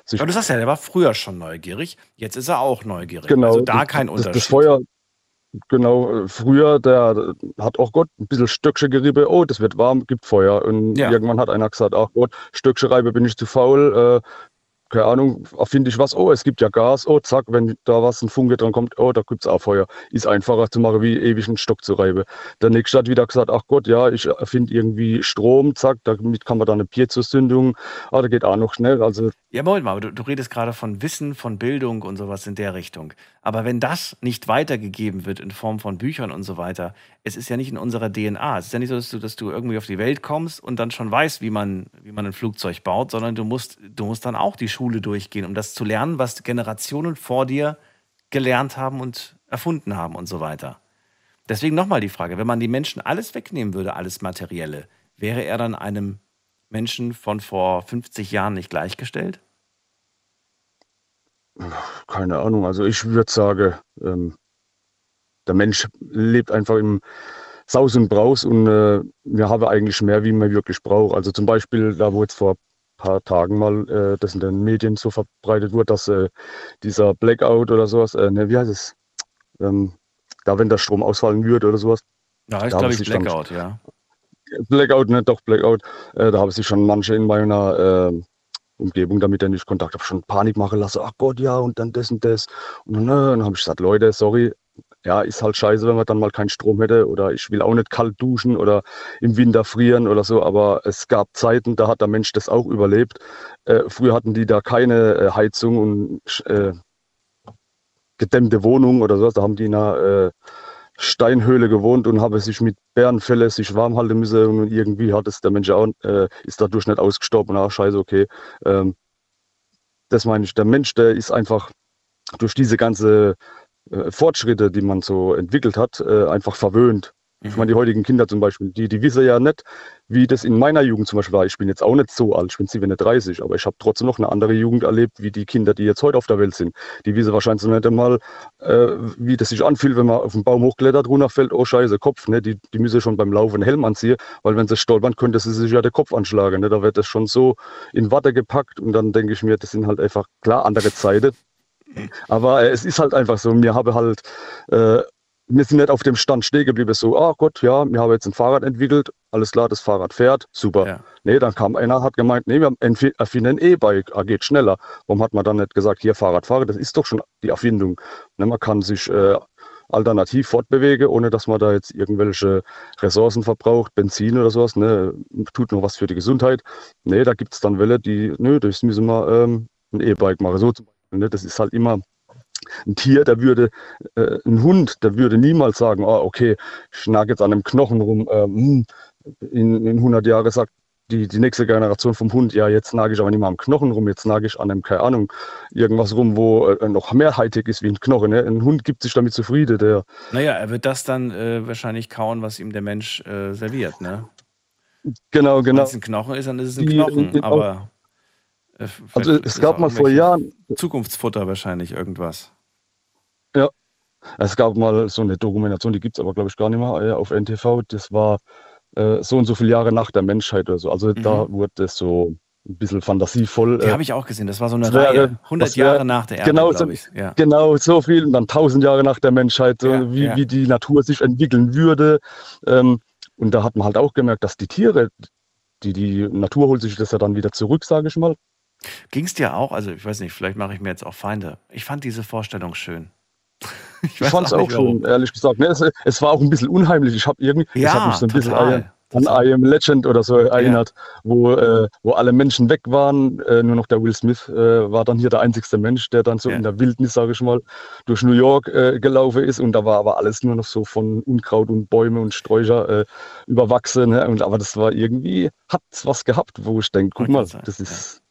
sich. Aber du sagst ja, der war früher schon neugierig, jetzt ist er auch neugierig. Genau, also da kein Unterschied. das Feuer, genau, früher, der hat auch Gott ein bisschen Stöckchen gerieben, oh, das wird warm, gibt Feuer. Und Ja. irgendwann hat einer gesagt, ach Gott, Stöckchen reibe bin ich zu faul, äh, keine Ahnung, erfinde ich was, oh, es gibt ja Gas, oh, zack, wenn da was, ein Funke dran kommt, oh, da gibt's auch Feuer. Ist einfacher zu machen, wie ewig einen Stock zu reiben. Der nächste hat wieder gesagt, ach Gott, ja, ich erfinde irgendwie Strom, zack, damit kann man dann eine Piezo-Zündung, ah, da geht auch noch schnell, also Ja, Moment mal, du, du redest gerade von Wissen, von Bildung und sowas in der Richtung. Aber wenn das nicht weitergegeben wird in Form von Büchern und so weiter, es ist ja nicht in unserer DNA. Es ist ja nicht so, dass du, dass du irgendwie auf die Welt kommst und dann schon weißt, wie man, wie man ein Flugzeug baut, sondern du musst, du musst dann auch die Schule durchgehen, um das zu lernen, was Generationen vor dir gelernt haben und erfunden haben und so weiter. Deswegen nochmal die Frage, wenn man die Menschen alles wegnehmen würde, alles Materielle, wäre er dann einem Menschen von vor 50 Jahren nicht gleichgestellt? Keine Ahnung. Also ich würde sagen, ähm, der Mensch lebt einfach im Saus und Braus und äh, wir haben eigentlich mehr, wie man wirklich braucht. Also zum Beispiel, da wo jetzt vor ein paar Tagen mal äh, das in den Medien so verbreitet wurde, dass äh, dieser Blackout oder sowas, äh, ne, wie heißt es? Ähm, da wenn der Strom ausfallen würde oder sowas. Ja, haben glaube ich sich dann- Blackout, ja. Blackout, ne, doch Blackout. Äh, da haben sich schon manche in meiner äh, Umgebung, damit er nicht Kontakt habe, schon Panik machen lassen. Ach Gott, ja, und dann das und das. Und dann, äh, dann habe ich gesagt, Leute, sorry, ja, ist halt scheiße, wenn man dann mal keinen Strom hätte oder ich will auch nicht kalt duschen oder im Winter frieren oder so, aber es gab Zeiten, da hat der Mensch das auch überlebt. Äh, früher hatten die da keine äh, Heizung und äh, gedämmte Wohnung oder sowas, da haben die in einer äh, Steinhöhle gewohnt und haben sich mit Bärenfelle sich warm halten müssen und irgendwie hat es der Mensch auch, äh, ist dadurch nicht ausgestorben. Ah, scheiße, okay. Ähm, das meine ich. Der Mensch, der ist einfach durch diese ganze äh, Fortschritte, die man so entwickelt hat, äh, einfach verwöhnt. Ich meine, die heutigen Kinder zum Beispiel, die, die wissen ja nicht, wie das in meiner Jugend zum Beispiel war. Ich bin jetzt auch nicht so alt, ich bin 37, aber ich habe trotzdem noch eine andere Jugend erlebt, wie die Kinder, die jetzt heute auf der Welt sind. Die wissen wahrscheinlich nicht einmal, äh, wie das sich anfühlt, wenn man auf den Baum hochklettert, runterfällt, oh scheiße, Kopf. Ne? Die, die müssen schon beim Laufen einen Helm anziehen, weil wenn sie stolpern, könnte sie sich ja den Kopf anschlagen. Ne? Da wird das schon so in Watte gepackt und dann denke ich mir, das sind halt einfach klar andere Zeiten. Aber äh, es ist halt einfach so, mir habe halt, äh, wir sind nicht auf dem Stand stehen geblieben, so, ah Gott, ja, wir haben jetzt ein Fahrrad entwickelt, alles klar, das Fahrrad fährt, super. Ja. Nee, dann kam einer, hat gemeint, nee, wir erfinden ein E-Bike, ah, geht schneller. Warum hat man dann nicht gesagt, hier Fahrrad fahren, das ist doch schon die Erfindung. Ne, man kann sich äh, alternativ fortbewegen, ohne dass man da jetzt irgendwelche Ressourcen verbraucht, Benzin oder sowas, ne, tut noch was für die Gesundheit. Nee, da gibt es dann Welle, die, nö, das müssen wir ähm, ein E-Bike machen. So zum Beispiel, ne, das ist halt immer ein Tier, der würde, äh, ein Hund, der würde niemals sagen, oh, okay, ich nag jetzt an einem Knochen rum. Ähm, in, in 100 Jahren sagt die, die nächste Generation vom Hund, ja, jetzt nage ich aber nicht mehr am Knochen rum, jetzt nage ich an einem, keine Ahnung, irgendwas rum, wo äh, noch mehr Hightech ist wie ein Knochen. Ne? Ein Hund gibt sich damit zufrieden, der, Naja, er wird das dann äh, wahrscheinlich kauen, was ihm der Mensch äh, serviert, ne? genau, Wenn genau. es ein Knochen ist, dann ist es ein Die- Knochen, die- aber äh, Also es gab mal vor Jahren, Zukunftsfutter wahrscheinlich irgendwas. Es gab mal so eine Dokumentation, die gibt es aber, glaube ich, gar nicht mehr äh, auf NTV. Das war äh, so und so viele Jahre nach der Menschheit oder so. Also da wurde es so ein bisschen fantasievoll. Mhm. Die äh, habe ich auch gesehen. Das war so eine wäre- Reihe. 100 das wäre- Jahre nach der Erde, genau so-. Ja. Genau, so viel und dann tausend Jahre nach der Menschheit, so Ja, wie, ja. wie die Natur sich entwickeln würde. Ähm, und da hat man halt auch gemerkt, dass die Tiere, die, die Natur holt sich das ja dann wieder zurück, sage ich mal. Ging es dir auch? Also, ich weiß nicht, vielleicht mache ich mir jetzt auch Feinde. Ich fand diese Vorstellung schön. Ich fand es auch schon, ehrlich gesagt. Ne, es, es war auch ein bisschen unheimlich. Ich habe irgendwie, es hat Ja, mich so ein bisschen, total. ja, an I Am Legend oder so erinnert, ja. wo, äh, wo alle Menschen weg waren. Äh, nur noch der Will Smith äh, war dann hier der einzigste Mensch, der dann so ja. in der Wildnis, sage ich mal, durch New York äh, gelaufen ist. Und da war aber alles nur noch so von Unkraut und Bäume und Sträucher äh, überwachsen. Ne? Und, aber das war irgendwie, hat was gehabt, wo ich denke, guck mal, das ist. Ja.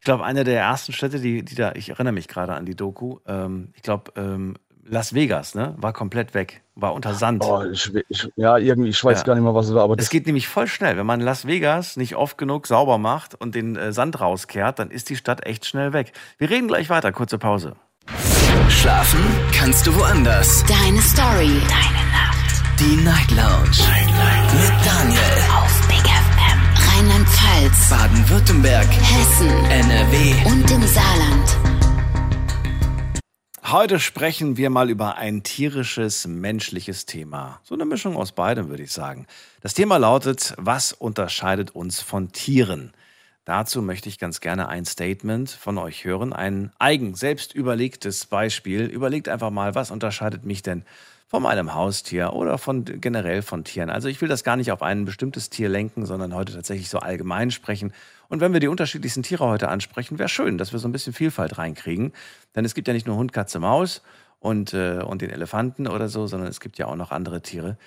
Ich glaube, eine der ersten Städte, die, die da, ich erinnere mich gerade an die Doku, ähm, ich glaube, ähm, Las Vegas, ne? War komplett weg, war unter Sand. Oh, ich, ich, ja, irgendwie, ich weiß ja. gar nicht mehr, was es war. Aber es geht nämlich voll schnell. Wenn man Las Vegas nicht oft genug sauber macht und den äh, Sand rauskehrt, dann ist die Stadt echt schnell weg. Wir reden gleich weiter, kurze Pause. Schlafen kannst du woanders. Deine Story. Deine Nacht. Die Night Lounge. Night, Night. Mit Daniel. Auf Big FM. Rheinland-Pfalz. Baden-Württemberg. Hessen. NRW. Und im Saarland. Heute sprechen wir mal über ein tierisches, menschliches Thema. So eine Mischung aus beidem, würde ich sagen. Das Thema lautet, was unterscheidet uns von Tieren? Dazu möchte ich ganz gerne ein Statement von euch hören, ein eigen, selbst überlegtes Beispiel. Überlegt einfach mal, was unterscheidet mich denn von meinem Haustier oder von generell von Tieren. Also ich will das gar nicht auf ein bestimmtes Tier lenken, sondern heute tatsächlich so allgemein sprechen und wenn wir die unterschiedlichsten Tiere heute ansprechen, wäre schön, dass wir so ein bisschen Vielfalt reinkriegen. Denn es gibt ja nicht nur Hund, Katze, Maus und, äh, und den Elefanten oder so, sondern es gibt ja auch noch andere Tiere.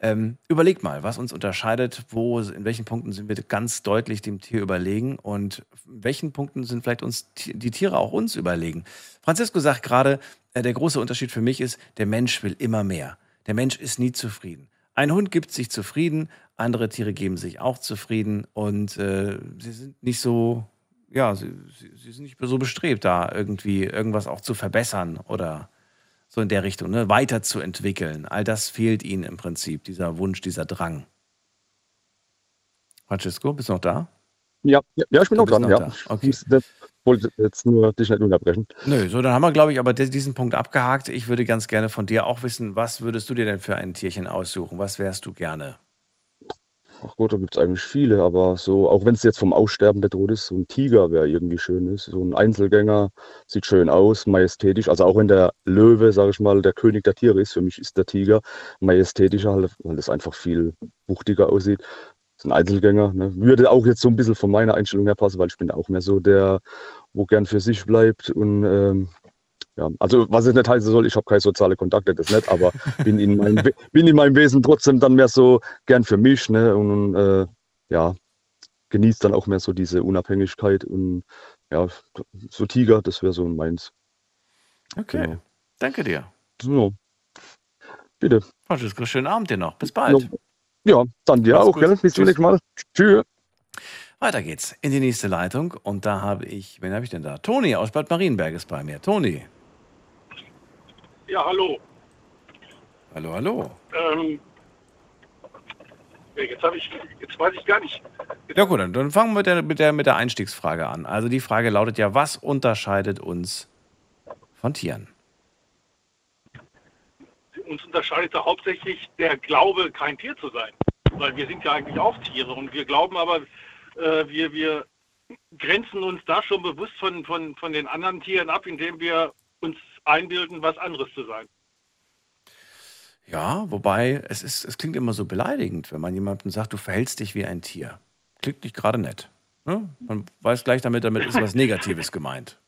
Ähm, überlegt mal, was uns unterscheidet, wo, in welchen Punkten sind wir ganz deutlich dem Tier überlegen und in welchen Punkten sind vielleicht uns die Tiere auch uns überlegen. Francisco sagt gerade, äh, der große Unterschied für mich ist, der Mensch will immer mehr. Der Mensch ist nie zufrieden. Ein Hund gibt sich zufrieden, andere Tiere geben sich auch zufrieden und äh, sie sind nicht so, ja, sie, sie, sind nicht so bestrebt, da irgendwie irgendwas auch zu verbessern oder so in der Richtung, ne, weiterzuentwickeln. All das fehlt ihnen im Prinzip, dieser Wunsch, dieser Drang. Francesco, bist du noch da? Ja, ja, ja ich bin noch dran, noch ja. Da. Okay wollte jetzt nur dich nicht unterbrechen. Nö, so, dann haben wir, glaube ich, aber diesen Punkt abgehakt. Ich würde ganz gerne von dir auch wissen, was würdest du dir denn für ein Tierchen aussuchen? Was wärst du gerne? Ach gut, da gibt es eigentlich viele, aber so, auch wenn es jetzt vom Aussterben bedroht ist, so ein Tiger wäre irgendwie schön. Ist. So ein Einzelgänger, sieht schön aus, majestätisch. Also auch wenn der Löwe, sage ich mal, der König der Tiere ist, für mich ist der Tiger majestätischer, weil es einfach viel wuchtiger aussieht ein Einzelgänger. Ne? Würde auch jetzt so ein bisschen von meiner Einstellung her passen, weil ich bin auch mehr so der, wo gern für sich bleibt und ähm, ja, also was es nicht heißen soll, ich habe keine soziale Kontakte, das nicht, aber bin in, meinem, bin in meinem Wesen trotzdem dann mehr so gern für mich ne? und äh, ja, genießt dann auch mehr so diese Unabhängigkeit und ja, so Tiger, das wäre so meins. Okay, genau. danke dir. So. Bitte. Francisco, schönen Abend dir noch. Bis bald. Ja. Ja, dann dir Mach's auch, gell? Bis zum nächsten Mal. Tschüss. Weiter geht's in die nächste Leitung und da habe ich, wen habe ich denn da? Toni aus Bad Marienberg ist bei mir. Toni. Ja, hallo. Hallo, hallo. Ähm, jetzt ich, jetzt weiß ich gar nicht. Ja gut, dann, dann fangen wir mit der, mit, der, mit der Einstiegsfrage an. Also die Frage lautet ja, was unterscheidet uns von Tieren? uns unterscheidet da hauptsächlich der Glaube, kein Tier zu sein. Weil wir sind ja eigentlich auch Tiere und wir glauben aber, äh, wir, wir grenzen uns da schon bewusst von, von, von den anderen Tieren ab, indem wir uns einbilden, was anderes zu sein. Ja, wobei es, ist, es klingt immer so beleidigend, wenn man jemandem sagt, du verhältst dich wie ein Tier. Klingt nicht gerade nett. Ne? Man weiß gleich damit, damit ist was Negatives gemeint.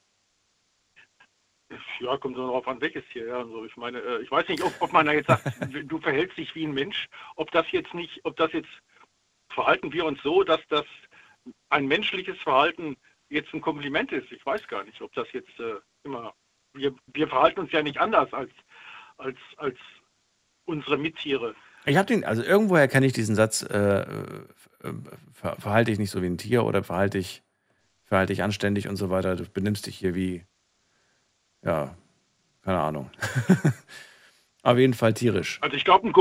Ja, kommt so darauf an, welches Tier. Ja, also ich meine, äh, ich weiß nicht, ob, ob man da jetzt sagt, du verhältst dich wie ein Mensch, ob das jetzt nicht, ob das jetzt verhalten wir uns so, dass das ein menschliches Verhalten jetzt ein Kompliment ist. Ich weiß gar nicht, ob das jetzt äh, immer. Wir, wir verhalten uns ja nicht anders als, als, als unsere Mittiere. Ich habe den, also irgendwoher kenne ich diesen Satz, äh, äh, ver, verhalte ich nicht so wie ein Tier oder verhalte ich, verhalte ich anständig und so weiter. Du benimmst dich hier wie, ja, keine Ahnung. Auf jeden Fall tierisch. Also ich glaube, ein,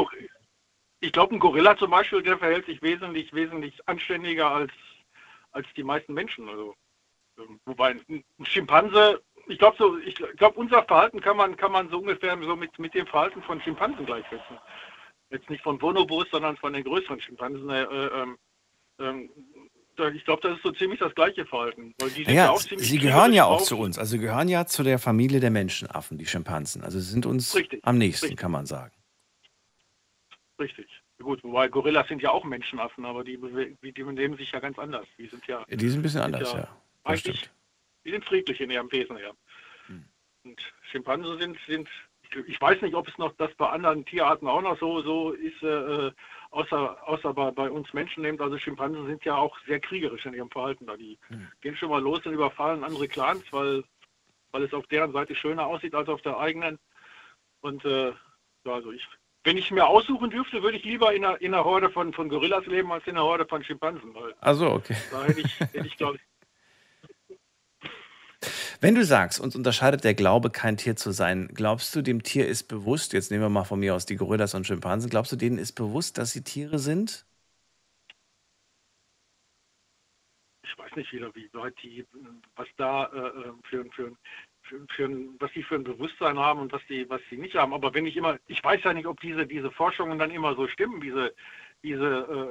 glaub, ein Gorilla zum Beispiel, der verhält sich wesentlich, wesentlich anständiger als, als die meisten Menschen. Also, ähm, wobei ein Schimpanse, ich glaube, so, ich glaube, unser Verhalten kann man, kann man so ungefähr so mit, mit dem Verhalten von Schimpansen gleichsetzen. Jetzt nicht von Bonobos, sondern von den größeren Schimpansen. Äh, äh, äh, ich glaube, das ist so ziemlich das gleiche Verhalten. ja, ja sie gehören ja auch zu uns. Also sie gehören ja zu der Familie der Menschenaffen, die Schimpansen. Also sie sind uns richtig, am nächsten, richtig. kann man sagen. Richtig. Gut, wobei Gorillas sind ja auch Menschenaffen, aber die, die benehmen sich ja ganz anders. Die sind ja Die sind ein bisschen anders, ja. ja eigentlich, stimmt. Die sind friedlich in ihrem Wesen, ja. Hm. Und Schimpansen sind, sind, ich weiß nicht, ob es noch das bei anderen Tierarten auch noch so, so ist, äh, außer, außer bei, bei uns Menschen nimmt. Also Schimpansen sind ja auch sehr kriegerisch in ihrem Verhalten. Da. Die Hm. gehen schon mal los und überfallen andere Clans, weil, weil es auf deren Seite schöner aussieht als auf der eigenen. Und äh, ja, also ich, wenn ich mir aussuchen dürfte, würde ich lieber in einer, in einer Horde von, von Gorillas leben als in einer Horde von Schimpansen. Weil Also, okay. da hätte ich, hätte ich glaube ich, Wenn du sagst, uns unterscheidet der Glaube, kein Tier zu sein, glaubst du, dem Tier ist bewusst, jetzt nehmen wir mal von mir aus die Gorillas und Schimpansen, glaubst du, denen ist bewusst, dass sie Tiere sind? ich weiß nicht wieder, wie weit die, was da äh, äh, für, für, für, was die für ein Bewusstsein haben und was die, was die nicht haben. Aber wenn ich immer, ich weiß ja nicht, ob diese, diese Forschungen dann immer so stimmen, diese, diese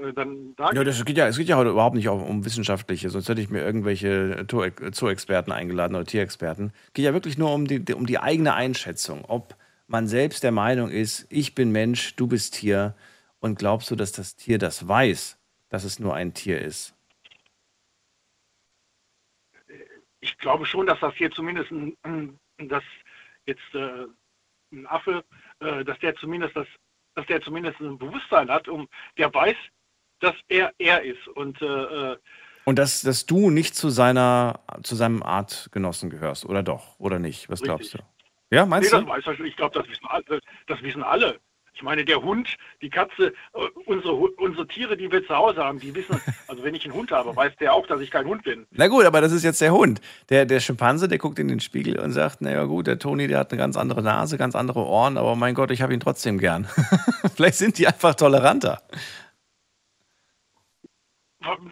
äh, dann da Ja, das geht ja, es geht ja heute überhaupt nicht um, wissenschaftliche, sonst hätte ich mir irgendwelche Zoo- Zoo-Experten eingeladen oder Tierexperten. Es geht ja wirklich nur um die, um die eigene Einschätzung, ob man selbst der Meinung ist, ich bin Mensch, du bist Tier und glaubst du, dass das Tier das weiß, dass es nur ein Tier ist? ich glaube schon, dass das hier zumindest ein, ein, das jetzt äh, ein Affe, äh, dass der zumindest das, dass der zumindest ein Bewusstsein hat, um der weiß, dass er er ist und äh, äh, Und dass, dass du nicht zu seiner, zu seinem Artgenossen gehörst, oder doch, oder nicht? Was glaubst du? Richtig. Ja, nee, meinst das du? weiß ich, ich glaube, das wissen alle, das wissen alle. Ich meine, der Hund, die Katze, äh, unsere, unsere Tiere, die wir zu Hause haben, die wissen, also wenn ich einen Hund habe, weiß der auch, dass ich kein Hund bin. Na gut, aber das ist jetzt der Hund. Der, der Schimpanse, der guckt in den Spiegel und sagt, naja gut, der Toni, der hat eine ganz andere Nase, ganz andere Ohren, aber mein Gott, ich habe ihn trotzdem gern. Vielleicht sind die einfach toleranter.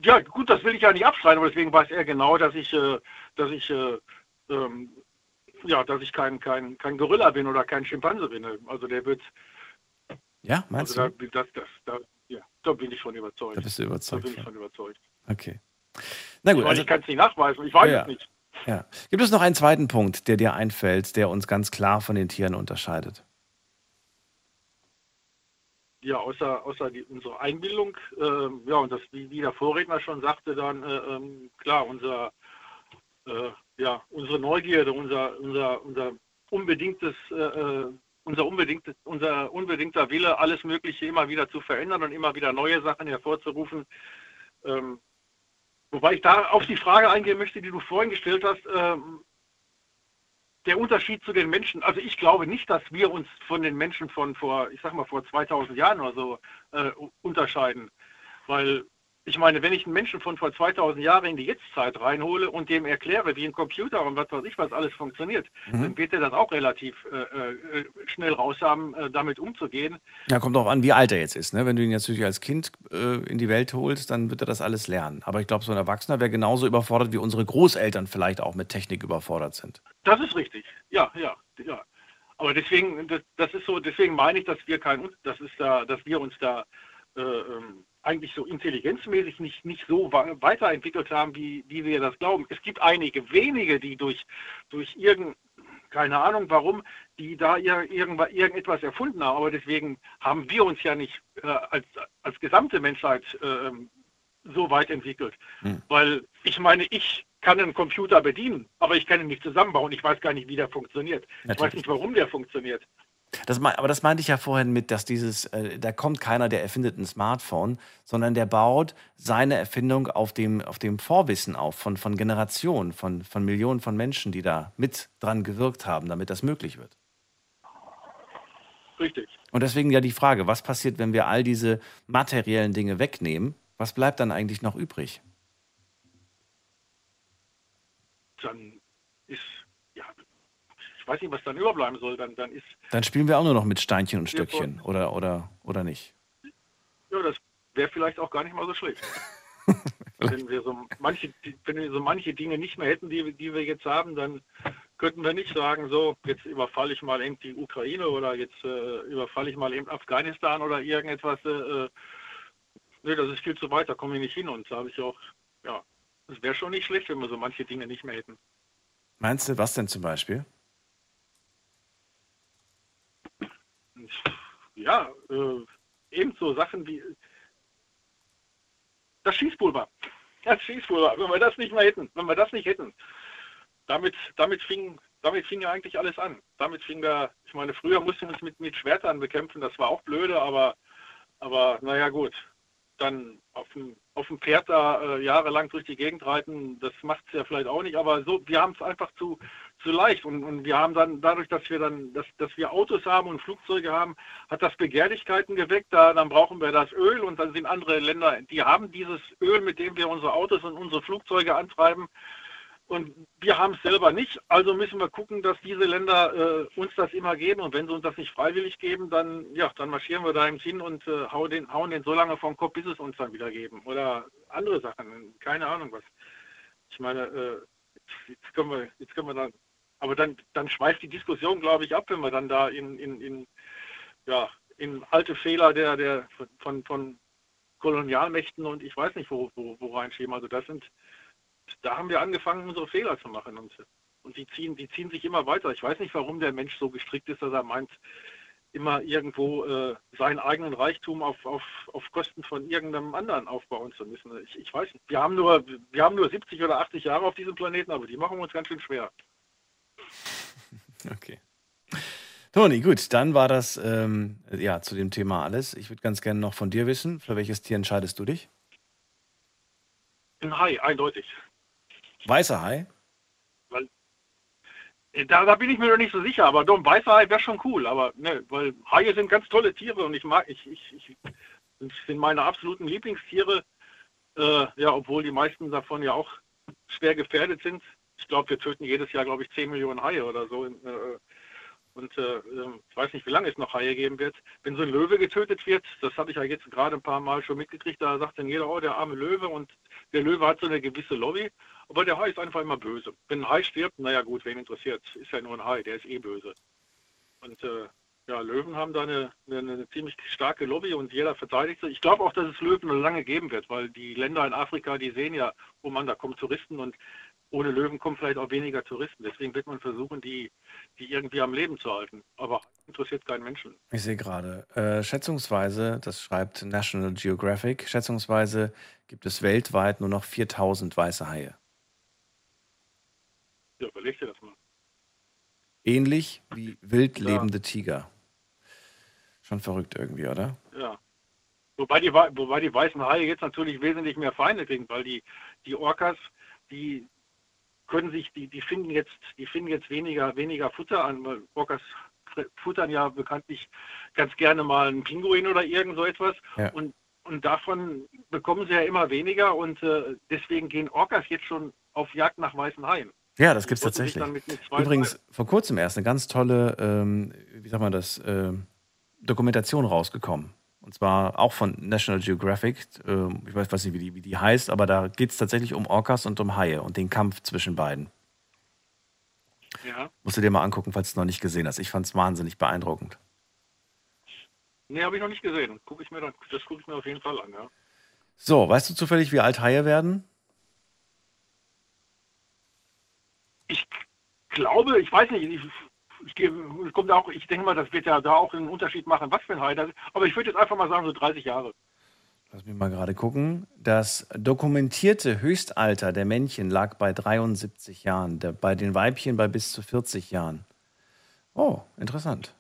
Ja, gut, das will ich ja nicht abstreiten, aber deswegen weiß er genau, dass ich, äh, dass ich, äh, ähm, ja, dass ich kein, kein, kein Gorilla bin oder kein Schimpanse bin. Also der wird, Ja, meinst also du? da, das, da, ja, da bin ich von überzeugt. Da bist du Da überzeugt bin ich von. überzeugt. Okay. Na gut, also, ich kann es nicht nachweisen, ich weiß Ja, es nicht. ja. Gibt es noch einen zweiten Punkt, der dir einfällt, der uns ganz klar von den Tieren unterscheidet? Ja, außer, außer die, unsere Einbildung, ähm, ja, und das, wie, wie der Vorredner schon sagte, dann, äh, ähm, klar, unser, äh, ja, unsere Neugierde, unser, unser, unser unbedingtes, äh, äh, unser unbedingtes, unser unbedingter Wille, alles Mögliche immer wieder zu verändern und immer wieder neue Sachen hervorzurufen. Ähm, wobei ich da auf die Frage eingehen möchte, die du vorhin gestellt hast, ähm, der Unterschied zu den Menschen, also ich glaube nicht, dass wir uns von den Menschen von vor, ich sag mal, vor 2000 Jahren oder so äh, unterscheiden. Weil ich meine, wenn ich einen Menschen von vor 2000 Jahren in die Jetztzeit reinhole und dem erkläre, wie ein Computer und was weiß ich, was alles funktioniert, Mhm. dann wird er das auch relativ äh, äh, schnell raus haben, äh, damit umzugehen. Ja, kommt auch an, wie alt er jetzt ist. Ne? Wenn du ihn jetzt natürlich als Kind äh, in die Welt holst, dann wird er das alles lernen. Aber ich glaube, so ein Erwachsener wäre genauso überfordert, wie unsere Großeltern vielleicht auch mit Technik überfordert sind. Das ist richtig. Ja, ja, ja. Aber deswegen, das, das ist so, deswegen meine ich, dass wir kein, das ist da, dass wir uns da äh, ähm, eigentlich so intelligenzmäßig nicht, nicht so weiterentwickelt haben, wie, wie wir das glauben. Es gibt einige wenige, die durch, durch irgend, keine Ahnung warum, die da ir, irgendetwas erfunden haben. Aber deswegen haben wir uns ja nicht äh, als, als gesamte Menschheit äh, so weit entwickelt. Hm. Weil ich meine, ich kann einen Computer bedienen, aber ich kann ihn nicht zusammenbauen. Ich weiß gar nicht, wie der funktioniert. Ich weiß Natürlich. nicht, warum der funktioniert. Das, aber das meinte ich ja vorhin mit, dass dieses, äh, da kommt keiner, der erfindet ein Smartphone, sondern der baut seine Erfindung auf dem, auf dem Vorwissen auf von, von Generationen, von, von Millionen von Menschen, die da mit dran gewirkt haben, damit das möglich wird. Richtig. Und deswegen ja die Frage, was passiert, wenn wir all diese materiellen Dinge wegnehmen? Was bleibt dann eigentlich noch übrig? Dann ich weiß nicht, was dann überbleiben soll. Dann, dann ist, Dann spielen wir auch nur noch mit Steinchen und Stöckchen oder, oder, oder nicht. ja, das wäre vielleicht auch gar nicht mal so schlecht. wenn wir so manche, wenn wir so manche Dinge nicht mehr hätten, die, die wir jetzt haben, dann könnten wir nicht sagen, so, jetzt überfalle ich mal eben die Ukraine oder jetzt äh, überfalle ich mal eben Afghanistan oder irgendetwas. Äh, äh, nee, das ist viel zu weit, da komme ich nicht hin. Und da habe ich auch, ja, es wäre schon nicht schlecht, wenn wir so manche Dinge nicht mehr hätten. Meinst du, was denn zum Beispiel? Ja, äh, eben Sachen wie das Schießpulver. Das Schießpulver, wenn wir das nicht mehr hätten, wenn wir das nicht hätten, damit, damit fing damit fing ja eigentlich alles an. Damit fing da, ich meine, früher mussten wir uns mit, mit Schwertern bekämpfen, das war auch blöde, aber, aber naja gut. Dann auf dem, auf dem Pferd da äh, jahrelang durch die Gegend reiten, das macht es ja vielleicht auch nicht, aber so, wir haben es einfach zu, zu leicht und, und wir haben dann dadurch, dass wir dann, dass, dass wir Autos haben und Flugzeuge haben, hat das Begehrlichkeiten geweckt, da, dann brauchen wir das Öl und dann sind andere Länder, die haben dieses Öl, mit dem wir unsere Autos und unsere Flugzeuge antreiben, und wir haben es selber nicht, also müssen wir gucken, dass diese Länder äh, uns das immer geben. Und wenn sie uns das nicht freiwillig geben, dann, ja, dann marschieren wir da eben hin und äh, hauen, den, hauen den so lange vom Kopf, bis es uns dann wieder geben. Oder andere Sachen, keine Ahnung was. Ich meine, äh, jetzt, können wir, jetzt können wir dann, aber dann, dann schweift die Diskussion, glaube ich, ab, wenn wir dann da in, in, in, ja, in alte Fehler der, der von, von Kolonialmächten und ich weiß nicht, wo, wo, wo reinschieben. Also das sind da haben wir angefangen, unsere Fehler zu machen. Und, und die, ziehen, die ziehen sich immer weiter. Ich weiß nicht, warum der Mensch so gestrickt ist, dass er meint, immer irgendwo äh, seinen eigenen Reichtum auf, auf, auf Kosten von irgendeinem anderen aufbauen zu müssen. Ich, ich weiß nicht. Wir haben, nur, wir haben nur 70 oder 80 Jahre auf diesem Planeten, aber die machen uns ganz schön schwer. Okay. Toni, gut, dann war das ähm, ja zu dem Thema alles. Ich würde ganz gerne noch von dir wissen, für welches Tier entscheidest du dich? Ein Hai, eindeutig. Weißer Hai? Weil, äh, da, da, bin ich mir noch nicht so sicher, aber doch, weißer Hai wäre schon cool. Aber ne, weil Haie sind ganz tolle Tiere und ich mag, ich, ich, ich sind meine absoluten Lieblingstiere. Äh, ja, obwohl die meisten davon ja auch schwer gefährdet sind. Ich glaube, wir töten jedes Jahr, glaube ich, 10 Millionen Haie oder so. Äh, und äh, ähm, ich weiß nicht, wie lange es noch Haie geben wird. Wenn so ein Löwe getötet wird, das habe ich ja jetzt gerade ein paar Mal schon mitgekriegt, da sagt dann jeder, oh, der arme Löwe und der Löwe hat so eine gewisse Lobby, aber der Hai ist einfach immer böse. Wenn ein Hai stirbt, naja gut, wen interessiert, ist ja nur ein Hai, der ist eh böse. Und äh, ja, Löwen haben da eine, eine, eine, ziemlich starke Lobby und jeder verteidigt sie. Ich glaube auch, dass es Löwen lange geben wird, weil die Länder in Afrika, die sehen ja, oh Mann, da kommen Touristen und ohne Löwen kommen vielleicht auch weniger Touristen. Deswegen wird man versuchen, die, die irgendwie am Leben zu halten. Aber interessiert keinen Menschen. Ich sehe gerade, äh, schätzungsweise, das schreibt National Geographic, schätzungsweise gibt es weltweit nur noch 4000 weiße Haie. Ja, überleg dir das mal. Ähnlich wie wild lebende ja. Tiger. Schon verrückt irgendwie, oder? Ja. Wobei die, wobei die weißen Haie jetzt natürlich wesentlich mehr Feinde kriegen, weil die, die Orcas, die, können sich, die, die finden jetzt, die finden jetzt weniger, weniger Futter an, weil Orcas futtern ja bekanntlich ganz gerne mal einen Pinguin oder irgend so etwas. Ja. Und, und davon bekommen sie ja immer weniger und äh, deswegen gehen Orcas jetzt schon auf Jagd nach weißen Haien. Ja, das gibt es tatsächlich. Übrigens, vor kurzem erst eine ganz tolle, ähm, wie sagt man das, äh, Dokumentation rausgekommen. Und zwar auch von National Geographic. Ähm, ich weiß, weiß nicht, wie die, wie die heißt, aber da geht es tatsächlich um Orcas und um Haie und den Kampf zwischen beiden. Ja. Musst du dir mal angucken, falls du es noch nicht gesehen hast. Ich fand es wahnsinnig beeindruckend. Nee, habe ich noch nicht gesehen. Guck ich mir dann, das gucke ich mir auf jeden Fall an, ja. So, weißt du zufällig, wie alt Haie werden? Ich glaube, ich weiß nicht, ich ich, kommt auch, ich denke mal, das wird ja da auch einen Unterschied machen, was für ein Hai das ist. Aber ich würde jetzt einfach mal sagen, so 30 Jahre. Lass mich mal gerade gucken. Das dokumentierte Höchstalter der Männchen lag bei 73 Jahren, der, bei den Weibchen bei bis zu 40 Jahren. Oh, interessant.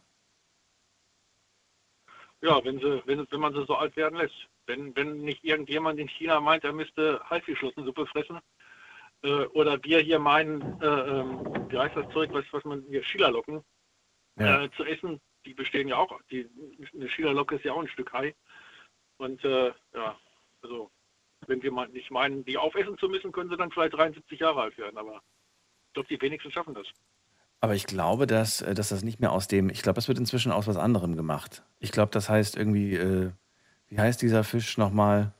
Ja, wenn, sie, wenn, wenn man sie so alt werden lässt. Wenn, wenn nicht irgendjemand in China meint, er müsste Haifischflossensuppe fressen, äh, oder wir hier meinen, äh, ähm, wie heißt das Zeug, was, was man hier, Schielerlocken ja. äh, zu essen, die bestehen ja auch, die, eine Schielerlocke ist ja auch ein Stück Hai. Und äh, ja, also wenn wir mal nicht meinen, die aufessen zu müssen, können sie dann vielleicht 73 Jahre alt werden, aber ich glaube, die wenigsten schaffen das. Aber ich glaube, dass, äh, dass das nicht mehr aus dem, ich glaube, das wird inzwischen aus was anderem gemacht. Ich glaube, das heißt irgendwie, äh, wie heißt dieser Fisch nochmal?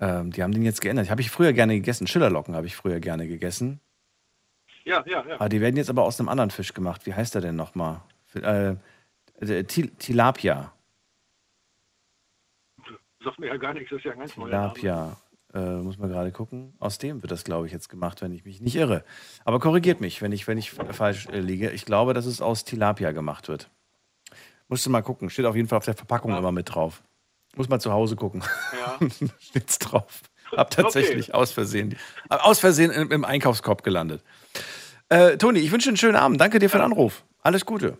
Ähm, die haben den jetzt geändert. Habe ich früher gerne gegessen. Schillerlocken habe ich früher gerne gegessen. Ja, ja, ja. Ah, die werden jetzt aber aus einem anderen Fisch gemacht. Wie heißt der denn nochmal? Äh, äh Tilapia. Sagt mir ja gar nichts, das ist ja ein ganz Tilapia. Äh, muss man gerade gucken. Aus dem wird das, glaube ich, jetzt gemacht, wenn ich mich nicht irre. Aber korrigiert mich, wenn ich, wenn ich falsch äh, liege. Ich glaube, dass es aus Tilapia gemacht wird. Musst du mal gucken. Steht auf jeden Fall auf der Verpackung Ja. immer mit drauf. Muss mal zu Hause gucken. Ja. Steht's drauf. Hab tatsächlich aus Versehen, aus Versehen im, im Einkaufskorb gelandet. Äh, Toni, ich wünsche einen schönen Abend. Danke dir für den Anruf. Alles Gute.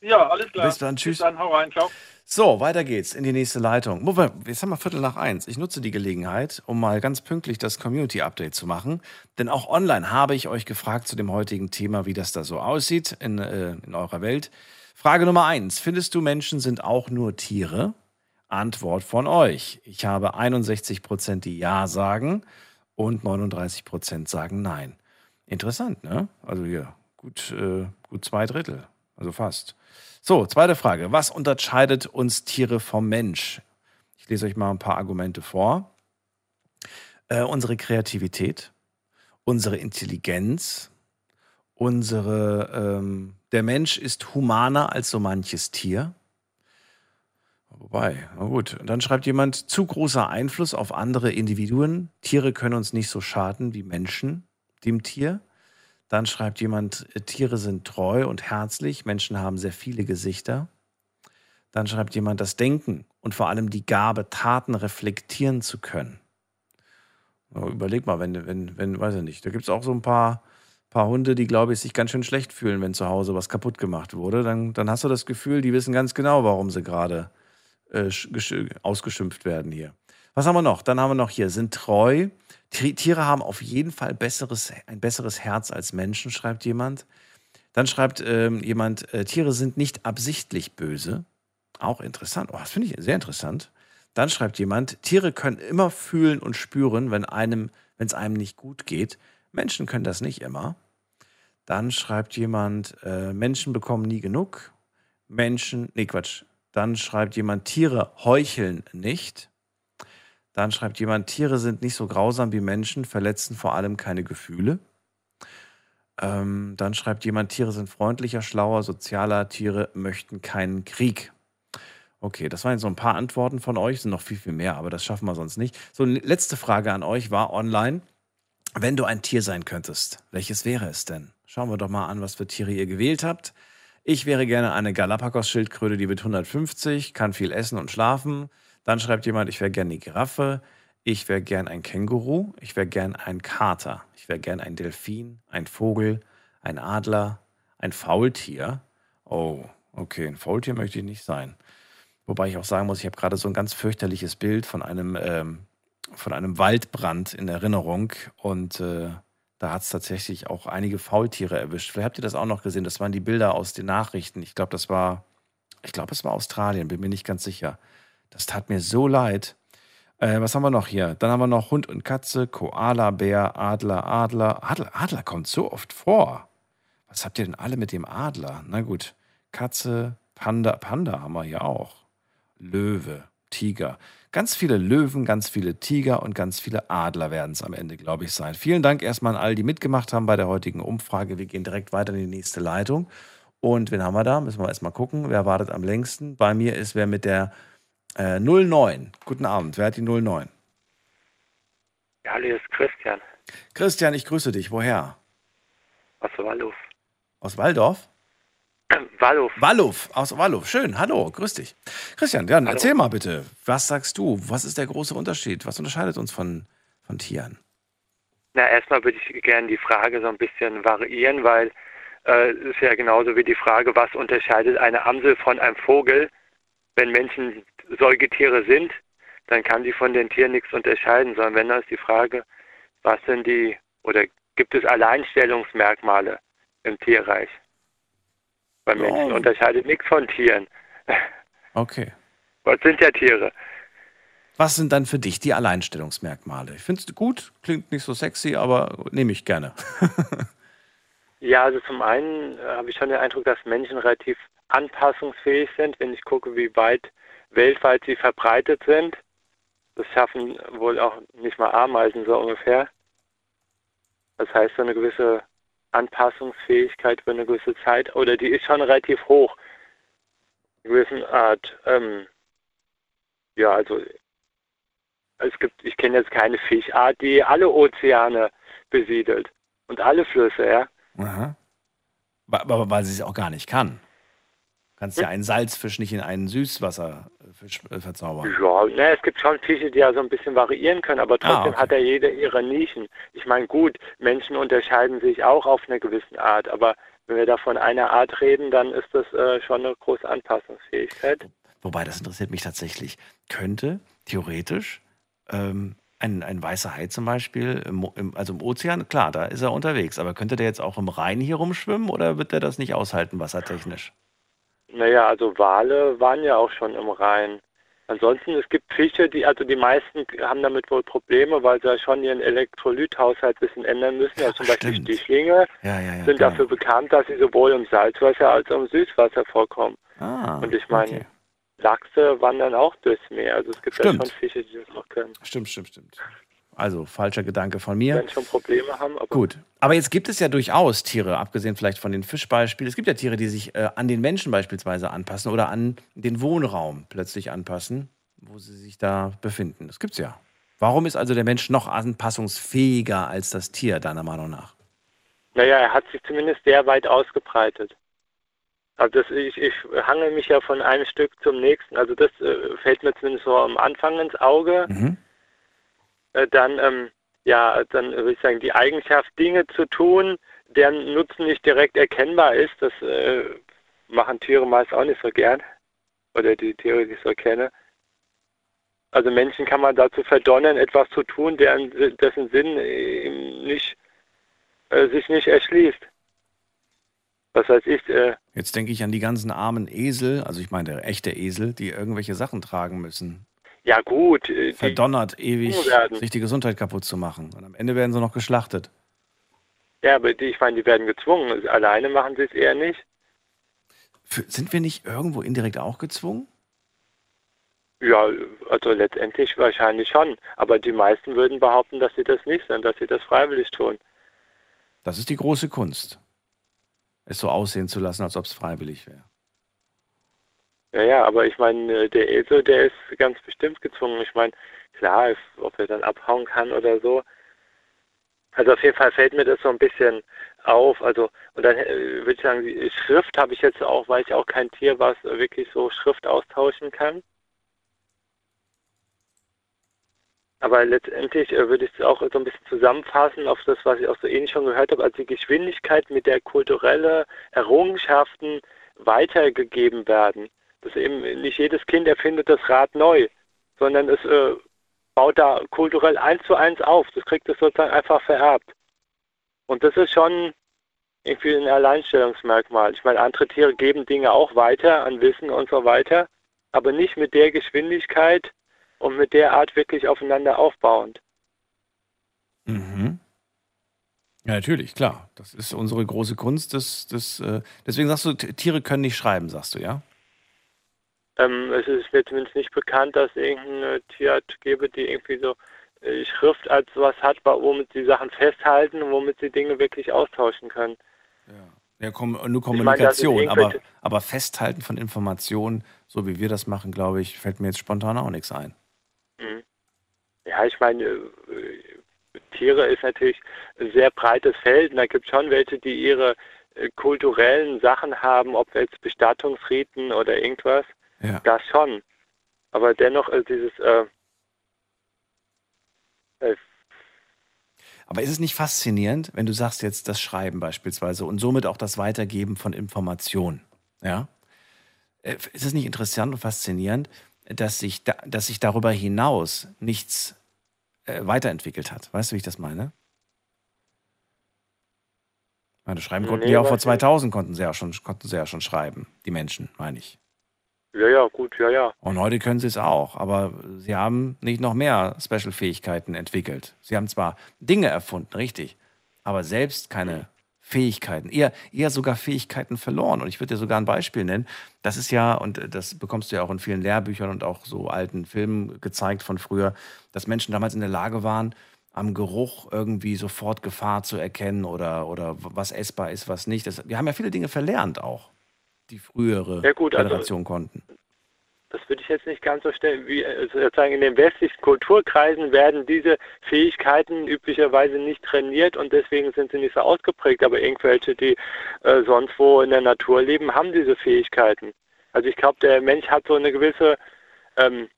Ja, alles klar. Bis dann, tschüss. Bis dann, hau rein, ciao. So, weiter geht's in die nächste Leitung. Moment, Jetzt haben wir Viertel nach eins. Ich nutze die Gelegenheit, um mal ganz pünktlich das Community-Update zu machen. Denn auch online habe ich euch gefragt zu dem heutigen Thema, wie das da so aussieht in, äh, in eurer Welt. Frage Nummer eins. Findest du, Menschen sind auch nur Tiere? Antwort von euch. Ich habe 61 Prozent, die Ja sagen und 39 Prozent sagen Nein. Interessant, ne? Also hier, gut, äh, gut zwei Drittel. Also fast. So, zweite Frage. Was unterscheidet uns Tiere vom Mensch? Ich lese euch mal ein paar Argumente vor. Äh, unsere Kreativität, unsere Intelligenz, unsere, ähm, der Mensch ist humaner als so manches Tier. Wobei, na gut. Und dann schreibt jemand, zu großer Einfluss auf andere Individuen. Tiere können uns nicht so schaden wie Menschen dem Tier. Dann schreibt jemand, äh, Tiere sind treu und herzlich, Menschen haben sehr viele Gesichter. Dann schreibt jemand, das Denken und vor allem die Gabe, Taten reflektieren zu können. Na, Überleg mal, wenn, wenn, wenn, weiß ich nicht, da gibt es auch so ein paar, paar Hunde, die, glaube ich, sich ganz schön schlecht fühlen, wenn zu Hause was kaputt gemacht wurde. Dann, dann hast du das Gefühl, die wissen ganz genau, warum sie gerade äh, sch- gesch- ausgeschimpft werden hier. Was haben wir noch? Dann haben wir noch hier, sind treu. Ti- Tiere haben auf jeden Fall besseres, ein besseres Herz als Menschen, schreibt jemand. Dann schreibt ähm, jemand, äh, Tiere sind nicht absichtlich böse. Auch interessant. Oh, das finde ich sehr interessant. Dann schreibt jemand, Tiere können immer fühlen und spüren, wenn einem, wenn es einem nicht gut geht. Menschen können das nicht immer. Dann schreibt jemand, äh, Menschen bekommen nie genug. Menschen, nee, Quatsch. Dann schreibt jemand, Tiere heucheln nicht. Dann schreibt jemand, Tiere sind nicht so grausam wie Menschen, verletzen vor allem keine Gefühle. Ähm, dann schreibt jemand, Tiere sind freundlicher, schlauer, sozialer, Tiere möchten keinen Krieg. Okay, das waren jetzt so ein paar Antworten von euch, sind noch viel, viel mehr, aber das schaffen wir sonst nicht. So, letzte Frage an euch war online. Wenn du ein Tier sein könntest, welches wäre es denn? Schauen wir doch mal an, was für Tiere ihr gewählt habt. Ich wäre gerne eine Galapagos-Schildkröte, die wird 150, kann viel essen und schlafen. Dann schreibt jemand, ich wäre gerne eine Giraffe. Ich wäre gern ein Känguru. Ich wäre gern ein Kater. Ich wäre gern ein Delfin, ein Vogel, ein Adler, ein Faultier. Oh, okay, ein Faultier möchte ich nicht sein. Wobei ich auch sagen muss, ich habe gerade so ein ganz fürchterliches Bild von einem, ähm, von einem Waldbrand in Erinnerung. Und äh, da hat es tatsächlich auch einige Faultiere erwischt. Vielleicht habt ihr das auch noch gesehen. Das waren die Bilder aus den Nachrichten. Ich glaube, das war, ich glaube, es war Australien, bin mir nicht ganz sicher. Das tat mir so leid. Äh, was haben wir noch hier? Dann haben wir noch Hund und Katze, Koala, Bär, Adler, Adler. Adler, Adler kommt so oft vor. Was habt ihr denn alle mit dem Adler? Na gut. Katze, Panda, Panda haben wir hier auch. Löwe, Tiger. Ganz viele Löwen, ganz viele Tiger und ganz viele Adler werden es am Ende, glaube ich, sein. Vielen Dank erstmal an all, die mitgemacht haben bei der heutigen Umfrage. Wir gehen direkt weiter in die nächste Leitung. Und wen haben wir da? Müssen wir erstmal gucken. Wer wartet am längsten? Bei mir ist wer mit der äh, 09. Guten Abend. Wer hat die 09? Ja, hallo, hier ist Christian Christian, ich grüße dich. Woher? aus Walluf. Aus Waldorf? Walluf. Walluf, aus Walluf. Schön, hallo, grüß dich. Christian, dann erzähl mal bitte, was sagst du? Was ist der große Unterschied? Was unterscheidet uns von, von Tieren? Na, erstmal würde ich gerne die Frage so ein bisschen variieren, weil äh, es ist ja genauso wie die Frage, was unterscheidet eine Amsel von einem Vogel? Wenn Menschen Säugetiere sind, dann kann sie von den Tieren nichts unterscheiden, sondern wenn dann ist die Frage, was sind die oder gibt es Alleinstellungsmerkmale im Tierreich? Bei Menschen Ja. unterscheidet nichts von Tieren. Okay. Was sind ja Tiere? Was sind dann für dich die Alleinstellungsmerkmale? Ich finde es gut, klingt nicht so sexy, aber nehme ich gerne. Ja, also zum einen äh, habe ich schon den Eindruck, dass Menschen relativ anpassungsfähig sind, wenn ich gucke, wie weit weltweit sie verbreitet sind. Das schaffen wohl auch nicht mal Ameisen so ungefähr. Das heißt, so eine gewisse Anpassungsfähigkeit für eine gewisse Zeit, oder die ist schon relativ hoch. Eine gewisse Art, ähm, ja, also es gibt, ich kenne jetzt keine Fischart, die alle Ozeane besiedelt und alle Flüsse, ja. Aha. Aber weil sie es auch gar nicht kann. Kannst ja einen Salzfisch nicht in einen Süßwasserfisch äh, verzaubern. Ja, ne, es gibt schon Fische, die ja so ein bisschen variieren können, aber trotzdem Ah, okay. hat ja jeder ihre Nischen. Ich meine, gut, Menschen unterscheiden sich auch auf eine gewisse Art, aber wenn wir da von einer Art reden, dann ist das äh, schon eine große Anpassungsfähigkeit. Wobei, das interessiert mich tatsächlich. Könnte theoretisch ähm, ein, ein weißer Hai zum Beispiel, im, im, also im Ozean, klar, da ist er unterwegs, aber könnte der jetzt auch im Rhein hier rumschwimmen oder wird der das nicht aushalten, wassertechnisch? Naja, also Wale waren ja auch schon im Rhein. Ansonsten, es gibt Fische, die, also die meisten haben damit wohl Probleme, weil sie ja schon ihren Elektrolythaushalt ein bisschen ändern müssen. Also zum Beispiel stimmt. Stichlinge Ja, ja, sind klar. dafür bekannt, dass sie sowohl im Salzwasser als auch im Süßwasser vorkommen. Ah, Und ich meine, okay. Lachse wandern auch durchs Meer. Also es gibt Stimmt. ja schon Fische, die das auch können. Stimmt, stimmt, stimmt. Also, falscher Gedanke von mir. Wenn schon Probleme haben, aber Gut. Aber jetzt gibt es ja durchaus Tiere, abgesehen vielleicht von den Fischbeispielen. Es gibt ja Tiere, die sich äh, an den Menschen beispielsweise anpassen oder an den Wohnraum plötzlich anpassen, wo sie sich da befinden. Das gibt's ja. Warum ist also der Mensch noch anpassungsfähiger als das Tier, deiner Meinung nach? naja, er hat sich zumindest sehr weit ausgebreitet. Also das, ich, ich hangel mich ja von einem Stück zum nächsten. Also das äh, fällt mir zumindest so am Anfang ins Auge. Mhm. Äh, dann, ähm, ja, dann würde ich sagen, die Eigenschaft, Dinge zu tun, deren Nutzen nicht direkt erkennbar ist, das äh, machen Tiere meist auch nicht so gern. Oder die Tiere, die ich so kenne. Also Menschen kann man dazu verdonnern, etwas zu tun, deren, dessen Sinn äh, nicht, äh, sich nicht erschließt. Was weiß ich, äh, Jetzt denke ich an die ganzen armen Esel, also ich meine der echte Esel, die irgendwelche Sachen tragen müssen. Ja gut, äh, Verdonnert, ewig sich die Gesundheit kaputt zu machen. Und am Ende werden sie noch geschlachtet. ja, aber die, ich meine, die werden gezwungen. Alleine machen sie es eher nicht. Für, sind wir nicht irgendwo indirekt auch gezwungen? Ja, also letztendlich wahrscheinlich schon. Aber die meisten würden behaupten, dass sie das nicht sind, dass sie das freiwillig tun. Das ist die große Kunst. Es so aussehen zu lassen, als ob es freiwillig wäre. Ja, ja, aber ich meine, äh, der Esel, der ist ganz bestimmt gezwungen. Ich meine, klar, ob er dann abhauen kann oder so. Also auf jeden Fall fällt mir das so ein bisschen auf. Also und dann äh, würde ich sagen, die Schrift habe ich jetzt auch, weil ich auch kein Tier, was wirklich so Schrift austauschen kann. Aber letztendlich äh, würde ich es auch so ein bisschen zusammenfassen auf das, was ich auch so ähnlich schon gehört habe, als die Geschwindigkeit, mit der kulturelle Errungenschaften weitergegeben werden. Dass eben nicht jedes Kind erfindet das Rad neu, sondern es äh, baut da kulturell eins zu eins auf. Das kriegt es sozusagen einfach vererbt. Und das ist schon irgendwie ein Alleinstellungsmerkmal. Ich meine, andere Tiere geben Dinge auch weiter an Wissen und so weiter, aber nicht mit der Geschwindigkeit und mit der Art wirklich aufeinander aufbauend. Mhm. Ja, natürlich, klar. Das ist unsere große Kunst. Das, das, äh, deswegen sagst du, Tiere können nicht schreiben, sagst du, ja? Ähm, es ist mir zumindest nicht bekannt, dass es irgendeine Tierart gäbe, die irgendwie so äh, Schrift als was hat, womit sie Sachen festhalten und womit sie Dinge wirklich austauschen können. Ja, kom nur Ich meine, Kommunikation. aber, aber Festhalten von Informationen, so wie wir das machen, glaube ich, fällt mir jetzt spontan auch nichts ein. Mhm. Ja, ich meine, äh, Tiere ist natürlich ein sehr breites Feld und da gibt es schon welche, die ihre äh, kulturellen Sachen haben, ob jetzt Bestattungsriten oder irgendwas. Ja. Das schon. Aber dennoch äh, dieses äh, äh, Aber ist es nicht faszinierend, wenn du sagst jetzt das Schreiben beispielsweise und somit auch das Weitergeben von Informationen? Ja? Äh, Ist es nicht interessant und faszinierend, dass sich, da, dass sich darüber hinaus nichts äh, weiterentwickelt hat? Weißt du, wie ich das meine? Meine, schreiben konnten Nee, die auch vor weiß nicht. 2000 konnten sie ja schon konnten sie ja schon schreiben, die Menschen, meine ich. Ja, ja, gut, ja, ja. Und heute können sie es auch, aber sie haben nicht noch mehr Special-Fähigkeiten entwickelt. Sie haben zwar Dinge erfunden, richtig, aber selbst keine Fähigkeiten, eher, eher sogar Fähigkeiten verloren. Und ich würde dir sogar ein Beispiel nennen. Das ist ja, und das bekommst du ja auch in vielen Lehrbüchern und auch so alten Filmen gezeigt von früher, dass Menschen damals in der Lage waren, am Geruch irgendwie sofort Gefahr zu erkennen oder, oder was essbar ist, was nicht. Das, wir haben ja viele Dinge verlernt auch, die frühere Ja, gut, also- Generation konnten. Das würde ich jetzt nicht ganz so schnell wie äh, sozusagen in den westlichen Kulturkreisen werden diese Fähigkeiten üblicherweise nicht trainiert und deswegen sind sie nicht so ausgeprägt. Aber irgendwelche, die äh, sonst wo in der Natur leben, haben diese Fähigkeiten. Also ich glaube, der Mensch hat so eine gewisse, ähm,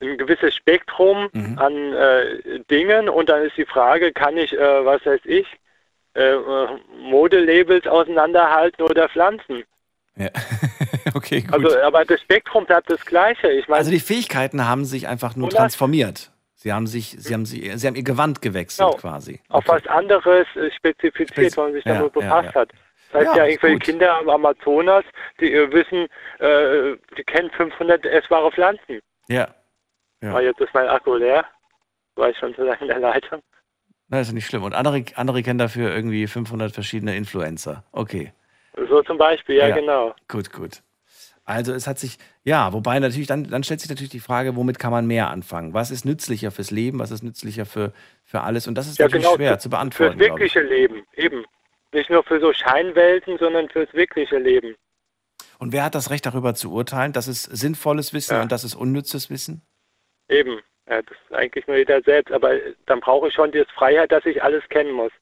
ein gewisses Spektrum Mhm. an äh, Dingen und dann ist die Frage, kann ich, äh, was weiß ich, äh, äh, Modelabels auseinanderhalten oder Pflanzen? Ja. okay, gut. Also, aber das Spektrum bleibt das gleiche. Ich meine, Also die Fähigkeiten haben sich einfach nur transformiert. Sie haben sich, sie haben sie, sie haben ihr Gewand gewechselt Genau. quasi. auf was anderes äh, spezifiziert, Spez- wenn man sich ja, damit ja, befasst ja. hat. Das heißt Ja, ja, irgendwelche. Kinder am Amazonas, die äh, wissen, äh, die kennen 500 essbare Pflanzen. Ja. Ja. Aber jetzt ist mein Akku leer. War ich schon zu lange in der Leitung. Na, ist ja nicht schlimm. Und andere, andere kennen dafür irgendwie 500 verschiedene Influencer. Okay. So zum Beispiel, ja, Ja. genau. Gut, gut. Also es hat sich, ja, wobei natürlich, dann, dann stellt sich natürlich die Frage, womit kann man mehr anfangen? Was ist nützlicher fürs Leben? Was ist nützlicher für, für alles? Und das ist Ja, natürlich genau, schwer für- zu Fürs beantworten. ich. wirkliche Leben, eben. Nicht nur für so Scheinwelten, sondern fürs wirkliche Leben. Und wer hat das Recht darüber zu urteilen? Das ist sinnvolles Wissen Ja. und das ist unnützes Wissen? Eben. Ja, das ist eigentlich nur jeder selbst. Aber dann brauche ich schon die Freiheit, dass ich alles kennen muss.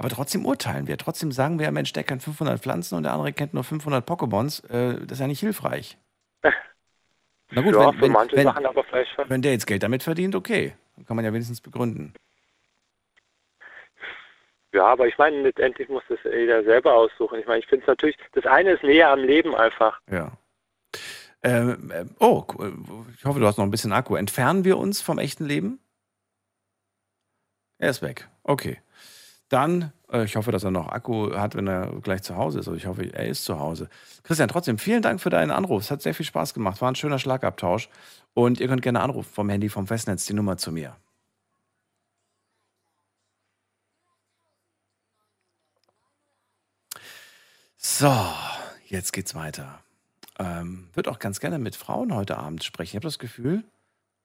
Aber trotzdem urteilen wir. Trotzdem sagen wir, Mensch, der kennt 500 Pflanzen und der andere kennt nur 500 Pokémons. Äh, das ist ja nicht hilfreich. Na gut, ja, wenn, wenn, manche wenn, Sachen aber vielleicht schon. wenn der jetzt Geld damit verdient, okay. Dann kann man ja wenigstens begründen. Ja, aber ich meine, letztendlich muss das jeder selber aussuchen. Ich meine, ich finde es natürlich, das eine ist näher am Leben einfach. Ja. Ähm, ähm, oh, cool. ich hoffe, du hast noch ein bisschen Akku. Entfernen wir uns vom echten Leben? Er ist weg. Okay. Dann, äh, ich hoffe, dass er noch Akku hat, wenn er gleich zu Hause ist. Also ich hoffe, er ist zu Hause. Christian, trotzdem vielen Dank für deinen Anruf. Es hat sehr viel Spaß gemacht. War ein schöner Schlagabtausch. Und ihr könnt gerne anrufen vom Handy vom Festnetz, die Nummer zu mir. So, jetzt geht's weiter. Ähm, würde auch ganz gerne mit Frauen heute Abend sprechen. Ich habe das Gefühl,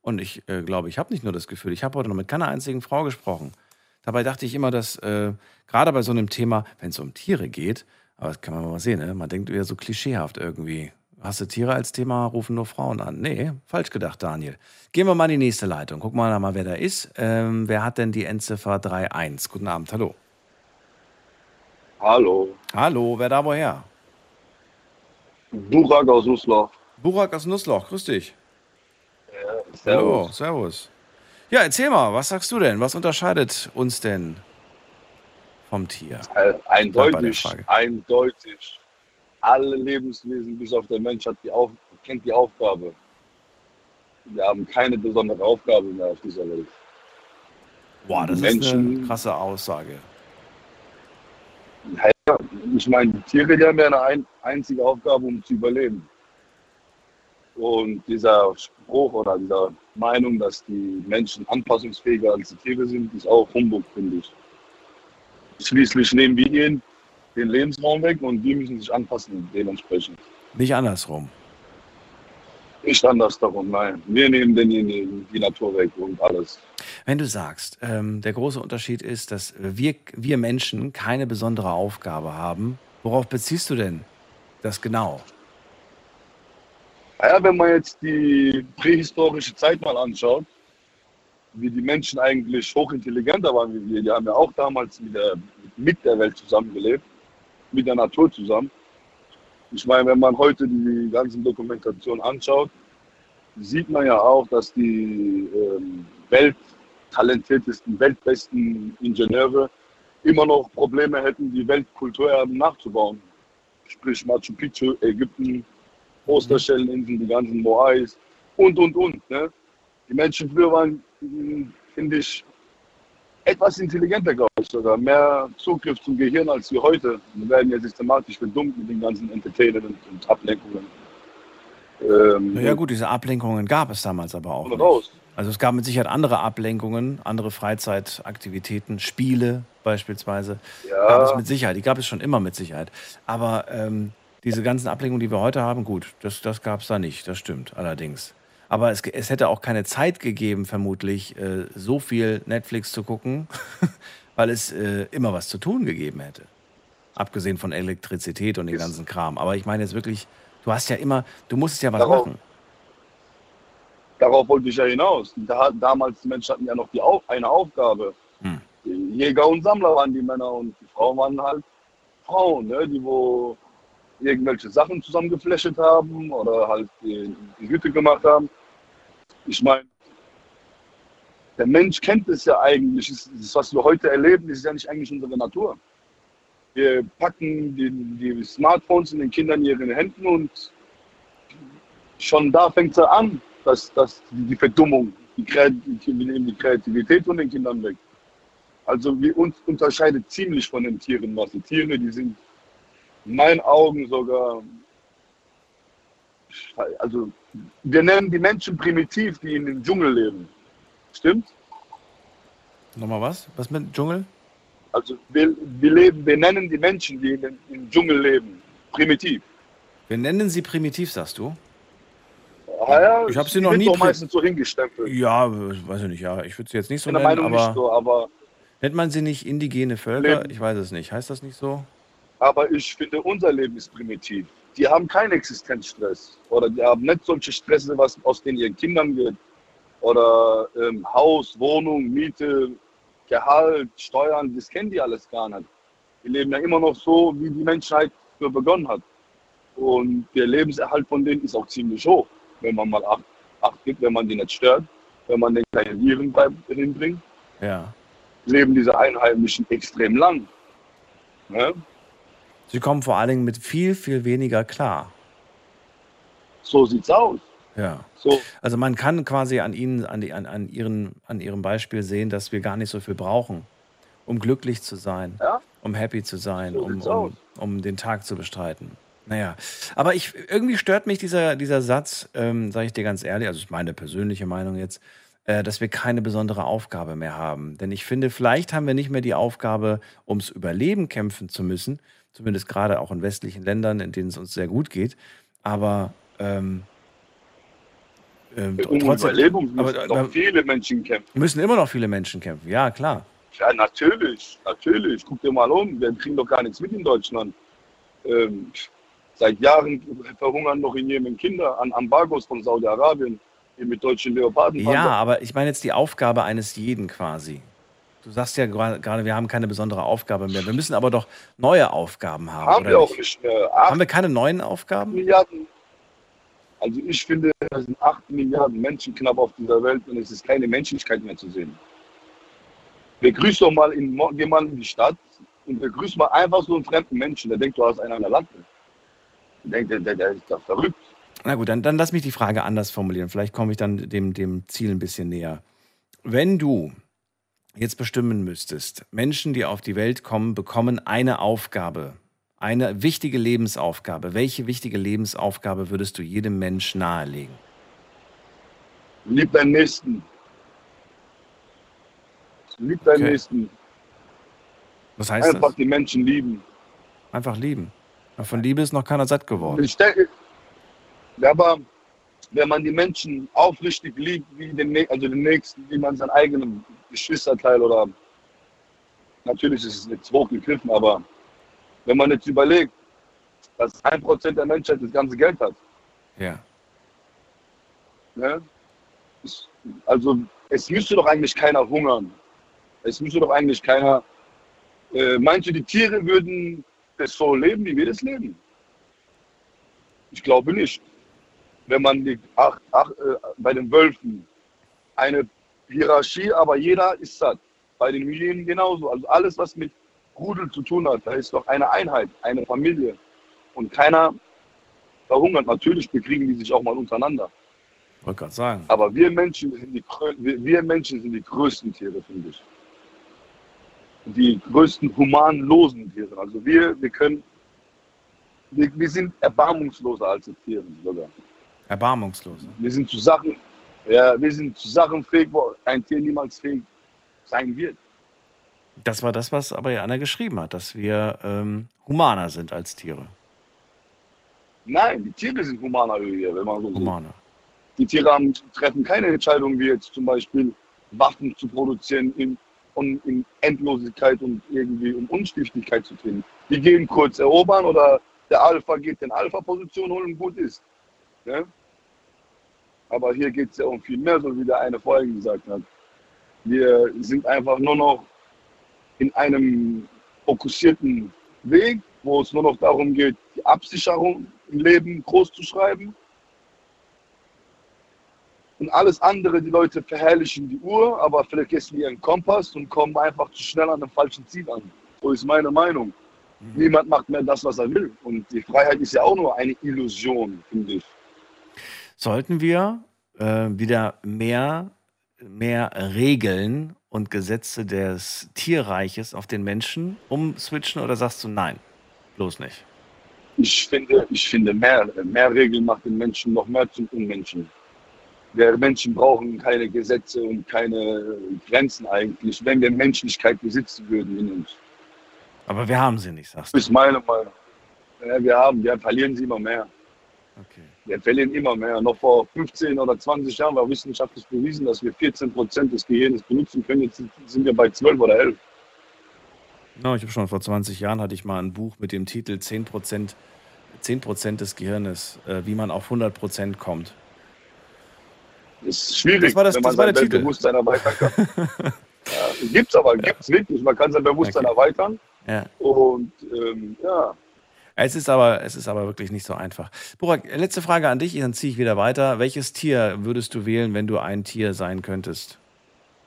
und ich äh, glaube, ich habe nicht nur das Gefühl, ich habe heute noch mit keiner einzigen Frau gesprochen. Dabei dachte ich immer, dass äh, gerade bei so einem Thema, wenn es um Tiere geht, aber das kann man mal sehen, ne? man denkt eher so klischeehaft irgendwie. Hast du Tiere als Thema, rufen nur Frauen an. Nee, falsch gedacht, Daniel. Gehen wir mal in die nächste Leitung. Gucken wir mal, wer da ist. Ähm, wer hat denn die Endziffer 31? Guten Abend, hallo. Hallo, Hallo, wer da woher? Burak aus Uslar. Burak aus Nussloch, grüß dich. Servus. Hallo, servus. Ja, erzähl mal, was sagst du denn? Was unterscheidet uns denn vom Tier? Äh, eindeutig, Frage. eindeutig. Alle Lebenswesen bis auf der Mensch hat die auf, kennt die Aufgabe. Wir haben keine besondere Aufgabe mehr auf dieser Welt. Boah, das ist eine Menschen- krasse Aussage. Ja, ich meine, die Tiere, die haben ja eine ein, einzige Aufgabe, um zu überleben. Und dieser Spruch oder dieser Meinung, dass die Menschen anpassungsfähiger als die Tiere sind, ist auch Humbug, finde ich. Schließlich nehmen wir ihnen den Lebensraum weg und die müssen sich anpassen dementsprechend. Nicht andersrum. Nicht anders darum, nein. Wir nehmen denjenigen die Natur weg und alles. Wenn du sagst, ähm, der große Unterschied ist, dass wir, wir Menschen keine besondere Aufgabe haben, worauf beziehst du denn das genau? Naja, wenn man jetzt die prähistorische Zeit mal anschaut, wie die Menschen eigentlich hochintelligenter waren wie wir, die haben ja auch damals mit der, mit der Welt zusammengelebt, mit der Natur zusammen. Ich meine, wenn man heute die ganzen Dokumentationen anschaut, sieht man ja auch, dass die ähm, welttalentiertesten, weltbesten Ingenieure immer noch Probleme hätten, die Weltkulturerben nachzubauen. Sprich Machu Picchu, Ägypten, Osterschelleninseln, die ganzen Moais und, und, und. Ne? Die Menschen früher waren, finde ich, etwas intelligenter, glaube ich, sogar. Mehr Zugriff zum Gehirn als wir heute. Wir werden ja systematisch verdummt mit den ganzen Entertainment und Ablenkungen. Ähm, Naja gut, diese Ablenkungen gab es damals aber auch und raus. Also es gab mit Sicherheit andere Ablenkungen, andere Freizeitaktivitäten, Spiele beispielsweise. Ja. Gab es mit Sicherheit, die gab es schon immer mit Sicherheit. Aber ähm, diese ganzen Ablenkungen, die wir heute haben, gut, das, das gab es da nicht, das stimmt allerdings. Aber es, es hätte auch keine Zeit gegeben, vermutlich, äh, so viel Netflix zu gucken, weil es äh, immer was zu tun gegeben hätte. Abgesehen von Elektrizität und dem ganzen Kram. Aber ich meine jetzt wirklich, du hast ja immer, du musstest ja was Darauf- machen. Darauf wollte ich ja hinaus. Da, damals die Menschen hatten ja noch die Auf, eine Aufgabe. Hm. Jäger und Sammler waren die Männer und die Frauen waren halt Frauen, ne? die wo irgendwelche Sachen zusammengefläschet haben oder halt die, die Hütte gemacht haben. Ich meine, der Mensch kennt es ja eigentlich. Das, was wir heute erleben, ist ja nicht eigentlich unsere Natur. Wir packen die, die Smartphones in den Kindern in ihren Händen und schon da fängt es an, dass, dass die Verdummung, die, die Kreativität von den Kindern weg. Also wir uns unterscheidet ziemlich von den Tieren was. Die Tiere, die sind in meinen Augen sogar, also wir nennen die Menschen primitiv, die in dem Dschungel leben. Stimmt? Nochmal was? Was mit Dschungel? Also wir, wir, leben, wir nennen die Menschen, die in den, im Dschungel leben, primitiv. Wir nennen sie primitiv, sagst du? Ja, ja, ich habe sie noch nie. Doch meistens so hingestempelt. Ja, weiß ich nicht. Ja, ich würde sie jetzt nicht so nennen, Meinung aber, nicht so, aber nennt man sie nicht indigene Völker? Leben. Ich weiß es nicht. Heißt das nicht so? Aber ich finde, unser Leben ist primitiv. Die haben keinen Existenzstress. Oder die haben nicht solche Stresse, was aus denen ihren Kindern wird. Oder ähm, Haus, Wohnung, Miete, Gehalt, Steuern, das kennen die alles gar nicht. Die leben ja immer noch so, wie die Menschheit für begonnen hat. Und der Lebenserhalt von denen ist auch ziemlich hoch, wenn man mal Acht, Acht gibt, wenn man die nicht stört, wenn man den kleinen Viren bei- hinbringt. Ja. Leben diese Einheimischen extrem lang. Ne? Sie kommen vor allen Dingen mit viel, viel weniger klar. So sieht's aus. Ja. So. Also man kann quasi an ihnen, an, die, an, an, ihren, an ihrem Beispiel sehen, dass wir gar nicht so viel brauchen, um glücklich zu sein, Ja. um happy zu sein, So um, um, um den Tag zu bestreiten. Naja, aber ich, irgendwie stört mich dieser, dieser Satz, ähm, sage ich dir ganz ehrlich, also ist meine persönliche Meinung jetzt, äh, dass wir keine besondere Aufgabe mehr haben. Denn ich finde, vielleicht haben wir nicht mehr die Aufgabe, ums Überleben kämpfen zu müssen, zumindest gerade auch in westlichen Ländern, in denen es uns sehr gut geht. Aber ähm, ähm, Um trotzdem- Überlebung müssen aber, aber viele Menschen kämpfen. müssen immer noch viele Menschen kämpfen. Ja, klar. Ja, natürlich, natürlich. Guck dir mal um, wir kriegen doch gar nichts mit in Deutschland. Ähm, seit Jahren verhungern noch in Jemen Kinder an Embargos von Saudi-Arabien die mit deutschen Leoparden. Ja, aber ich meine jetzt die Aufgabe eines jeden quasi. Du sagst ja gerade, wir haben keine besondere Aufgabe mehr. Wir müssen aber doch neue Aufgaben haben. haben wir auch nicht? nicht mehr. Acht Haben wir keine neuen Aufgaben? Milliarden. Also ich finde, es sind acht Milliarden Menschen knapp auf dieser Welt und es ist keine Menschlichkeit mehr zu sehen. Begrüß doch mal in, geh mal in die Stadt und begrüß mal einfach so einen fremden Menschen, der denkt, du hast einen an der Latte. Der denkt, der, der, der ist doch verrückt. Na gut, dann, dann lass mich die Frage anders formulieren. Vielleicht komme ich dann dem, dem Ziel ein bisschen näher. Wenn du jetzt bestimmen müsstest, Menschen, die auf die Welt kommen, bekommen eine Aufgabe, eine wichtige Lebensaufgabe. Welche wichtige Lebensaufgabe würdest du jedem Mensch nahelegen? Lieb deinen Nächsten. Lieb deinen Okay. Nächsten. Was heißt Einfach das? die Menschen lieben. Einfach lieben. Von Liebe ist noch keiner satt geworden. Ich denke, ja, aber wenn man die Menschen aufrichtig liebt, wie den, also den Nächsten, wie man seinen eigenen Geschwisterteil oder natürlich ist es jetzt hochgegriffen, aber wenn man jetzt überlegt, dass ein Prozent der Menschheit das ganze Geld hat, Ja. ne? also es müsste doch eigentlich keiner hungern. Es müsste doch eigentlich keiner. Äh, meinst du, die Tiere würden das so leben, wie wir das leben? Ich glaube nicht. Wenn man die, ach, ach, äh, bei den Wölfen eine Hierarchie, aber jeder ist satt. Bei den Hyänen genauso. Also alles, was mit Rudel zu tun hat, da ist doch eine Einheit, eine Familie. Und keiner verhungert. Natürlich bekriegen die sich auch mal untereinander. Wollte gerade sagen. Aber wir Menschen sind die, wir Menschen sind die größten Tiere, finde ich. Die größten humanlosen Tiere. Also wir, wir können, wir, wir sind erbarmungsloser als die Tiere sogar. Erbarmungslos. Wir sind zu Sachen, ja, wir sind zu Sachen fähig, wo ein Tier niemals fähig sein wird. Das war das, was aber ja Anna geschrieben hat, dass wir ähm, humaner sind als Tiere. Nein, die Tiere sind humaner, wenn man so sieht. Humaner. Die Tiere haben, treffen keine Entscheidung, wie jetzt zum Beispiel Waffen zu produzieren in, und in Endlosigkeit und irgendwie um Unstichtigkeit zu finden. Die gehen kurz erobern oder der Alpha geht in Alpha-Position holen und gut ist. Ne? Aber hier geht es ja um viel mehr, so wie der eine vorhin gesagt hat. Wir sind einfach nur noch in einem fokussierten Weg, wo es nur noch darum geht, die die Absicherung im Leben groß zu schreiben. Und alles andere, die Leute verherrlichen die Uhr, aber vergessen ihren Kompass und kommen einfach zu schnell an dem falschen Ziel an. So ist meine Meinung. Mhm. Niemand macht mehr das, was er will. Und die Freiheit ist ja auch nur eine Illusion, finde ich. Sollten wir äh, wieder mehr, mehr Regeln und Gesetze des Tierreiches auf den Menschen umswitchen oder sagst du nein? Bloß nicht. Ich finde, ich finde mehr, mehr Regeln macht den Menschen noch mehr zum Unmenschen. Wir Menschen brauchen keine Gesetze und keine Grenzen eigentlich, wenn wir Menschlichkeit besitzen würden in uns. Aber wir haben sie nicht, sagst du. Das ist meine Meinung. Ja, wir haben, wir verlieren sie immer mehr. Okay. Wir verlieren immer mehr. Noch vor 15 oder 20 Jahren war wissenschaftlich bewiesen, dass wir 14 Prozent des Gehirns benutzen können. Jetzt sind wir bei 12 oder 11. No, ich habe schon vor 20 Jahren hatte ich mal ein Buch mit dem Titel 10 Prozent 10 des Gehirnes, äh, wie man auf 100 Prozent kommt. Das ist schwierig, das war das, wenn man das war sein der Titel. Bewusstsein erweitern kann. ja, gibt's aber, gibt's wirklich. Man kann sein Bewusstsein Okay. erweitern. Ja. Und ähm, ja, Es ist aber, es ist aber wirklich nicht so einfach. Burak, letzte Frage an dich, dann ziehe ich wieder weiter. Welches Tier würdest du wählen, wenn du ein Tier sein könntest?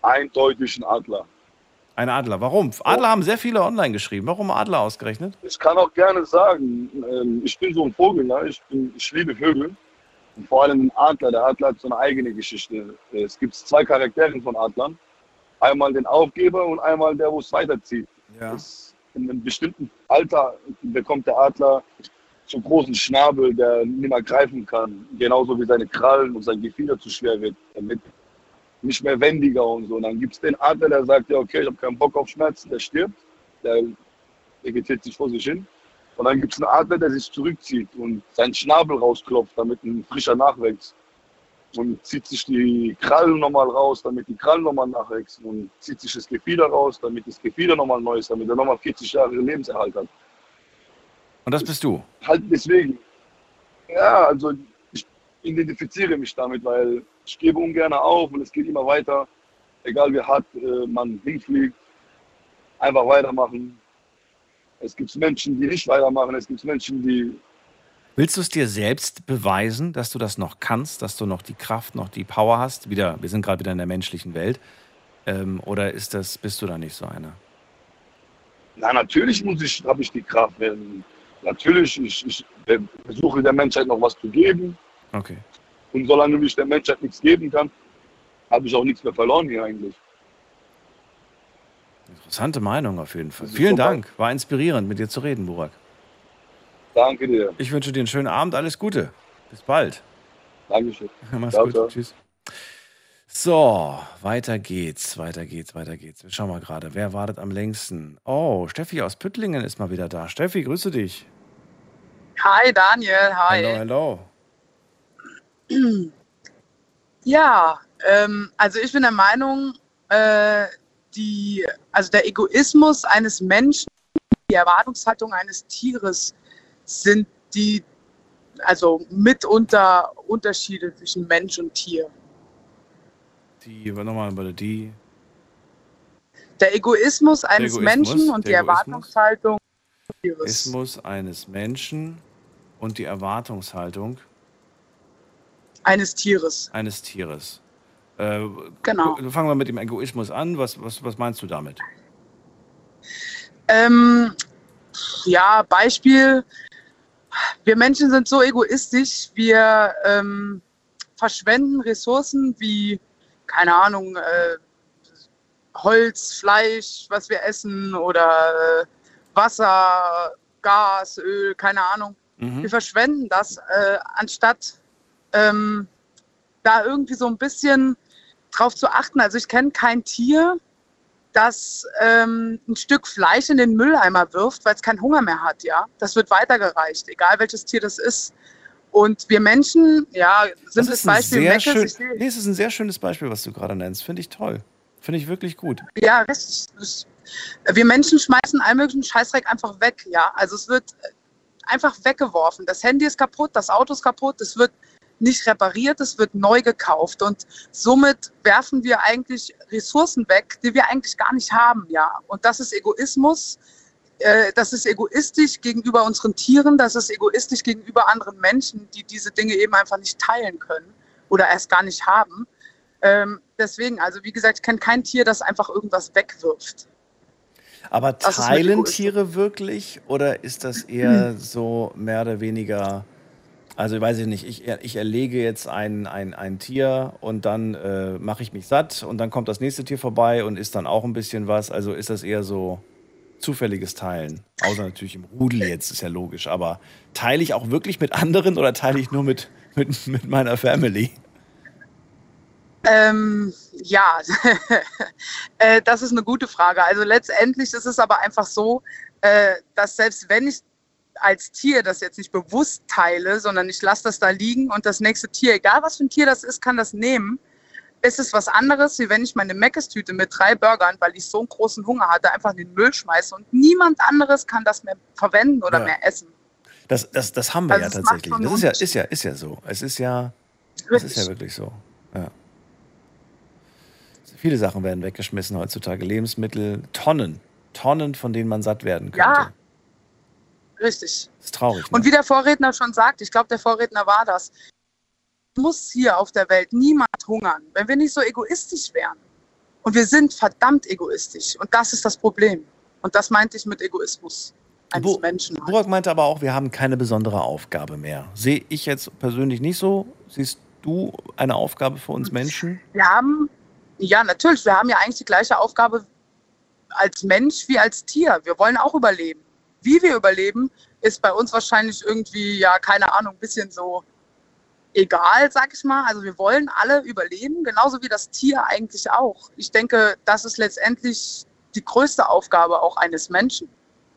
eindeutig ein Adler. Ein Adler. Warum? Adler haben sehr viele online geschrieben. Warum Adler ausgerechnet? Ich kann auch gerne sagen, ähm, ich bin so ein Vogel, ne? ich, bin, ich liebe Vögel. Und vor allem ein Adler. Der Adler hat so eine eigene Geschichte. Es gibt zwei Charaktere von Adlern. Einmal den Aufgeber und einmal der, wo es weiterzieht. Ja. Das, in einem bestimmten Alter bekommt der Adler so großen Schnabel, der nicht mehr greifen kann. Genauso wie seine Krallen und sein Gefieder zu schwer wird. Damit nicht mehr wendiger und so. Und dann gibt es den Adler, der sagt, ja, okay, ich habe keinen Bock auf Schmerzen, der stirbt, der vegetiert sich vor sich hin. Und dann gibt es einen Adler, der sich zurückzieht und seinen Schnabel rausklopft, damit ein frischer nachwächst. Und zieht sich die Krallen nochmal raus, damit die Krallen nochmal nachwachsen. Und zieht sich das Gefieder raus, damit das Gefieder nochmal neu ist, damit er nochmal 40 Jahre Lebenserhalt hat. Und das bist du. Halt deswegen. Ja, also ich identifiziere mich damit, weil ich gebe ungern auf und es geht immer weiter. Egal wie hart äh, man hinfliegt, einfach weitermachen. Es gibt Menschen, die nicht weitermachen. Es gibt Menschen, die Willst du es dir selbst beweisen, dass du das noch kannst, dass du noch die Kraft, noch die Power hast? Wieder, wir sind gerade wieder in der menschlichen Welt. Ähm, oder ist das, bist du da nicht so einer? Na, natürlich muss ich, habe ich die Kraft. Natürlich, ich, ich versuche der Menschheit noch was zu geben. Okay. Und solange ich der Menschheit nichts geben kann, habe ich auch nichts mehr verloren hier eigentlich. Interessante Meinung auf jeden Fall. Vielen so Dank. War inspirierend, mit dir zu reden, Burak. Danke dir. Ich wünsche dir einen schönen Abend. Alles Gute. Bis bald. Dankeschön. Mach's Ciao, gut. ciao. Tschüss. So, weiter geht's, weiter geht's, weiter geht's. Wir schauen mal gerade, wer wartet am längsten? Oh, Steffi aus Püttlingen ist mal wieder da. Steffi, grüße dich. Hi Daniel, hi. Hallo, hallo. Ja, ähm, also ich bin der Meinung, äh, die, also der Egoismus eines Menschen, die Erwartungshaltung eines Tieres sind die, also mitunter Unterschiede zwischen Mensch und Tier. Die, nochmal, warte, die. Der Egoismus eines Egoismus, Menschen und die der Egoismus. Erwartungshaltung des Tieres. Egoismus eines Menschen und die Erwartungshaltung Eines Tieres. eines Tieres. Äh, Genau. Fangen wir mit dem Egoismus an. Was, was, was meinst du damit? Ähm, ja, Beispiel. Wir Menschen sind so egoistisch, wir ähm, verschwenden Ressourcen wie, keine Ahnung, äh, Holz, Fleisch, was wir essen oder äh, Wasser, Gas, Öl, keine Ahnung. Mhm. Wir verschwenden das, äh, anstatt ähm, da irgendwie so ein bisschen drauf zu achten. Also ich kenne kein Tier, das ähm, ein Stück Fleisch in den Mülleimer wirft, weil es keinen Hunger mehr hat, ja. Das wird weitergereicht, egal welches Tier das ist. Und wir Menschen, ja, ein Beispiel sehr schön, nee, es ist ein sehr schönes Beispiel, was du gerade nennst. Finde ich toll. Finde ich wirklich gut. Ja, das, das, wir Menschen schmeißen all möglichen Scheißdreck einfach weg, ja. Also es wird äh, einfach weggeworfen. Das Handy ist kaputt, das Auto ist kaputt, es wird nicht repariert, es wird neu gekauft und somit werfen wir eigentlich Ressourcen weg, die wir eigentlich gar nicht haben, ja. Und das ist Egoismus, äh, das ist egoistisch gegenüber unseren Tieren, das ist egoistisch gegenüber anderen Menschen, die diese Dinge eben einfach nicht teilen können oder erst gar nicht haben. Ähm, deswegen, also wie gesagt, ich kenne kein Tier, das einfach irgendwas wegwirft. Aber teilen. Tiere wirklich oder ist das eher so mehr oder weniger, also weiß ich nicht, ich, ich erlege jetzt ein, ein, ein Tier und dann äh, mache ich mich satt und dann kommt das nächste Tier vorbei und isst dann auch ein bisschen was. Also ist das eher so zufälliges Teilen. Außer natürlich im Rudel jetzt, ist ja logisch. Aber teile ich auch wirklich mit anderen oder teile ich nur mit, mit, mit meiner Family? Ähm, ja, äh, das ist eine gute Frage. Also letztendlich ist es aber einfach so, äh, dass selbst wenn ich als Tier das jetzt nicht bewusst teile, sondern ich lasse das da liegen und das nächste Tier, egal was für ein Tier das ist, kann das nehmen, ist es was anderes, wie wenn ich meine Meckes-Tüte mit drei Burgern, weil ich so einen großen Hunger hatte, einfach in den Müll schmeiße und niemand anderes kann das mehr verwenden oder Ja. mehr essen. Das, das, das haben wir Also ja tatsächlich. Das ist ja, ist ja, ist ja so. Es ist ja, es ist ja wirklich so. Ja. Viele Sachen werden weggeschmissen heutzutage. Lebensmittel, Tonnen. Tonnen, von denen man satt werden könnte. Ja, richtig. Das ist traurig. Ne? Und wie der Vorredner schon sagt, ich glaube, der Vorredner war das, muss hier auf der Welt niemand hungern, wenn wir nicht so egoistisch wären. Und wir sind verdammt egoistisch. Und das ist das Problem. Und das meinte ich mit Egoismus eines Bo- Menschen. Burak meinte aber auch, wir haben keine besondere Aufgabe mehr. Sehe ich jetzt persönlich nicht so. Siehst du eine Aufgabe für uns Menschen? Wir haben, ja, natürlich, wir haben ja eigentlich die gleiche Aufgabe als Mensch wie als Tier. Wir wollen auch überleben. Wie wir überleben, ist bei uns wahrscheinlich irgendwie, ja, keine Ahnung, ein bisschen so egal, sag ich mal. Also wir wollen alle überleben, genauso wie das Tier eigentlich auch. Ich denke, das ist letztendlich die größte Aufgabe auch eines Menschen.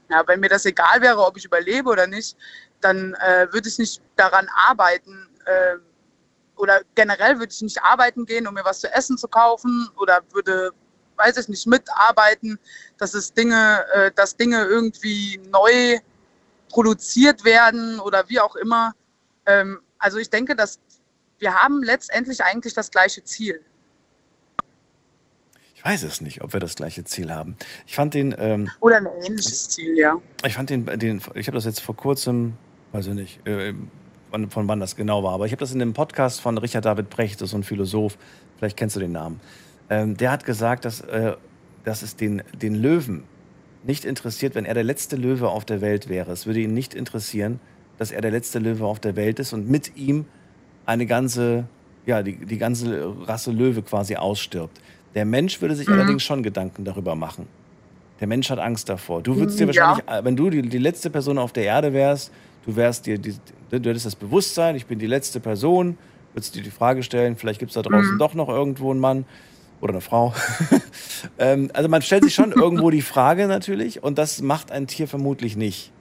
Ja, wenn mir das egal wäre, ob ich überlebe oder nicht, dann äh, würde ich nicht daran arbeiten, äh, oder generell würde ich nicht arbeiten gehen, um mir was zu essen zu kaufen oder würde, weiß ich nicht, mitarbeiten, dass es Dinge, äh, dass Dinge irgendwie neu produziert werden oder wie auch immer. Ähm, also ich denke, dass wir haben letztendlich eigentlich das gleiche Ziel. Ich weiß es nicht, ob wir das gleiche Ziel haben. Ich fand den, ähm, Oder ein ähnliches Ziel, ja. ich fand den, den ich habe das jetzt vor kurzem, weiß ich nicht, äh, von, von wann das genau war, aber ich habe das in dem Podcast von Richard David Brecht, das ist so ein Philosoph, vielleicht kennst du den Namen. Ähm, der hat gesagt, dass, äh, dass es den, den Löwen nicht interessiert, wenn er der letzte Löwe auf der Welt wäre. Es würde ihn nicht interessieren, dass er der letzte Löwe auf der Welt ist und mit ihm eine ganze, ja, die, die ganze Rasse Löwe quasi ausstirbt. Der Mensch würde sich Mhm. allerdings schon Gedanken darüber machen. Der Mensch hat Angst davor. Du würdest dir Mm, Ja. wahrscheinlich, äh, wenn du die, die letzte Person auf der Erde wärst, du wärst dir, die, du hättest das Bewusstsein, ich bin die letzte Person, würdest dir die Frage stellen, vielleicht gibt es da draußen Mhm. doch noch irgendwo einen Mann oder eine Frau. ähm, also man stellt sich schon irgendwo die Frage natürlich und das macht ein Tier vermutlich nicht.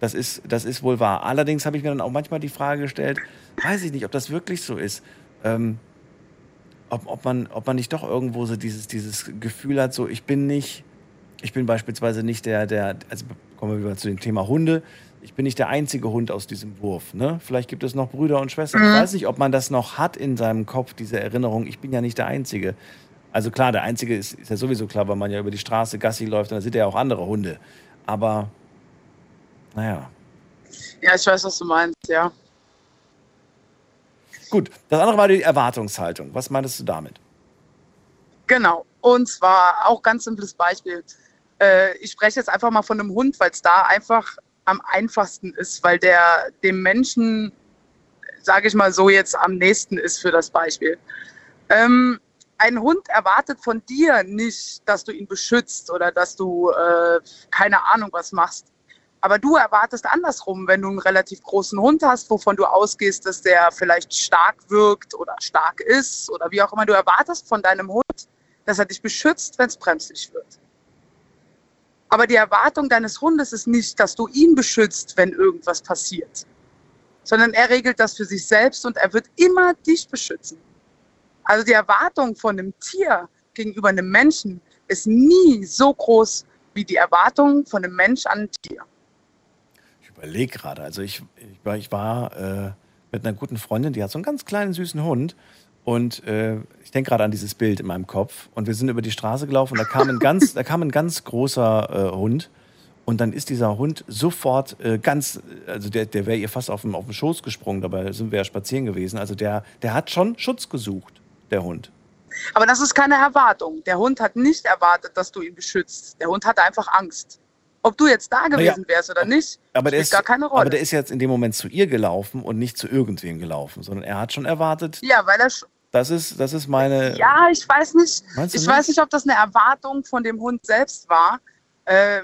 Das ist, das ist wohl wahr. Allerdings habe ich mir dann auch manchmal die Frage gestellt, weiß ich nicht, ob das wirklich so ist. Ähm, ob, ob, man, ob man nicht doch irgendwo so dieses, dieses Gefühl hat, so ich bin nicht, ich bin beispielsweise nicht der, der, also kommen wir wieder zu dem Thema Hunde, ich bin nicht der einzige Hund aus diesem Wurf. Ne? Vielleicht gibt es noch Brüder und Schwestern. Ich Mhm. weiß nicht, ob man das noch hat in seinem Kopf, diese Erinnerung, ich bin ja nicht der Einzige. Also klar, der Einzige ist, ist ja sowieso klar, weil man ja über die Straße Gassi läuft und da sind ja auch andere Hunde. Aber naja. Ja, ich weiß, was du meinst, ja. Gut, das andere war die Erwartungshaltung. Was meintest du damit? Genau. Und zwar auch ganz simples Beispiel. Äh, ich spreche jetzt einfach mal von einem Hund, weil es da einfach am einfachsten ist, weil der dem Menschen, sage ich mal so, jetzt am nächsten ist für das Beispiel. Ähm, ein Hund erwartet von dir nicht, dass du ihn beschützt oder dass du äh, keine Ahnung was machst. Aber du erwartest andersrum, wenn du einen relativ großen Hund hast, wovon du ausgehst, dass der vielleicht stark wirkt oder stark ist oder wie auch immer. Du erwartest von deinem Hund, dass er dich beschützt, wenn es bremslich wird. Aber die Erwartung deines Hundes ist nicht, dass du ihn beschützt, wenn irgendwas passiert, sondern er regelt das für sich selbst und er wird immer dich beschützen. Also die Erwartung von einem Tier gegenüber einem Menschen ist nie so groß wie die Erwartung von einem Mensch an ein Tier. Ich überlege gerade. Also ich, ich war, ich war äh, mit einer guten Freundin, die hat so einen ganz kleinen, süßen Hund. Und äh, ich denke gerade an dieses Bild in meinem Kopf. Und wir sind über die Straße gelaufen und da kam ein ganz, da kam ein ganz großer äh, Hund. Und dann ist dieser Hund sofort äh, ganz, also der, der wäre ihr fast auf den, auf den Schoß gesprungen, dabei sind wir ja spazieren gewesen. Also der, der hat schon Schutz gesucht, der Hund. Aber das ist keine Erwartung. Der Hund hat nicht erwartet, dass du ihn beschützt. Der Hund hatte einfach Angst. Ob du jetzt da gewesen wärst oder nicht, Aber der, spielt ist, gar keine Rolle. aber der ist jetzt in dem Moment zu ihr gelaufen und nicht zu irgendwem gelaufen, sondern er hat schon erwartet, ja, weil er sch- das ist, das ist meine. Ja, ich weiß nicht. Ich nicht? weiß nicht, ob das eine Erwartung von dem Hund selbst war. Äh,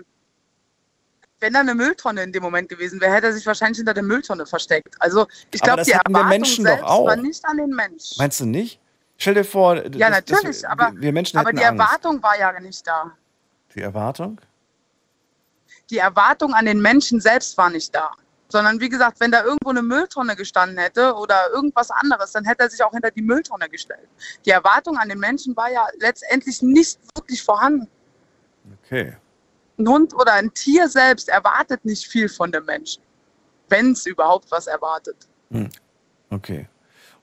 wenn da eine Mülltonne in dem Moment gewesen wäre, hätte er sich wahrscheinlich hinter der Mülltonne versteckt. Also ich glaube, die Erwartung Menschen doch selbst auch. war nicht an den Menschen. Meinst du nicht? Stell dir vor, Ja, das, das, natürlich, aber, wir Menschen aber die Angst. Erwartung war ja nicht da. Die Erwartung? Die Erwartung an den Menschen selbst war nicht da. Sondern wie gesagt, wenn da irgendwo eine Mülltonne gestanden hätte oder irgendwas anderes, dann hätte er sich auch hinter die Mülltonne gestellt. Die Erwartung an den Menschen war ja letztendlich nicht wirklich vorhanden. Okay. Ein Hund oder ein Tier selbst erwartet nicht viel von dem Menschen, wenn es überhaupt was erwartet. Hm. Okay.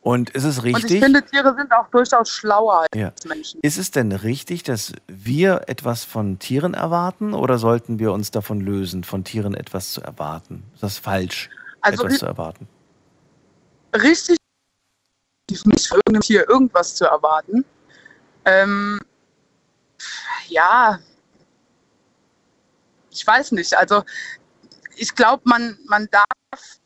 Und ist es Und ich richtig? finde, Tiere sind auch durchaus schlauer als Ja. Menschen. Ist es denn richtig, dass wir etwas von Tieren erwarten oder sollten wir uns davon lösen, von Tieren etwas zu erwarten? Ist das falsch, Also etwas zu erwarten? Richtig, nicht von irgendeinem Tier irgendwas zu erwarten. Ähm, ja, ich weiß nicht. Also ich glaube, man, man darf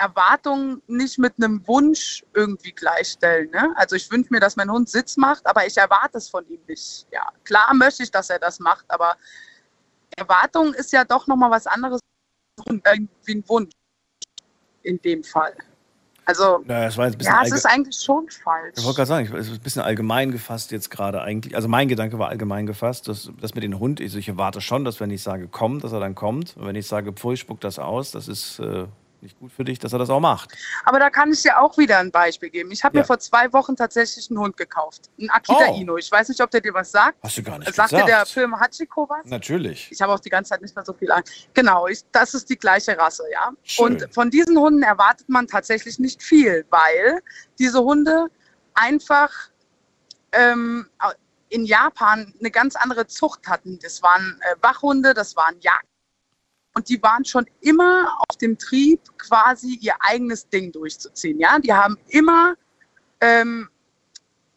Erwartungen nicht mit einem Wunsch irgendwie gleichstellen. Ne? Also ich wünsche mir, dass mein Hund Sitz macht, aber ich erwarte es von ihm nicht. Ja, klar möchte ich, dass er das macht, aber Erwartung ist ja doch nochmal was anderes wie ein Wunsch in dem Fall. Also Naja, das war jetzt ein bisschen ja, es ist eigentlich schon falsch. Ich wollte gerade sagen, ich- es ist ein bisschen allgemein gefasst jetzt gerade eigentlich. Also mein Gedanke war allgemein gefasst, dass das mit dem Hund, also ich erwarte schon, dass wenn ich sage, komm, dass er dann kommt. Und wenn ich sage, pfui, spuck das aus, das ist äh, nicht gut für dich, dass er das auch macht. Aber da kann ich dir auch wieder ein Beispiel geben. Ich habe Ja. mir vor zwei Wochen tatsächlich einen Hund gekauft. Einen Akita Oh. Ino. Ich weiß nicht, ob der dir was sagt. Hast du gar nicht Sagt dir gesagt. der Film Hachiko was? Natürlich. Ich habe auch die ganze Zeit nicht mehr so viel an. Genau, ich, das ist die gleiche Rasse, ja. Schön. Und von diesen Hunden erwartet man tatsächlich nicht viel, weil diese Hunde einfach ähm, in Japan eine ganz andere Zucht hatten. Das waren äh, Wachhunde, das waren Jagd. Und die waren schon immer auf dem Trieb, quasi ihr eigenes Ding durchzuziehen. Ja, die haben immer ähm,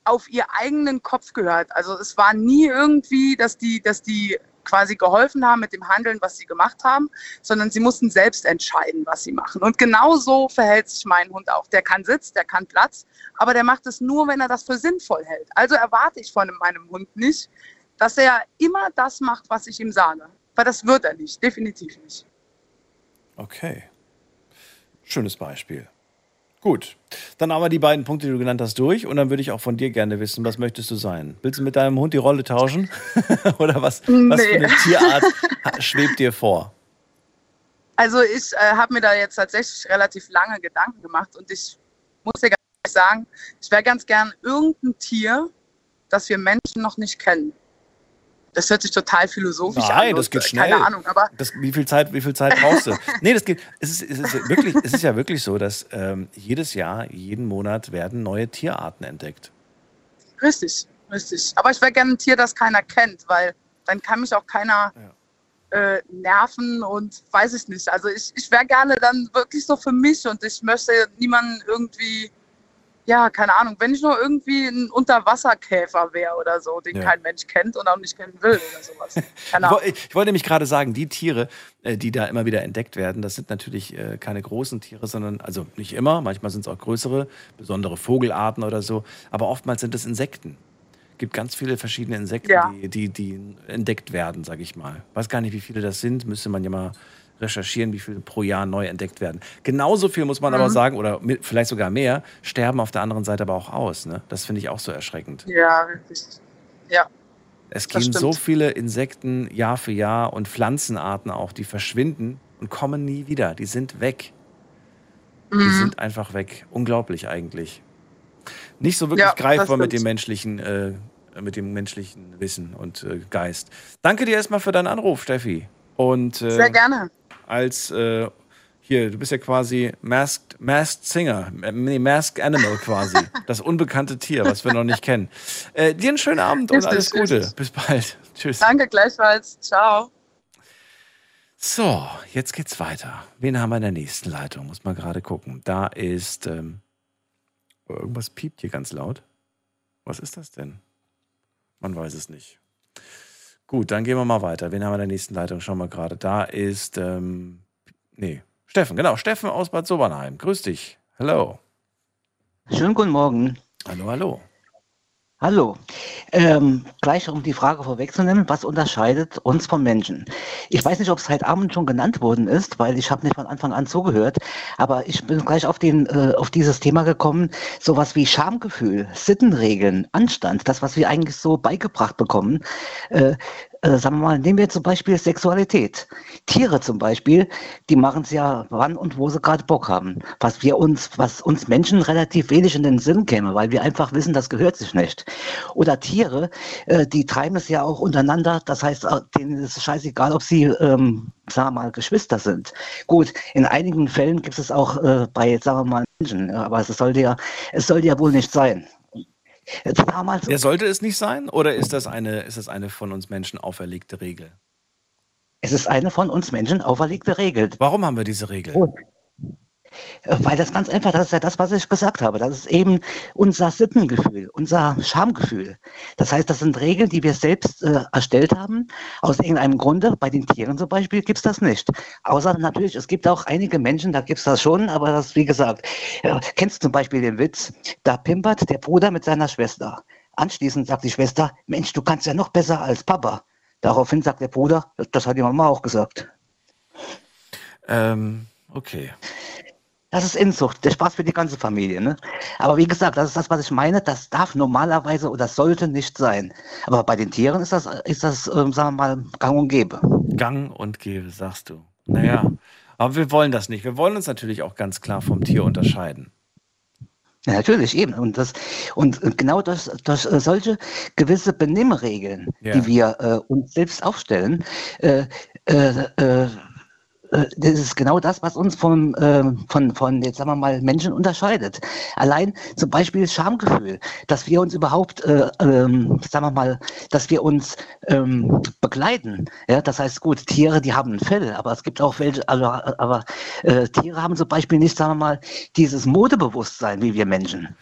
auf ihr eigenen Kopf gehört. Also es war nie irgendwie, dass die, dass die quasi geholfen haben mit dem Handeln, was sie gemacht haben, sondern sie mussten selbst entscheiden, was sie machen. Und genau so verhält sich mein Hund auch. Der kann Sitz, der kann Platz, aber der macht es nur, wenn er das für sinnvoll hält. Also erwarte ich von meinem Hund nicht, dass er immer das macht, was ich ihm sage. Weil das wird er nicht, definitiv nicht. Okay. Schönes Beispiel. Gut, dann haben wir die beiden Punkte, die du genannt hast, durch. Und dann würde ich auch von dir gerne wissen, was möchtest du sein? Willst du mit deinem Hund die Rolle tauschen? Oder was, was für Nee. eine Tierart schwebt dir vor? Also ich äh, habe mir da jetzt tatsächlich relativ lange Gedanken gemacht und ich muss dir ganz ehrlich sagen, ich wäre ganz gern irgendein Tier, das wir Menschen noch nicht kennen. Das hört sich total philosophisch an. Nein, das geht schnell. Keine Ahnung, aber Das, wie, viel Zeit, wie viel Zeit brauchst du? nee, das geht. Es ist, es, ist wirklich, es ist ja wirklich so, dass ähm, jedes Jahr, jeden Monat werden neue Tierarten entdeckt. richtig, richtig. Aber ich wäre gerne ein Tier, das keiner kennt, weil dann kann mich auch keiner äh, nerven und weiß ich nicht. Also ich, ich wäre gerne dann wirklich so für mich und ich möchte niemanden irgendwie, ja, keine Ahnung, wenn ich nur irgendwie ein Unterwasserkäfer wäre oder so, den Ja. kein Mensch kennt und auch nicht kennen will oder sowas. Keine Ich, Ahnung. woll- ich wollte nämlich gerade sagen, die Tiere, äh, die da immer wieder entdeckt werden, das sind natürlich äh, keine großen Tiere, sondern, also nicht immer, manchmal sind es auch größere, besondere Vogelarten oder so, aber oftmals sind es Insekten. Es gibt ganz viele verschiedene Insekten, Ja. die, die, die entdeckt werden, sage ich mal. Weiß gar nicht, wie viele das sind, müsste man ja mal recherchieren, wie viele pro Jahr neu entdeckt werden. Genauso viel muss man aber Mhm. sagen, oder mit, vielleicht sogar mehr, sterben auf der anderen Seite aber auch aus. Ne? Das finde ich auch so erschreckend. Ja, richtig. Ja. Es gehen so viele Insekten Jahr für Jahr und Pflanzenarten auch, die verschwinden und kommen nie wieder. Die sind weg. Die Mhm. sind einfach weg. Unglaublich eigentlich. Nicht so wirklich Ja, greifbar mit dem menschlichen, äh, mit dem menschlichen Wissen und äh, Geist. Danke dir erstmal für deinen Anruf, Steffi. Und äh, Sehr gerne. Als äh, hier, du bist ja quasi Masked, Masked Singer, äh, nee, Masked Animal quasi. das unbekannte Tier, was wir noch nicht kennen. Äh, dir einen schönen Abend und alles Gute. Bis bald. Tschüss. Danke gleichfalls. Ciao. So, jetzt geht's weiter. Wen haben wir in der nächsten Leitung? Muss man gerade gucken. Da ist. Ähm, irgendwas piept hier ganz laut. Was ist das denn? Man weiß es nicht. Gut, dann gehen wir mal weiter. Wen haben wir in der nächsten Leitung? Schauen wir gerade. Da ist. Ähm, nee, Steffen, genau. Steffen aus Bad Sobernheim. Grüß dich. Hallo. Schönen guten Morgen. Hallo, hallo. Hallo. Ähm, gleich um die Frage vorwegzunehmen, was unterscheidet uns vom Menschen? Ich weiß nicht, ob es heute Abend schon genannt worden ist, weil ich habe nicht von Anfang an zugehört, aber ich bin gleich auf, den, äh, auf dieses Thema gekommen, sowas wie Schamgefühl, Sittenregeln, Anstand, das, was wir eigentlich so beigebracht bekommen, äh, äh, sagen wir mal, nehmen wir zum Beispiel Sexualität. Tiere zum Beispiel, die machen es ja wann und wo sie gerade Bock haben. Was wir uns, was uns Menschen relativ wenig in den Sinn käme, weil wir einfach wissen, das gehört sich nicht. Oder Tiere, äh, die treiben es ja auch untereinander. Das heißt, äh, denen ist es scheißegal, ob sie, ähm, sagen wir mal, Geschwister sind. Gut, in einigen Fällen gibt es auch äh, bei, sagen wir mal, Menschen, aber es sollte ja, es sollte ja wohl nicht sein. Damals ja, sollte es nicht sein oder ist das, eine, ist das eine von uns Menschen auferlegte Regel? Es ist eine von uns Menschen auferlegte Regel. Warum haben wir diese Regel? Oh. Weil das ganz einfach, das ist ja das, was ich gesagt habe. Das ist eben unser Sittengefühl, unser Schamgefühl. Das heißt, das sind Regeln, die wir selbst äh, erstellt haben. Aus irgendeinem Grunde. Bei den Tieren zum Beispiel gibt es das nicht. Außer natürlich, es gibt auch einige Menschen, da gibt es das schon, aber das, wie gesagt, äh, kennst du zum Beispiel den Witz, da pimpert der Bruder mit seiner Schwester. Anschließend sagt die Schwester, Mensch, du kannst ja noch besser als Papa. Daraufhin sagt der Bruder, das hat die Mama auch gesagt. Ähm, okay. Das ist Inzucht, der Spaß für die ganze Familie. Ne? Aber wie gesagt, das ist das, was ich meine. Das darf normalerweise oder sollte nicht sein. Aber bei den Tieren ist das, ist das ähm, sagen wir mal, gang und gäbe. Gang und gäbe, sagst du. Naja, aber wir wollen das nicht. Wir wollen uns natürlich auch ganz klar vom Tier unterscheiden. Ja, natürlich, eben. Und, das, und genau durch, durch äh, solche gewisse Benimmregeln, ja. die wir äh, uns selbst aufstellen, äh, äh äh, das ist genau das, was uns von, äh, von, von, jetzt sagen wir mal, Menschen unterscheidet. Allein zum Beispiel Schamgefühl, dass wir uns überhaupt, äh, ähm, sagen wir mal, dass wir uns ähm, begleiten. Ja, das heißt, gut, Tiere, die haben ein Fell, aber es gibt auch welche, also, aber äh, Tiere haben zum Beispiel nicht, sagen wir mal, dieses Modebewusstsein wie wir Menschen.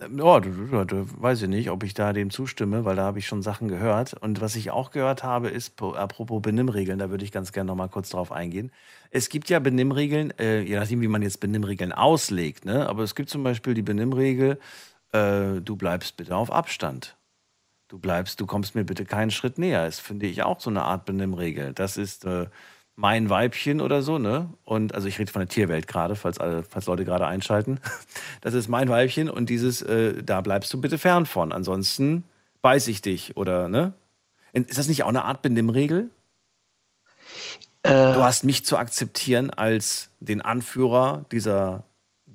Ja, du, du, weiß ich nicht, ob ich da dem zustimme, weil da habe ich schon Sachen gehört. Und was ich auch gehört habe, ist, apropos Benimmregeln, da würde ich ganz gerne noch mal kurz drauf eingehen. Es gibt ja Benimmregeln, äh, je nachdem, wie man jetzt Benimmregeln auslegt, ne? aber es gibt zum Beispiel die Benimmregel, äh, du bleibst bitte auf Abstand. Du bleibst, du kommst mir bitte keinen Schritt näher. Das finde ich auch so eine Art Benimmregel. Das ist, äh, mein Weibchen oder so, ne? Und also ich rede von der Tierwelt gerade, falls, falls Leute gerade einschalten. Das ist mein Weibchen und dieses, äh, da bleibst du bitte fern von. Ansonsten beiß ich dich oder, ne? Ist das nicht auch eine Art Benimmregel? Äh, du hast mich zu akzeptieren als den Anführer dieser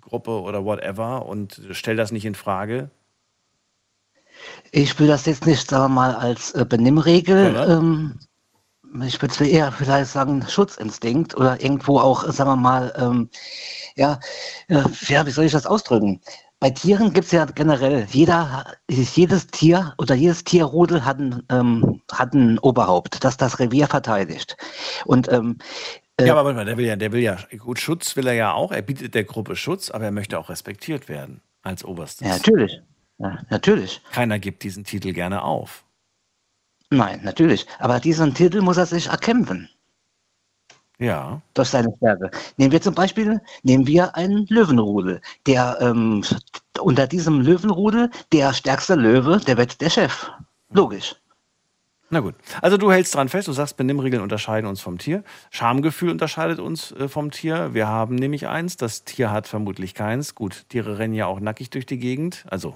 Gruppe oder whatever und stell das nicht in Frage. Ich will das jetzt nicht, sagen wir mal, als äh, Benimmregel ähm, ich würde eher vielleicht sagen, Schutzinstinkt oder irgendwo auch, sagen wir mal, ähm, ja, äh, ja, wie soll ich das ausdrücken? Bei Tieren gibt es ja generell, jeder, jedes Tier oder jedes Tierrudel hat ein, ähm, hat ein Oberhaupt, das das Revier verteidigt. Und ähm, äh, ja, aber der will ja, der will ja, gut, Schutz will er ja auch, er bietet der Gruppe Schutz, aber er möchte auch respektiert werden als Oberstes. Ja, natürlich. Ja, natürlich. Keiner gibt diesen Titel gerne auf. Nein, natürlich. Aber diesen Titel muss er sich erkämpfen. Ja. Durch seine Stärke. Nehmen wir zum Beispiel, nehmen wir einen Löwenrudel. Der ähm, unter diesem Löwenrudel, der stärkste Löwe, der wird der Chef. Logisch. Na gut. Also du hältst dran fest, du sagst, Benimmregeln unterscheiden uns vom Tier. Schamgefühl unterscheidet uns äh, vom Tier. Wir haben nämlich eins, das Tier hat vermutlich keins. Gut, Tiere rennen ja auch nackig durch die Gegend, also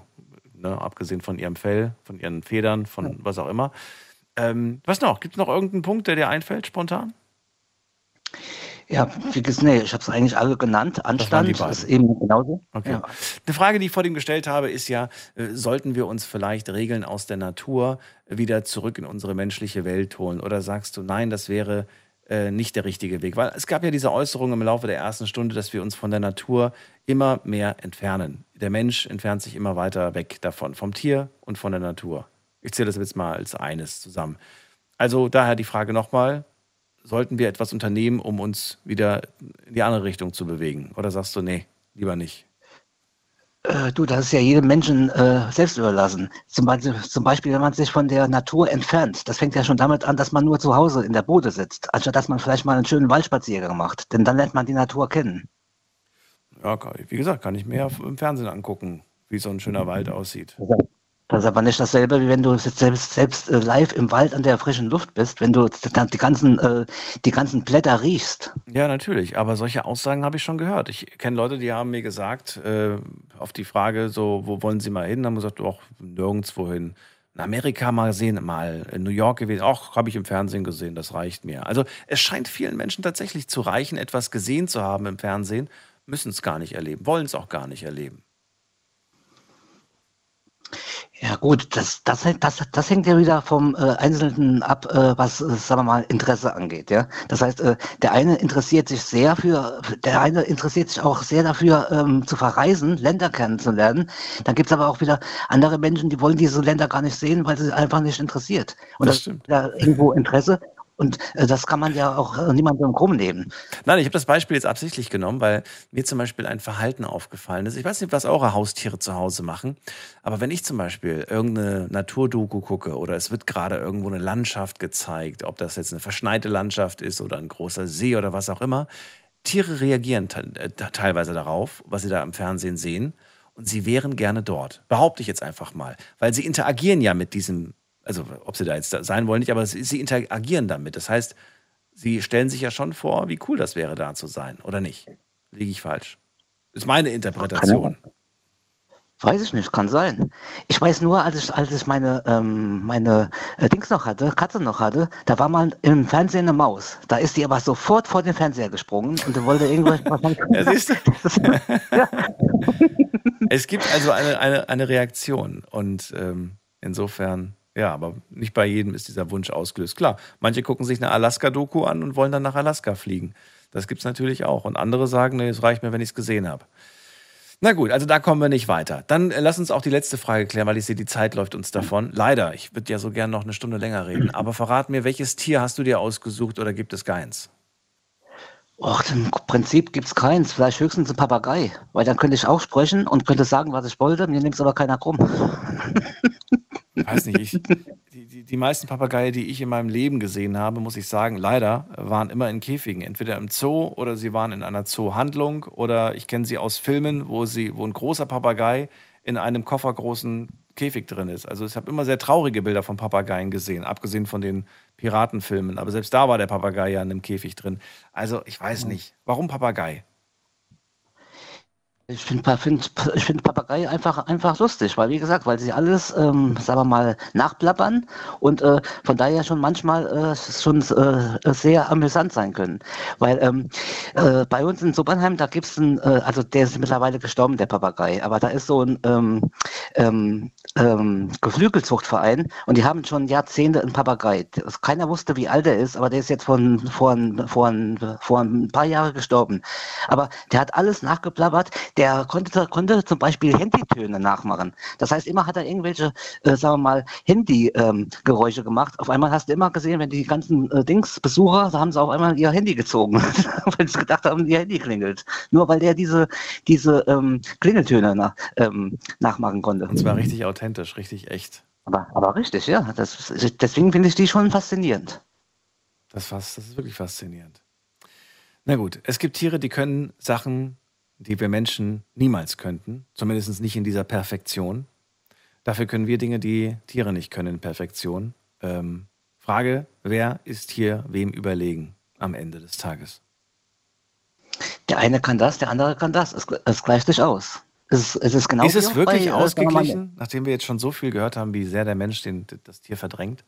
ne, abgesehen von ihrem Fell, von ihren Federn, von ja. was auch immer. Ähm, was noch? Gibt es noch irgendeinen Punkt, der dir einfällt, spontan? Ja, wie gesagt, nee, ich habe es eigentlich alle genannt. Anstand ist eben genauso. Okay. Ja. Eine Frage, die ich vor dem gestellt habe, ist ja, äh, sollten wir uns vielleicht Regeln aus der Natur wieder zurück in unsere menschliche Welt holen? Oder sagst du, nein, das wäre äh, nicht der richtige Weg? Weil es gab ja diese Äußerung im Laufe der ersten Stunde, dass wir uns von der Natur immer mehr entfernen. Der Mensch entfernt sich immer weiter weg davon, vom Tier und von der Natur. Ich zähle das jetzt mal als eines zusammen. Also daher die Frage nochmal, sollten wir etwas unternehmen, um uns wieder in die andere Richtung zu bewegen? Oder sagst du, nee, lieber nicht? Äh, du, das ist ja jedem Menschen äh, selbst überlassen. Zum Beispiel, zum Beispiel, wenn man sich von der Natur entfernt. Das fängt ja schon damit an, dass man nur zu Hause in der Bude sitzt, anstatt dass man vielleicht mal einen schönen Waldspaziergang macht. Denn dann lernt man die Natur kennen. Ja, wie gesagt, kann ich mir im Fernsehen angucken, wie so ein schöner Wald aussieht. Das ist aber nicht dasselbe, wie wenn du selbst, selbst äh, live im Wald an der frischen Luft bist, wenn du die ganzen, äh, die ganzen Blätter riechst. Ja, natürlich. Aber solche Aussagen habe ich schon gehört. Ich kenne Leute, die haben mir gesagt, äh, auf die Frage, so, wo wollen sie mal hin? Haben gesagt, auch nirgendwo hin. In Amerika mal sehen, mal in New York gewesen. Auch habe ich im Fernsehen gesehen, das reicht mir. Also es scheint vielen Menschen tatsächlich zu reichen, etwas gesehen zu haben im Fernsehen, müssen es gar nicht erleben, wollen es auch gar nicht erleben. Ja gut, das, das, das, das hängt ja wieder vom äh, Einzelnen ab, äh, was, äh, sagen wir mal, Interesse angeht. Ja? Das heißt, äh, der eine interessiert sich sehr für, der eine interessiert sich auch sehr dafür, ähm, zu verreisen, Länder kennenzulernen. Dann gibt es aber auch wieder andere Menschen, die wollen diese Länder gar nicht sehen, weil sie einfach nicht interessiert. Und das, das stimmt. Da irgendwo Interesse und äh, das kann man ja auch äh, niemandem krumm nehmen. Nein, ich habe das Beispiel jetzt absichtlich genommen, weil mir zum Beispiel ein Verhalten aufgefallen ist. Ich weiß nicht, was eure Haustiere zu Hause machen, aber wenn ich zum Beispiel irgendeine Naturdoku gucke oder es wird gerade irgendwo eine Landschaft gezeigt, ob das jetzt eine verschneite Landschaft ist oder ein großer See oder was auch immer, Tiere reagieren äh, teilweise darauf, was sie da im Fernsehen sehen. Und sie wären gerne dort. Behaupte ich jetzt einfach mal. Weil sie interagieren ja mit diesem also ob sie da jetzt sein wollen, nicht, aber sie, interagieren damit. Das heißt, sie stellen sich ja schon vor, wie cool das wäre, da zu sein, oder nicht? Liege ich falsch? Ist meine Interpretation. Weiß ich nicht, kann sein. Ich weiß nur, als ich, als ich meine, ähm, meine äh, Dings noch hatte, Katze noch hatte, da war mal im Fernsehen eine Maus. Da ist die aber sofort vor den Fernseher gesprungen und wollte irgendwas machen. Ja, siehst du? ja. Es gibt also eine, eine, eine Reaktion und ähm, insofern ja, aber nicht bei jedem ist dieser Wunsch ausgelöst. Klar, manche gucken sich eine Alaska-Doku an und wollen dann nach Alaska fliegen. Das gibt es natürlich auch. Und andere sagen, nee, es reicht mir, wenn ich es gesehen habe. Na gut, also da kommen wir nicht weiter. Dann äh, lass uns auch die letzte Frage klären, weil ich sehe, die Zeit läuft uns davon. Leider, ich würde ja so gern noch eine Stunde länger reden. Aber verrat mir, welches Tier hast du dir ausgesucht oder gibt es keins? Och, im Prinzip gibt es keins. Vielleicht höchstens ein Papagei. Weil dann könnte ich auch sprechen und könnte sagen, was ich wollte. Mir nimmt es aber keiner krumm. weiß nicht, ich, die, die, die meisten Papageien, die ich in meinem Leben gesehen habe, muss ich sagen, leider waren immer in Käfigen. Entweder im Zoo oder sie waren in einer Zoohandlung oder ich kenne sie aus Filmen, wo, sie, wo ein großer Papagei in einem koffergroßen Käfig drin ist. Also ich habe immer sehr traurige Bilder von Papageien gesehen, abgesehen von den Piratenfilmen. Aber selbst da war der Papagei ja in einem Käfig drin. Also ich weiß nicht. Warum Papagei? Ich finde find, ich find Papagei einfach, einfach lustig, weil wie gesagt, weil sie alles, ähm, sagen wir mal, nachplappern und äh, von daher schon manchmal äh, schon äh, sehr amüsant sein können. Weil ähm, äh, bei uns in Sobernheim, da gibt es einen, äh, also der ist mittlerweile gestorben, der Papagei, aber da ist so ein ähm, ähm, ähm, Geflügelzuchtverein und die haben schon Jahrzehnte einen Papagei. Keiner wusste, wie alt er ist, aber der ist jetzt von, vor, vor, vor ein paar Jahren gestorben. Aber der hat alles nachgeplappert der konnte, konnte zum Beispiel Handytöne nachmachen. Das heißt, immer hat er irgendwelche, äh, sagen wir mal, Handy-Geräusche ähm, gemacht. Auf einmal hast du immer gesehen, wenn die ganzen äh, Dings, Besucher, da haben sie auf einmal ihr Handy gezogen, weil sie gedacht haben, ihr Handy klingelt. Nur weil der diese, diese ähm, Klingeltöne nach, ähm, nachmachen konnte. Und zwar richtig authentisch, richtig echt. Aber, aber richtig, ja. Das, deswegen finde ich die schon faszinierend. Das, das ist wirklich faszinierend. Na gut, es gibt Tiere, die können Sachen die wir Menschen niemals könnten, zumindest nicht in dieser Perfektion. Dafür können wir Dinge, die Tiere nicht können in Perfektion. Ähm, Frage, wer ist hier wem überlegen am Ende des Tages? Der eine kann das, der andere kann das. Es, es gleicht sich aus. Es, es ist, genau ist es wirklich bei, äh, ausgeglichen, nachdem wir jetzt schon so viel gehört haben, wie sehr der Mensch den, das Tier verdrängt?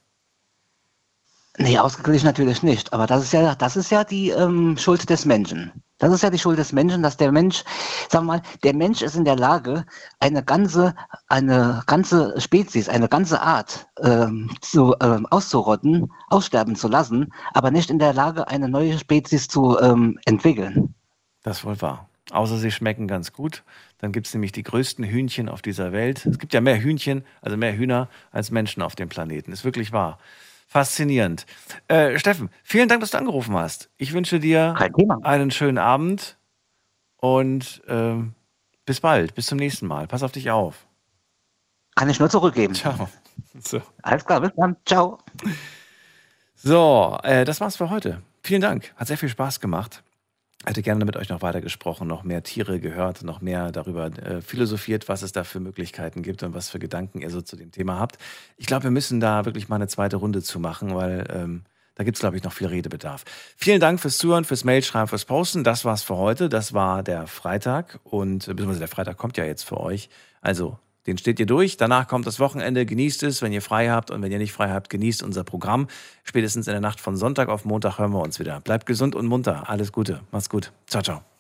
Nee, ausgeglichen natürlich nicht. Aber das ist ja, das ist ja die ähm, Schuld des Menschen. Das ist ja die Schuld des Menschen, dass der Mensch, sagen wir mal, der Mensch ist in der Lage, eine ganze, eine ganze Spezies, eine ganze Art ähm, zu, ähm, auszurotten, aussterben zu lassen, aber nicht in der Lage, eine neue Spezies zu ähm, entwickeln. Das ist wohl wahr. Außer sie schmecken ganz gut. Dann gibt es nämlich die größten Hühnchen auf dieser Welt. Es gibt ja mehr Hühnchen, also mehr Hühner als Menschen auf dem Planeten. Ist wirklich wahr. Faszinierend. Äh, Steffen, vielen Dank, dass du angerufen hast. Ich wünsche dir einen schönen Abend und äh, bis bald, bis zum nächsten Mal. Pass auf dich auf. Kann ich nur zurückgeben. Ciao. So. Alles klar, bis dann. Ciao. So, äh, das war's für heute. Vielen Dank. Hat sehr viel Spaß gemacht. Hätte gerne mit euch noch weiter gesprochen, noch mehr Tiere gehört, noch mehr darüber äh, philosophiert, was es da für Möglichkeiten gibt und was für Gedanken ihr so zu dem Thema habt. Ich glaube, wir müssen da wirklich mal eine zweite Runde zu machen, weil ähm, da gibt es, glaube ich, noch viel Redebedarf. Vielen Dank fürs Zuhören, fürs Mailschreiben, fürs Posten. Das war's für heute. Das war der Freitag und beziehungsweise der Freitag kommt ja jetzt für euch. Also den steht ihr durch. Danach kommt das Wochenende. Genießt es, wenn ihr frei habt. Und wenn ihr nicht frei habt, genießt unser Programm. Spätestens in der Nacht von Sonntag auf Montag hören wir uns wieder. Bleibt gesund und munter. Alles Gute. Macht's gut. Ciao, ciao.